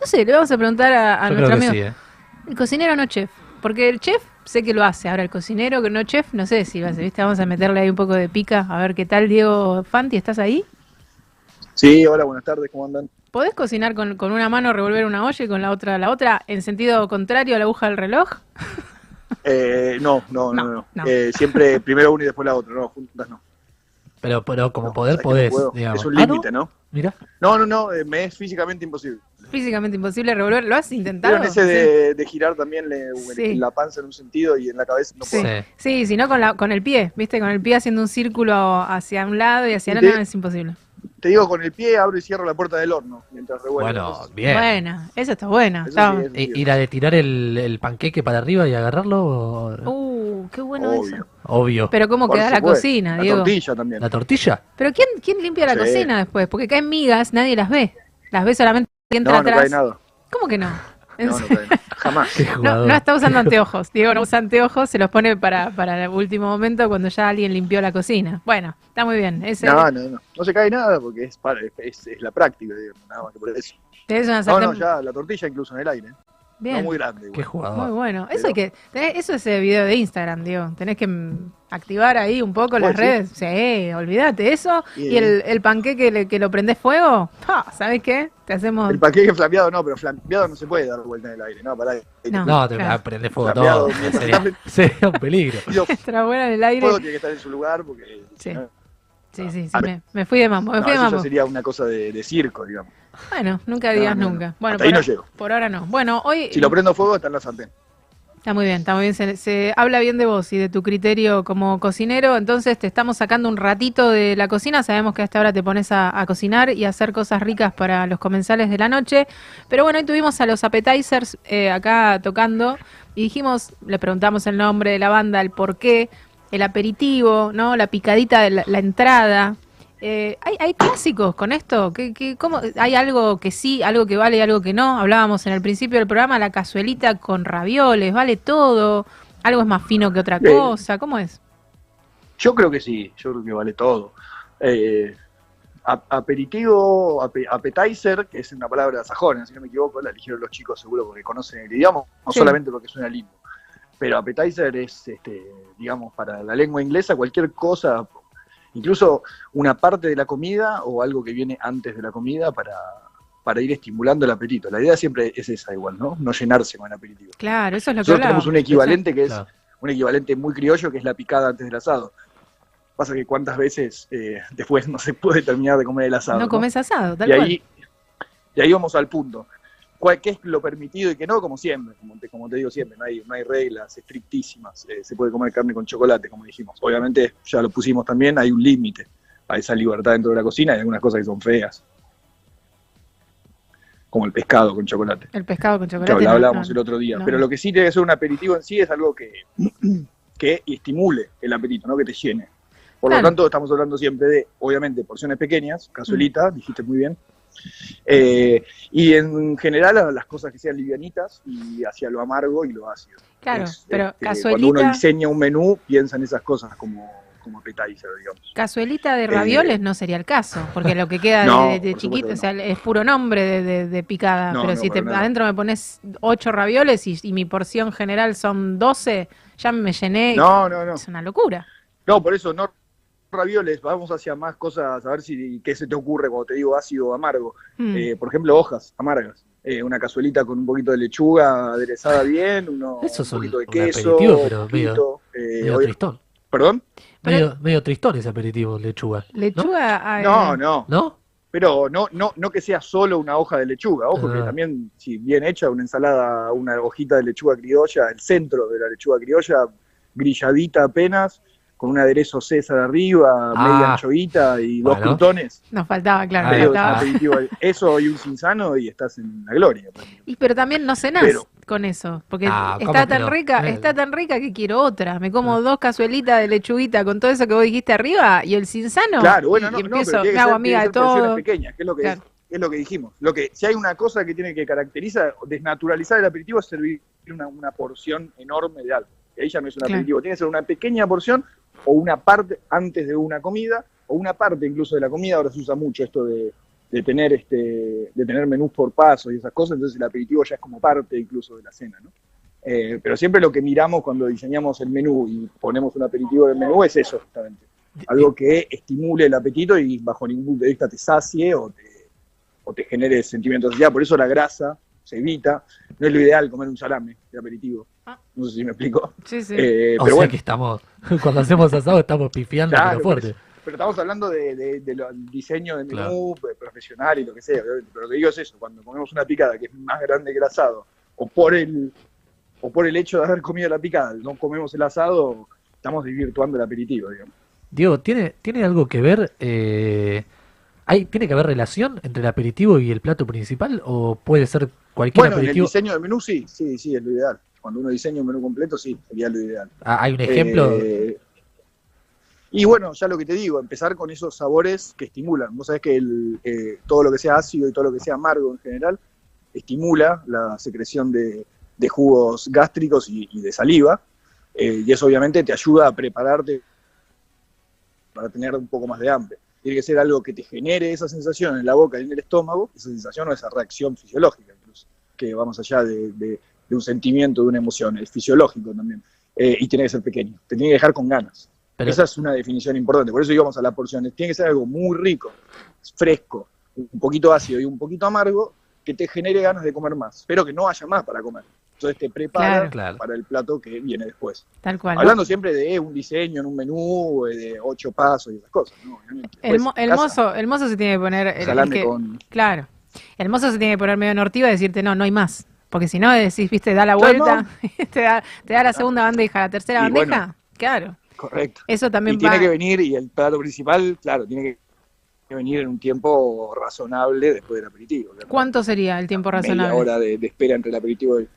No sé, le vamos a preguntar a, a Yo nuestro creo que amigo. sí, ¿eh? El cocinero no chef. Porque el chef sé que lo hace. Ahora el cocinero que no chef, no sé si va a ser, ¿viste? Vamos a meterle ahí un poco de pica. A ver qué tal, Diego Fanti, ¿estás ahí? Sí, hola, buenas tardes, ¿cómo andan? ¿Podés cocinar con, con una mano, revolver una olla y con la otra la otra en sentido contrario a la aguja del reloj? Eh, no, no, no, no. no. Eh, siempre primero uno y después la otra, no, juntas no. Pero, pero como poder ¿sabes que no podés, puedo? digamos. Es un Ah, ¿no? límite, ¿no? Mira. No, no, no, eh, me es físicamente imposible. Físicamente imposible revolver. ¿Lo has intentado? Pero en ese de, de girar también le- Sí. la panza en un sentido y en la cabeza no Sí, puedo. sí, si no con, la, con el pie, ¿viste? Con el pie haciendo un círculo hacia un lado y hacia el Sí. otro es imposible. Te digo, con el pie abro y cierro la puerta del horno mientras revuelvo. Bueno, Entonces, bien. Buena, eso está buena. Eso está- sí, eso sí. I- ¿Ir a de tirar el, el panqueque para arriba y agarrarlo? o- Uh, qué bueno Obvio. eso. Obvio. Pero cómo Por queda la cocina, La Diego. tortilla también. ¿La tortilla? Pero ¿quién, quién limpia la Sí. cocina después? Porque caen migas, nadie las ve. Las ve solamente quien No, entra no atrás. cae nada. ¿Cómo que no? ¿En No, no. Jamás. No, no está usando anteojos. Diego no usa anteojos, se los pone para, para el último momento cuando ya alguien limpió la cocina. Bueno, está muy bien. Ese, No, no, no. No se cae nada porque es, para, es, es la práctica, digamos, nada más que por eso. una No, sartén- no, ya la tortilla incluso en el aire. Bien. No muy grande. igual. Qué jugador. Muy bueno. Eso hay que, tenés- eso es el video de Instagram, Diego. Tenés que mm, activar ahí un poco las redes. Sí, olvídate eso. Y- Y el, el panqueque le- que lo prendés fuego, ¡pa! ¿sabes qué? Te hacemos... El paquete flameado no, pero flameado no se puede dar vuelta en el aire. No, pará. No, No, te claro. prende fuego todo. Sería, un peligro. En el aire. fuego tiene que estar en su lugar porque. Sí. si no- Sí, sí, sí, Ah, me, me fui de mambo, me no, fui de eso sería una cosa de, de circo, digamos. Bueno, nunca digas No, no, nunca. no. Bueno, Hasta ahí no llego. por ahora no. Bueno, hoy Si lo prendo fuego, está en la sartén. está muy bien, está muy bien. Se, se habla bien de vos y de tu criterio como cocinero. Entonces te estamos sacando un ratito de la cocina. Sabemos que hasta ahora te pones a, a cocinar y a hacer cosas ricas para los comensales de la noche. Pero bueno, hoy tuvimos a los appetizers eh, acá tocando y dijimos, le preguntamos el nombre de la banda, el por qué, el aperitivo, ¿no? La picadita de la, la entrada. Eh, ¿hay, hay clásicos con esto? ¿Qué, qué- cómo, ¿Hay algo que sí, algo que vale y algo que no? Hablábamos en el principio del programa, la cazuelita con ravioles, ¿vale todo? ¿Algo es más fino que otra cosa? ¿Cómo es? Yo creo que sí, yo creo que vale todo. Eh, ap- aperitivo, ape- appetizer, que es una palabra sajona, si no me equivoco, la eligieron los chicos seguro porque conocen el idioma, no Sí. solamente porque suena lindo. Pero appetizer es, este, digamos, para la lengua inglesa cualquier cosa, incluso una parte de la comida o algo que viene antes de la comida para, para ir estimulando el apetito. La idea siempre es esa igual, ¿no? No llenarse con el aperitivo. Claro, eso es lo que Nosotros hablaba. tenemos un equivalente que es Claro. un equivalente muy criollo que es la picada antes del asado. Pasa que cuántas veces eh, después no se puede terminar de comer el asado. No ¿no? comes asado, tal y cual. ahí, y ahí vamos al punto. ¿Cuál, ¿Qué es lo permitido y qué no? Como siempre, como te, como te digo siempre, no hay, no hay reglas estrictísimas. Eh, se puede comer carne con chocolate, como dijimos. Obviamente, ya lo pusimos también, hay un límite a esa libertad dentro de la cocina. Hay algunas cosas que son feas, como el pescado con chocolate El pescado con que chocolate. no, hablábamos no, el otro día. no. Pero lo que sí tiene que ser un aperitivo en sí es algo que, que estimule el apetito, no que te llene. Por Claro. lo tanto, estamos hablando siempre de, obviamente, porciones pequeñas, Mm. cazuelita, dijiste muy bien. Eh, Y en general a las cosas que sean livianitas y hacia lo amargo y lo ácido. Claro, Es, pero este, Cuando uno diseña un menú, piensa en esas cosas como, como appetizer, digamos. cazuelita de ravioles no sería el caso, porque lo que queda Eh, No, de, chiquito, o sea, es puro nombre de, de- de picada, No, pero si te, adentro me pones ocho ravioles y, y mi porción general son 12, ya me llené. No, no, no. Es una locura. No, por eso no ravioles, vamos hacia más cosas, a ver si qué se te ocurre cuando te digo ácido o amargo. Mm. Eh, por ejemplo, hojas amargas. Eh, una cazuelita con un poquito de lechuga aderezada bien, uno, Eso es un un, poquito de un queso, aperitivo, pero poquito, medio, eh, medio hoy- tristón. ¿Perdón? Medio, medio tristón ese aperitivo, lechuga. Lechuga. ay, No, no. ¿No? Pero no, no, no que sea solo una hoja de lechuga. Ojo que Ah. también, si bien hecha, una ensalada, una hojita de lechuga criolla, el centro de la lechuga criolla, grilladita apenas, con un aderezo César arriba, Ah. media anchoita y dos Bueno. crutones. Nos faltaba, claro, nos faltaba. Eso y un cinzano y estás en la gloria. Y, pero también no cenás Pero- con eso, porque Ah, ¿cómo está que tan no? rica, Eh. está tan rica que quiero otra. Me como dos cazuelitas de lechuguita con todo eso que vos dijiste arriba y el cinzano. Claro, bueno, y, no, y no, empiezo, pero tiene me que hago ser- amiga de que todo. pequeñas, que es lo que, Claro. es, lo que dijimos. Lo que, si hay una cosa que tiene que caracterizar, desnaturalizar el aperitivo es servir una, una porción enorme de algo. Y ahí ya no es un Claro. aperitivo, tiene que ser una pequeña porción o una parte antes de una comida, o una parte incluso de la comida. Ahora se usa mucho esto de, de tener este de tener menús por paso y esas cosas, entonces el aperitivo ya es como parte incluso de la cena, ¿no? Eh, pero siempre lo que miramos cuando diseñamos el menú y ponemos un aperitivo en el menú es eso, justamente. Algo que estimule el apetito y bajo ningún punto de vista te sacie o te, o te genere sentimientos de saciedad. Por eso la grasa se evita. No es lo ideal comer un salame de aperitivo. No sé si me explico. Sí, sí. Eh, o pero sea bueno, que estamos, cuando hacemos asado estamos pifiando Claro, pero fuerte. pero estamos hablando de, de- de lo- del diseño de menú eh, profesional y lo que sea. Pero lo que digo es eso, cuando comemos una picada que es más grande que el asado, o por el, o por el hecho de haber comido la picada, no comemos el asado, estamos desvirtuando el aperitivo, digamos. Diego, ¿tiene, ¿tiene algo que ver? eh, ¿hay, ¿Tiene que haber relación entre el aperitivo y el plato principal? ¿O puede ser cualquier Bueno, en el aperitivo? diseño del menú sí, sí, sí, es lo ideal. Cuando uno diseña un menú completo, sí, sería lo ideal. Ah, ¿Hay un ejemplo? Eh, y bueno, ya lo que te digo, empezar con esos sabores que estimulan. Vos sabés que el, eh, todo lo que sea ácido y todo lo que sea amargo en general estimula la secreción de, de jugos gástricos y, y de saliva. eh, y eso obviamente te ayuda a prepararte para tener un poco más de hambre. Tiene que ser algo que te genere esa sensación en la boca y en el estómago, esa sensación o esa reacción fisiológica incluso, que va más allá de, de- de un sentimiento, de una emoción, es fisiológico también. Eh, y tiene que ser pequeño, te tiene que dejar con ganas. Pero- Esa es una definición importante, por eso íbamos a las porciones. Tiene que ser algo muy rico, fresco, un poquito ácido y un poquito amargo, que te genere ganas de comer más, pero que no haya más para comer. Entonces te prepara Claro. para el plato que viene después. Tal cual. ¿no? Hablando siempre de un diseño en un menú, eh, de ocho pasos y esas cosas. ¿no? El, Después, el casa, mozo, el mozo se tiene que poner. el- el que- con- Claro. El mozo se tiene que poner medio nortiva y decirte, no, no hay más. Porque si no, decís, viste, da la vuelta, te, da, te da la segunda bandeja, la tercera Y bandeja. bueno. claro. Correcto. Eso también y tiene va- que venir, y el plato principal, claro, tiene que que venir en un tiempo razonable después del aperitivo. ¿verdad? ¿Cuánto sería el tiempo razonable? Media hora de, de espera entre el aperitivo y...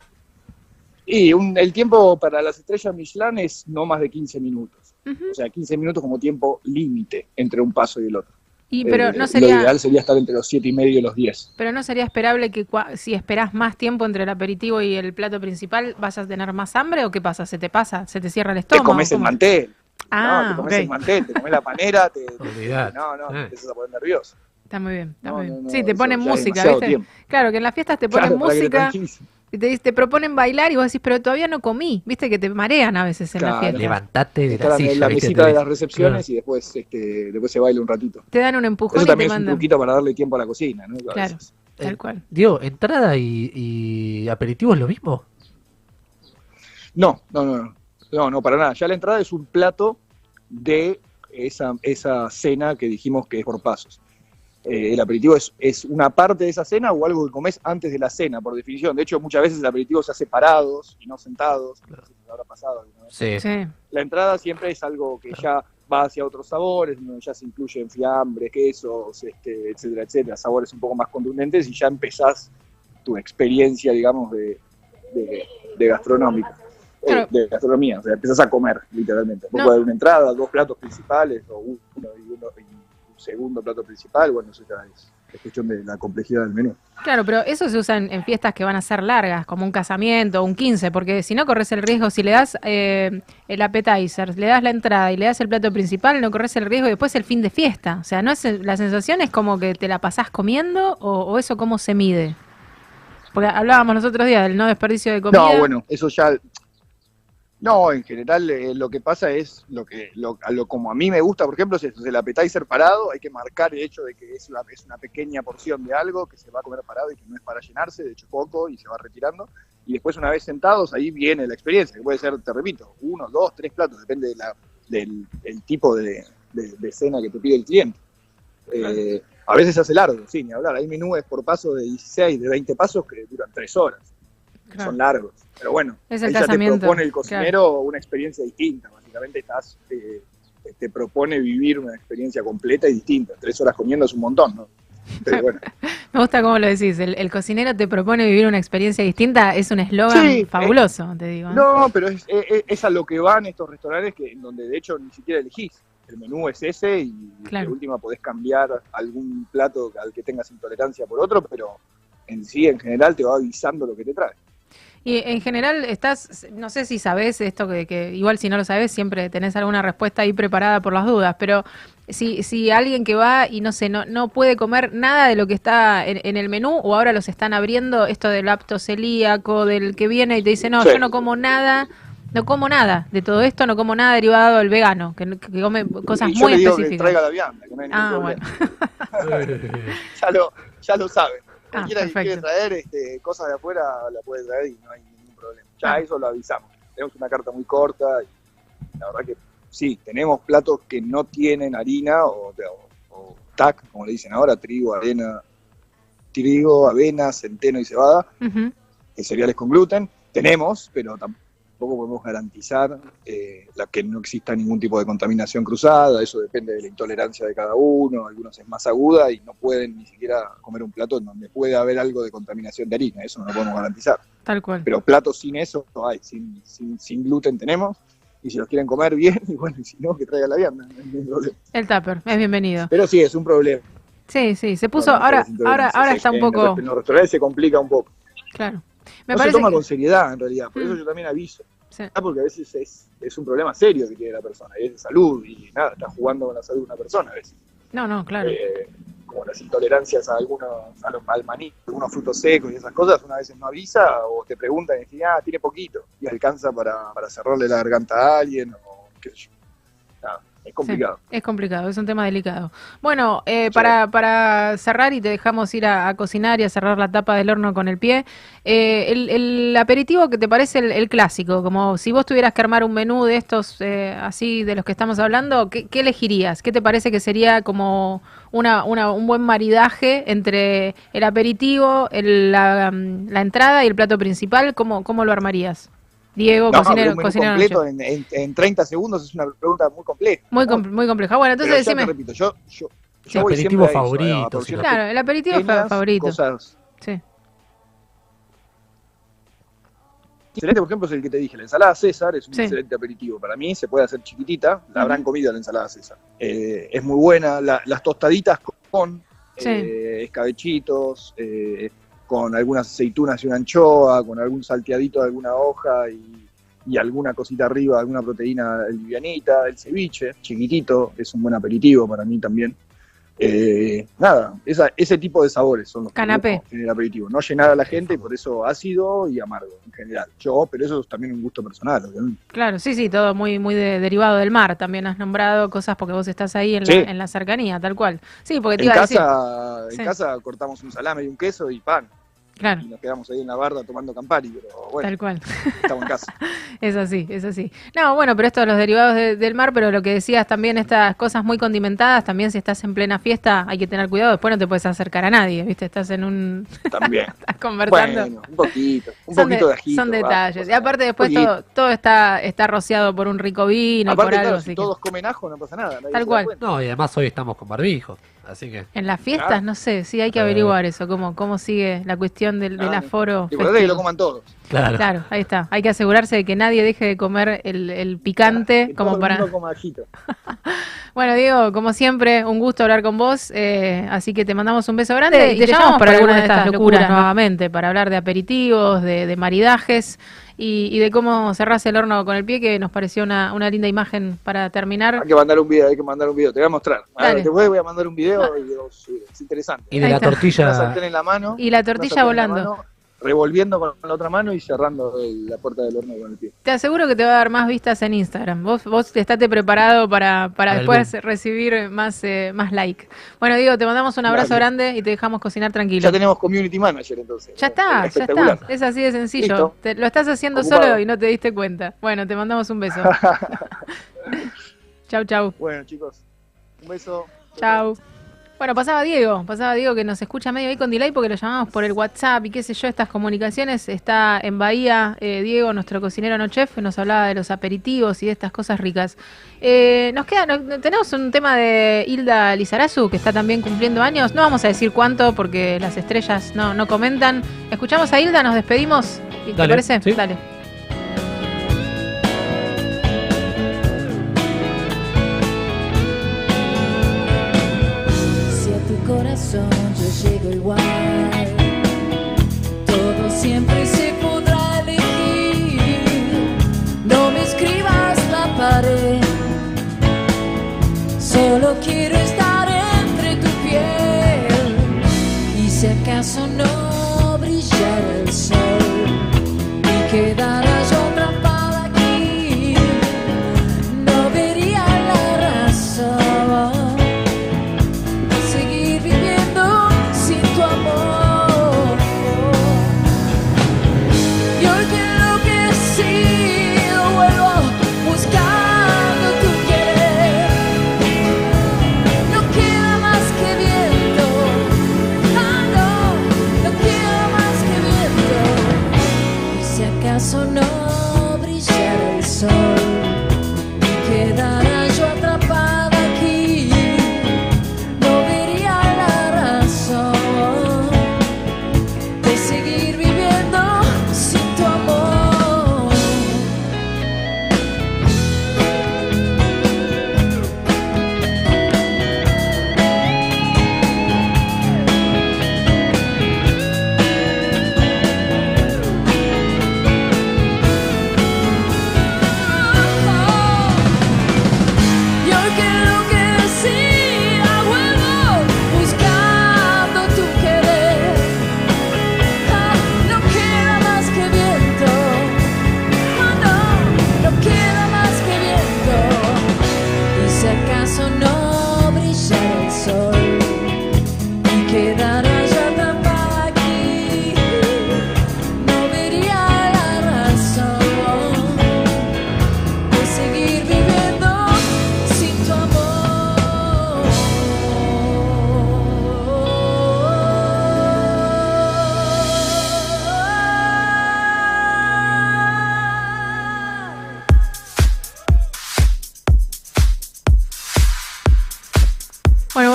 Y un- el tiempo para las estrellas Michelin es no más de 15 minutos. O sea, 15 minutos como tiempo límite entre un paso y el otro. Y pero Eh, no sería, Lo ideal sería estar entre los 7 y medio y los 10. pero no sería esperable que cua- si esperás más tiempo entre el aperitivo y el plato principal, vas a tener más hambre o qué pasa? ¿Se te pasa? ¿Se te cierra el Te estómago? comes el mantel. Ah, no, te comes ok. el mantel, te comes la panera, te, te- Olvidate. no, no, Eh. te empiezas a poner nervioso. Está muy bien, está No, muy no, bien. no, sí, te ponen música, ¿viste? tiempo. Claro, que en las fiestas te ponen Claro, para que te música. Y te, te proponen bailar y vos decís, pero todavía no comí. Viste que te marean a veces en la fiesta. Levantate de la en silla. la mesita de las recepciones y después, este, después se baila un ratito. Te dan un empujón Eso y te también es un truquito para darle tiempo a la cocina, ¿no? A Claro, veces. tal cual. Diego, ¿entrada y, y aperitivo es lo mismo? No, no, no, no, no, no, para nada. Ya la entrada es un plato de esa, esa cena que dijimos que es por pasos. Eh, el aperitivo es, es una parte de esa cena o algo que comes antes de la cena, por definición. De hecho, muchas veces el aperitivo se hace parados y no sentados. No sé si te habrá pasado alguna vez. Sí. Sí. La entrada siempre es algo que ya va hacia otros sabores, donde ya se incluyen fiambres, quesos, este, etcétera, etcétera, sabores un poco más contundentes y ya empezás tu experiencia, digamos, de, de, de gastronómica. eh, Claro. de gastronomía, o sea, empezás a comer, literalmente. No. podés dar una entrada, dos platos principales, o uno y, uno y segundo plato principal, bueno, eso ya es es cuestión de la complejidad del menú. Claro, pero eso se usa en, en fiestas que van a ser largas, como un casamiento o un 15, porque si no corres el riesgo, si le das eh, el appetizer, le das la entrada y le das el plato principal, no corres el riesgo y después el fin de fiesta. O sea, no es la sensación es como que te la pasás comiendo o, o eso cómo se mide. Porque hablábamos los otros días del no desperdicio de comida. No, bueno, eso ya. No, en general eh, lo que pasa es lo que lo, lo como a mí me gusta, por ejemplo, es es el appetizer parado, hay que marcar el hecho de que es una, es una pequeña porción de algo que se va a comer parado y que no es para llenarse, de hecho poco y se va retirando. Y después una vez sentados, ahí viene la experiencia, que puede ser, te repito, uno, dos, tres platos, depende de la, del el tipo de, de- de cena que te pide el cliente. Eh, a veces hace largo, sí, ni hablar. Hay menúes por paso de 16, de 20 pasos que duran tres horas. Claro. Son largos. Pero bueno, Es el ahí ya te propone el cocinero una experiencia distinta. Básicamente estás, eh, te propone vivir una experiencia completa y distinta. Tres horas comiendo es un montón, ¿no? Pero bueno. Me gusta cómo lo decís, el, el cocinero te propone vivir una experiencia distinta, es un eslogan Sí, fabuloso, te digo. ¿eh? No, pero es, es- es a lo que van estos restaurantes que en donde de hecho ni siquiera elegís. El menú es ese y Claro. de última podés cambiar algún plato al que tengas intolerancia por otro, pero en sí, en general, te va avisando lo que te trae. Y en general estás, no sé si sabes esto, que, que igual si no lo sabes siempre tenés alguna respuesta ahí preparada por las dudas, pero si, si alguien que va y no sé, no, no puede comer nada de lo que está en, en el menú o ahora los están abriendo, esto del apto celíaco, del que viene y te dice, no, Sí. yo no como nada, no como nada de todo esto, no como nada derivado del vegano, que, que come cosas y yo muy le digo que específicas. traiga la vianda, que no hay Ah, problema. ya, lo, ya lo saben. Ah, Cualquiera que quiere traer este, cosas de afuera la puede traer y no hay ningún problema. Ya Ah. eso lo avisamos. Tenemos una carta muy corta y la verdad que sí, tenemos platos que no tienen harina o, o- o TAC, como le dicen ahora, trigo, avena, trigo, avena, centeno y cebada, eh, cereales con gluten. Tenemos, pero tampoco podemos garantizar eh, la que no exista ningún tipo de contaminación cruzada. Eso depende de la intolerancia de cada uno. Algunos es más aguda y no pueden ni siquiera comer un plato en donde puede haber algo de contaminación de harina. Eso no lo podemos garantizar. Tal cual. Pero platos sin eso no hay. Sin, sin, sin gluten tenemos. Y si los quieren comer bien, y bueno, y si no, que traigan la vianda. no hay ningún problema. El tupper, es bienvenido. Pero sí, es un problema. Sí, sí, se puso, ahora, ahora, ahora está un poco, En los restaurantes se complica un poco. claro. Me no se parece toma que- con seriedad en realidad, por Mm. eso yo también aviso. Sí. Ah, porque a veces es, es un problema serio que tiene la persona, y es de salud, y nada, está jugando con la salud de una persona a veces. No, no, claro. Eh, como las intolerancias a algunos, a los, al maní, algunos frutos secos y esas cosas, una vez no avisa o te preguntan y dicen, ah, tiene poquito, y alcanza para, para cerrarle la garganta a alguien, o qué sé yo. Es complicado. Sí, es complicado, es un tema delicado. Bueno, eh, para, para cerrar y te dejamos ir a, a cocinar y a cerrar la tapa del horno con el pie, eh, el, el aperitivo que te parece el, el clásico, como si vos tuvieras que armar un menú de estos eh, así de los que estamos hablando, ¿qué, qué elegirías? ¿Qué te parece que sería como una, una- un buen maridaje entre el aperitivo, el- la, la entrada y el plato principal? ¿Cómo, cómo lo armarías? Diego, No, cocinero, pero un menú cocinero completo noche. en, en- en 30 segundos es una pregunta muy compleja. Muy, com- muy compleja. Bueno, entonces Pero ya te decime. repito, yo, yo, Sí, yo voy aperitivo eso, favorito, Claro, el aperitivo favorito. Cosas Sí. Excelente, por ejemplo, es el que te dije, la ensalada César es un Sí. excelente aperitivo. Para mí se puede hacer chiquitita, la habrán comido la ensalada César. Eh, es muy buena, la- las tostaditas con Sí. eh, escabechitos, eh, con algunas aceitunas y una anchoa, con algún salteadito de alguna hoja y, y alguna cosita arriba, alguna proteína livianita, el ceviche, chiquitito, es un buen aperitivo para mí también. Eh, nada, esa- ese tipo de sabores son los que Canapé. busco en el aperitivo. No llenar a la gente, por eso ácido y amargo en general. Yo, pero eso es también un gusto personal. obviamente. Claro, sí, sí, todo muy, muy de- derivado del mar. También has nombrado cosas porque vos estás ahí en, Sí. la, en la cercanía, tal cual. Sí, porque te En iba a decir. casa, en Sí. casa cortamos un salame y un queso y pan. Claro. Y nos quedamos ahí en la barda tomando Campari, pero bueno, Tal cual. estamos en casa. Es así, es así. No, bueno, pero esto de los derivados de- del mar, pero lo que decías también, estas cosas muy condimentadas, también si estás en plena fiesta hay que tener cuidado, después no te puedes acercar a nadie, ¿viste? Estás en un... También. estás conversando. Bueno, un poquito, un son, poquito de- de ajito. son detalles. Y aparte después todo, todo está, está rociado por un rico vino y Aparte, por algo. claro, así si que- todos comen ajo no pasa nada. Tal cual. No, y además hoy estamos con barbijo, así que... En las fiestas, Claro. no sé, sí hay que Eh. averiguar eso, cómo, cómo sigue la cuestión del, del Ah, aforo. Acordate que lo coman todos. Claro. Claro, ahí está. Hay que asegurarse de que nadie deje de comer el, el picante Que como todo el para... mundo coma ajito. Bueno, Diego, como siempre, un gusto hablar con vos. eh, así que te mandamos un beso grande Te- y te te llamamos por para alguna alguna de estas locuras, locuras, ¿no? nuevamente, para hablar de aperitivos, de, de maridajes y, y de cómo cerrás el horno con el pie, que nos pareció una, una linda imagen para terminar. Hay que mandar un video, hay que mandar un video. Te voy a mostrar. A ver, después voy a mandar un video y digo, sí, es interesante. Y de la Una tortilla. sartén en la mano. Y la tortilla volando. Revolviendo con la otra mano y cerrando el- la puerta del horno con el pie. Te aseguro que te va a dar más vistas en Instagram. Vos, vos estate preparado para, para después boom. recibir más, eh, más like. Bueno, Diego, te mandamos un abrazo Dale. grande y te dejamos cocinar tranquilo. Ya tenemos community manager entonces. Ya está, ya está. Es así de sencillo. Te- lo estás haciendo Ocupado. solo y no te diste cuenta. Bueno, te mandamos un beso. chau, chau. Bueno, chicos, un beso. Chau. Bueno, pasaba Diego, pasaba Diego que nos escucha medio ahí con delay porque lo llamamos por el WhatsApp y qué sé yo, estas comunicaciones. Está en Bahía eh, Diego, nuestro cocinero no chef, nos hablaba de los aperitivos y de estas cosas ricas. Eh, nos queda, no- tenemos un tema de Hilda Lizarazu, que está también cumpliendo años. No vamos a decir cuánto porque las estrellas no, no comentan. Escuchamos a Hilda, nos despedimos. ¿Te Dale, parece? sí. Dale. Corazón yo llego igual, todo siempre se podrá elegir. No me escribas la pared, solo quiero estar entre tu piel. Y si acaso no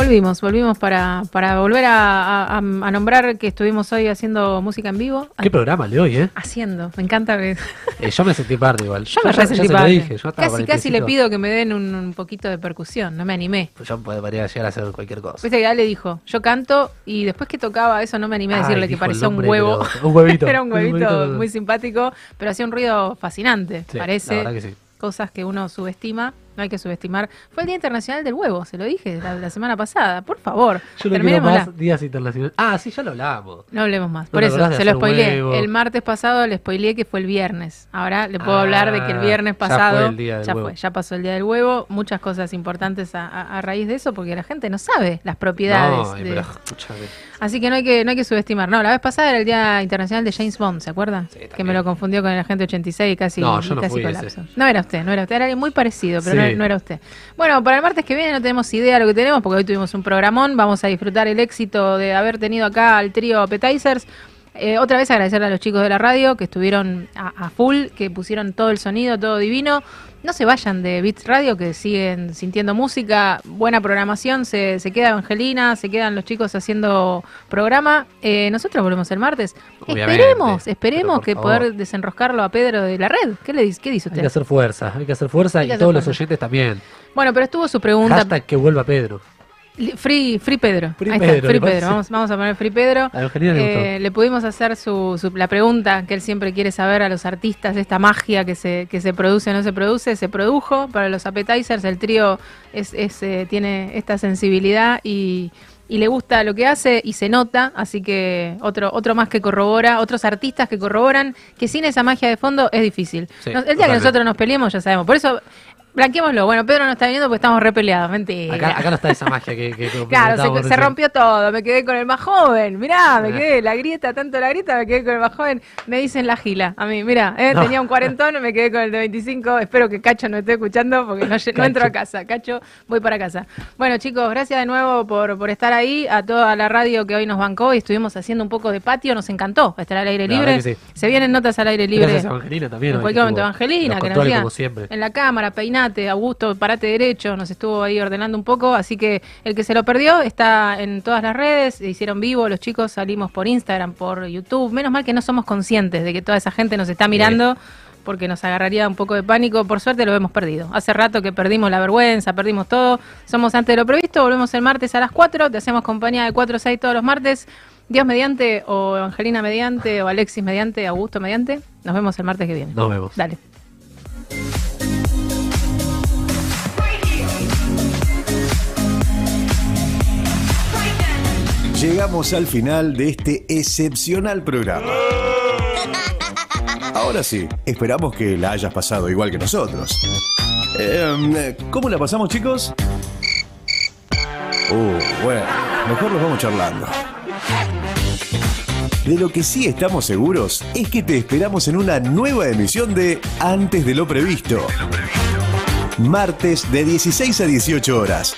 volvimos, volvimos para, para volver a, a- a nombrar que estuvimos hoy haciendo música en vivo. Qué programa el de hoy, ¿eh? Haciendo, me encanta que... Eh, yo me sentí parte igual. Yo me resentí parte. dije, yo Casi, casi le pido que me den un, un poquito de percusión, no me animé. Pues yo podría llegar a hacer cualquier cosa. Viste que ya le dijo, yo canto y después que tocaba eso no me animé a Ay, decirle que parecía un huevo. un huevito. Era un Un huevito huevito. muy simpático, pero hacía un ruido fascinante. Sí, Parece la verdad que sí. cosas que uno subestima, no hay que subestimar. Fue el Día Internacional del Huevo, se lo dije la, la semana pasada, por favor. Yo no quiero más días internacionales. Ah, sí, ya lo hablábamos. No hablemos más. ¿No Por eso, se lo spoileé. huevo? El martes pasado le spoileé que fue el viernes. Ahora le puedo Ah, hablar de que el viernes ya fue pasado el día del ya huevo. fue, ya pasó el día del huevo. Muchas cosas importantes a, a- a raíz de eso porque la gente no sabe las propiedades. No, de- pero escúchame. Así que no hay que no hay que subestimar. No, la vez pasada era el Día Internacional de James Bond, ¿se acuerdan? que me lo confundió con el agente 86 y casi, No, yo no casi fui colapso. ese. No era usted, no era usted, era alguien muy parecido, pero Sí. no, no era usted. Bueno, para el martes que viene no tenemos idea de lo que tenemos porque hoy tuvimos un programón. Vamos a disfrutar el éxito de haber tenido acá al trío Appetizers. Eh, otra vez agradecerle a los chicos de la radio que estuvieron a, a full, que pusieron todo el sonido, todo divino. No se vayan de Beats Radio, que siguen sintiendo música, buena programación, se, se queda Evangelina, se quedan los chicos haciendo programa. Eh, nosotros volvemos el martes. Obviamente, esperemos, esperemos que favor. poder desenroscarlo a Pedro de la red. ¿Qué le dice, qué dice Hay usted? que hacer fuerza, hay que hacer fuerza Hay que y hacer todos los oyentes también. Bueno, pero estuvo su pregunta. Hashtag que vuelva Pedro. Free, free Pedro. Free Ahí Pedro, está, Free ¿le Pedro. Vamos, vamos a poner Free Pedro. A le. Eh, le pudimos hacer su, su- la pregunta que él siempre quiere saber a los artistas, esta magia que se, que se produce o no se produce, se produjo. Para los appetizers el trío es, es, eh, tiene esta sensibilidad y, y le gusta lo que hace y se nota, así que otro, otro más que corrobora, otros artistas que corroboran que sin esa magia de fondo es difícil. Sí, el día que nosotros nos peleemos ya sabemos. Por eso... Blanqueémoslo. Bueno, Pedro no está viniendo porque estamos re peleados. Mentira. Acá, acá no está esa magia que, que Claro, se, rompió todo, me quedé con el más joven, mirá, me Ah. quedé la grieta, tanto la grieta, me quedé con el más joven, me dicen la gila, a mí, mirá, eh, No. tenía un cuarentón, me quedé con el de 25, espero que Cacho no esté escuchando porque no, no entro a casa, Cacho, voy para casa. Bueno chicos, gracias de nuevo por, por estar ahí, a toda la radio que hoy nos bancó y estuvimos haciendo un poco de patio, nos encantó estar al aire libre, sí. se vienen notas al aire libre. Gracias Evangelina también. En hoy, cualquier que momento, Evangelina, que nos como siempre. en la cámara, peinate, Augusto, parate derecho, nos estuvo ahí ordenando un poco, así que el que se lo perdió está en todas las redes, hicieron vivo, los chicos salimos por Instagram, por YouTube, menos mal que no somos conscientes de que toda esa gente nos está mirando. Porque nos agarraría un poco de pánico. Por suerte lo hemos perdido. Hace rato que perdimos la vergüenza, perdimos todo. Somos antes de lo previsto. Volvemos el martes a las 4. Te hacemos compañía de 4 o 6 todos los martes. Dios mediante, o Evangelina mediante, o Alexis mediante, Augusto mediante. Nos vemos el martes que viene. Nos vemos. Dale. Llegamos al final de este excepcional programa. Ahora sí, esperamos que la hayas pasado igual que nosotros. Em, ¿Cómo la pasamos, chicos? Uh, bueno, mejor los vamos charlando. De lo que sí estamos seguros es que te esperamos en una nueva emisión de Antes de lo previsto. Martes de 16 a 18 horas.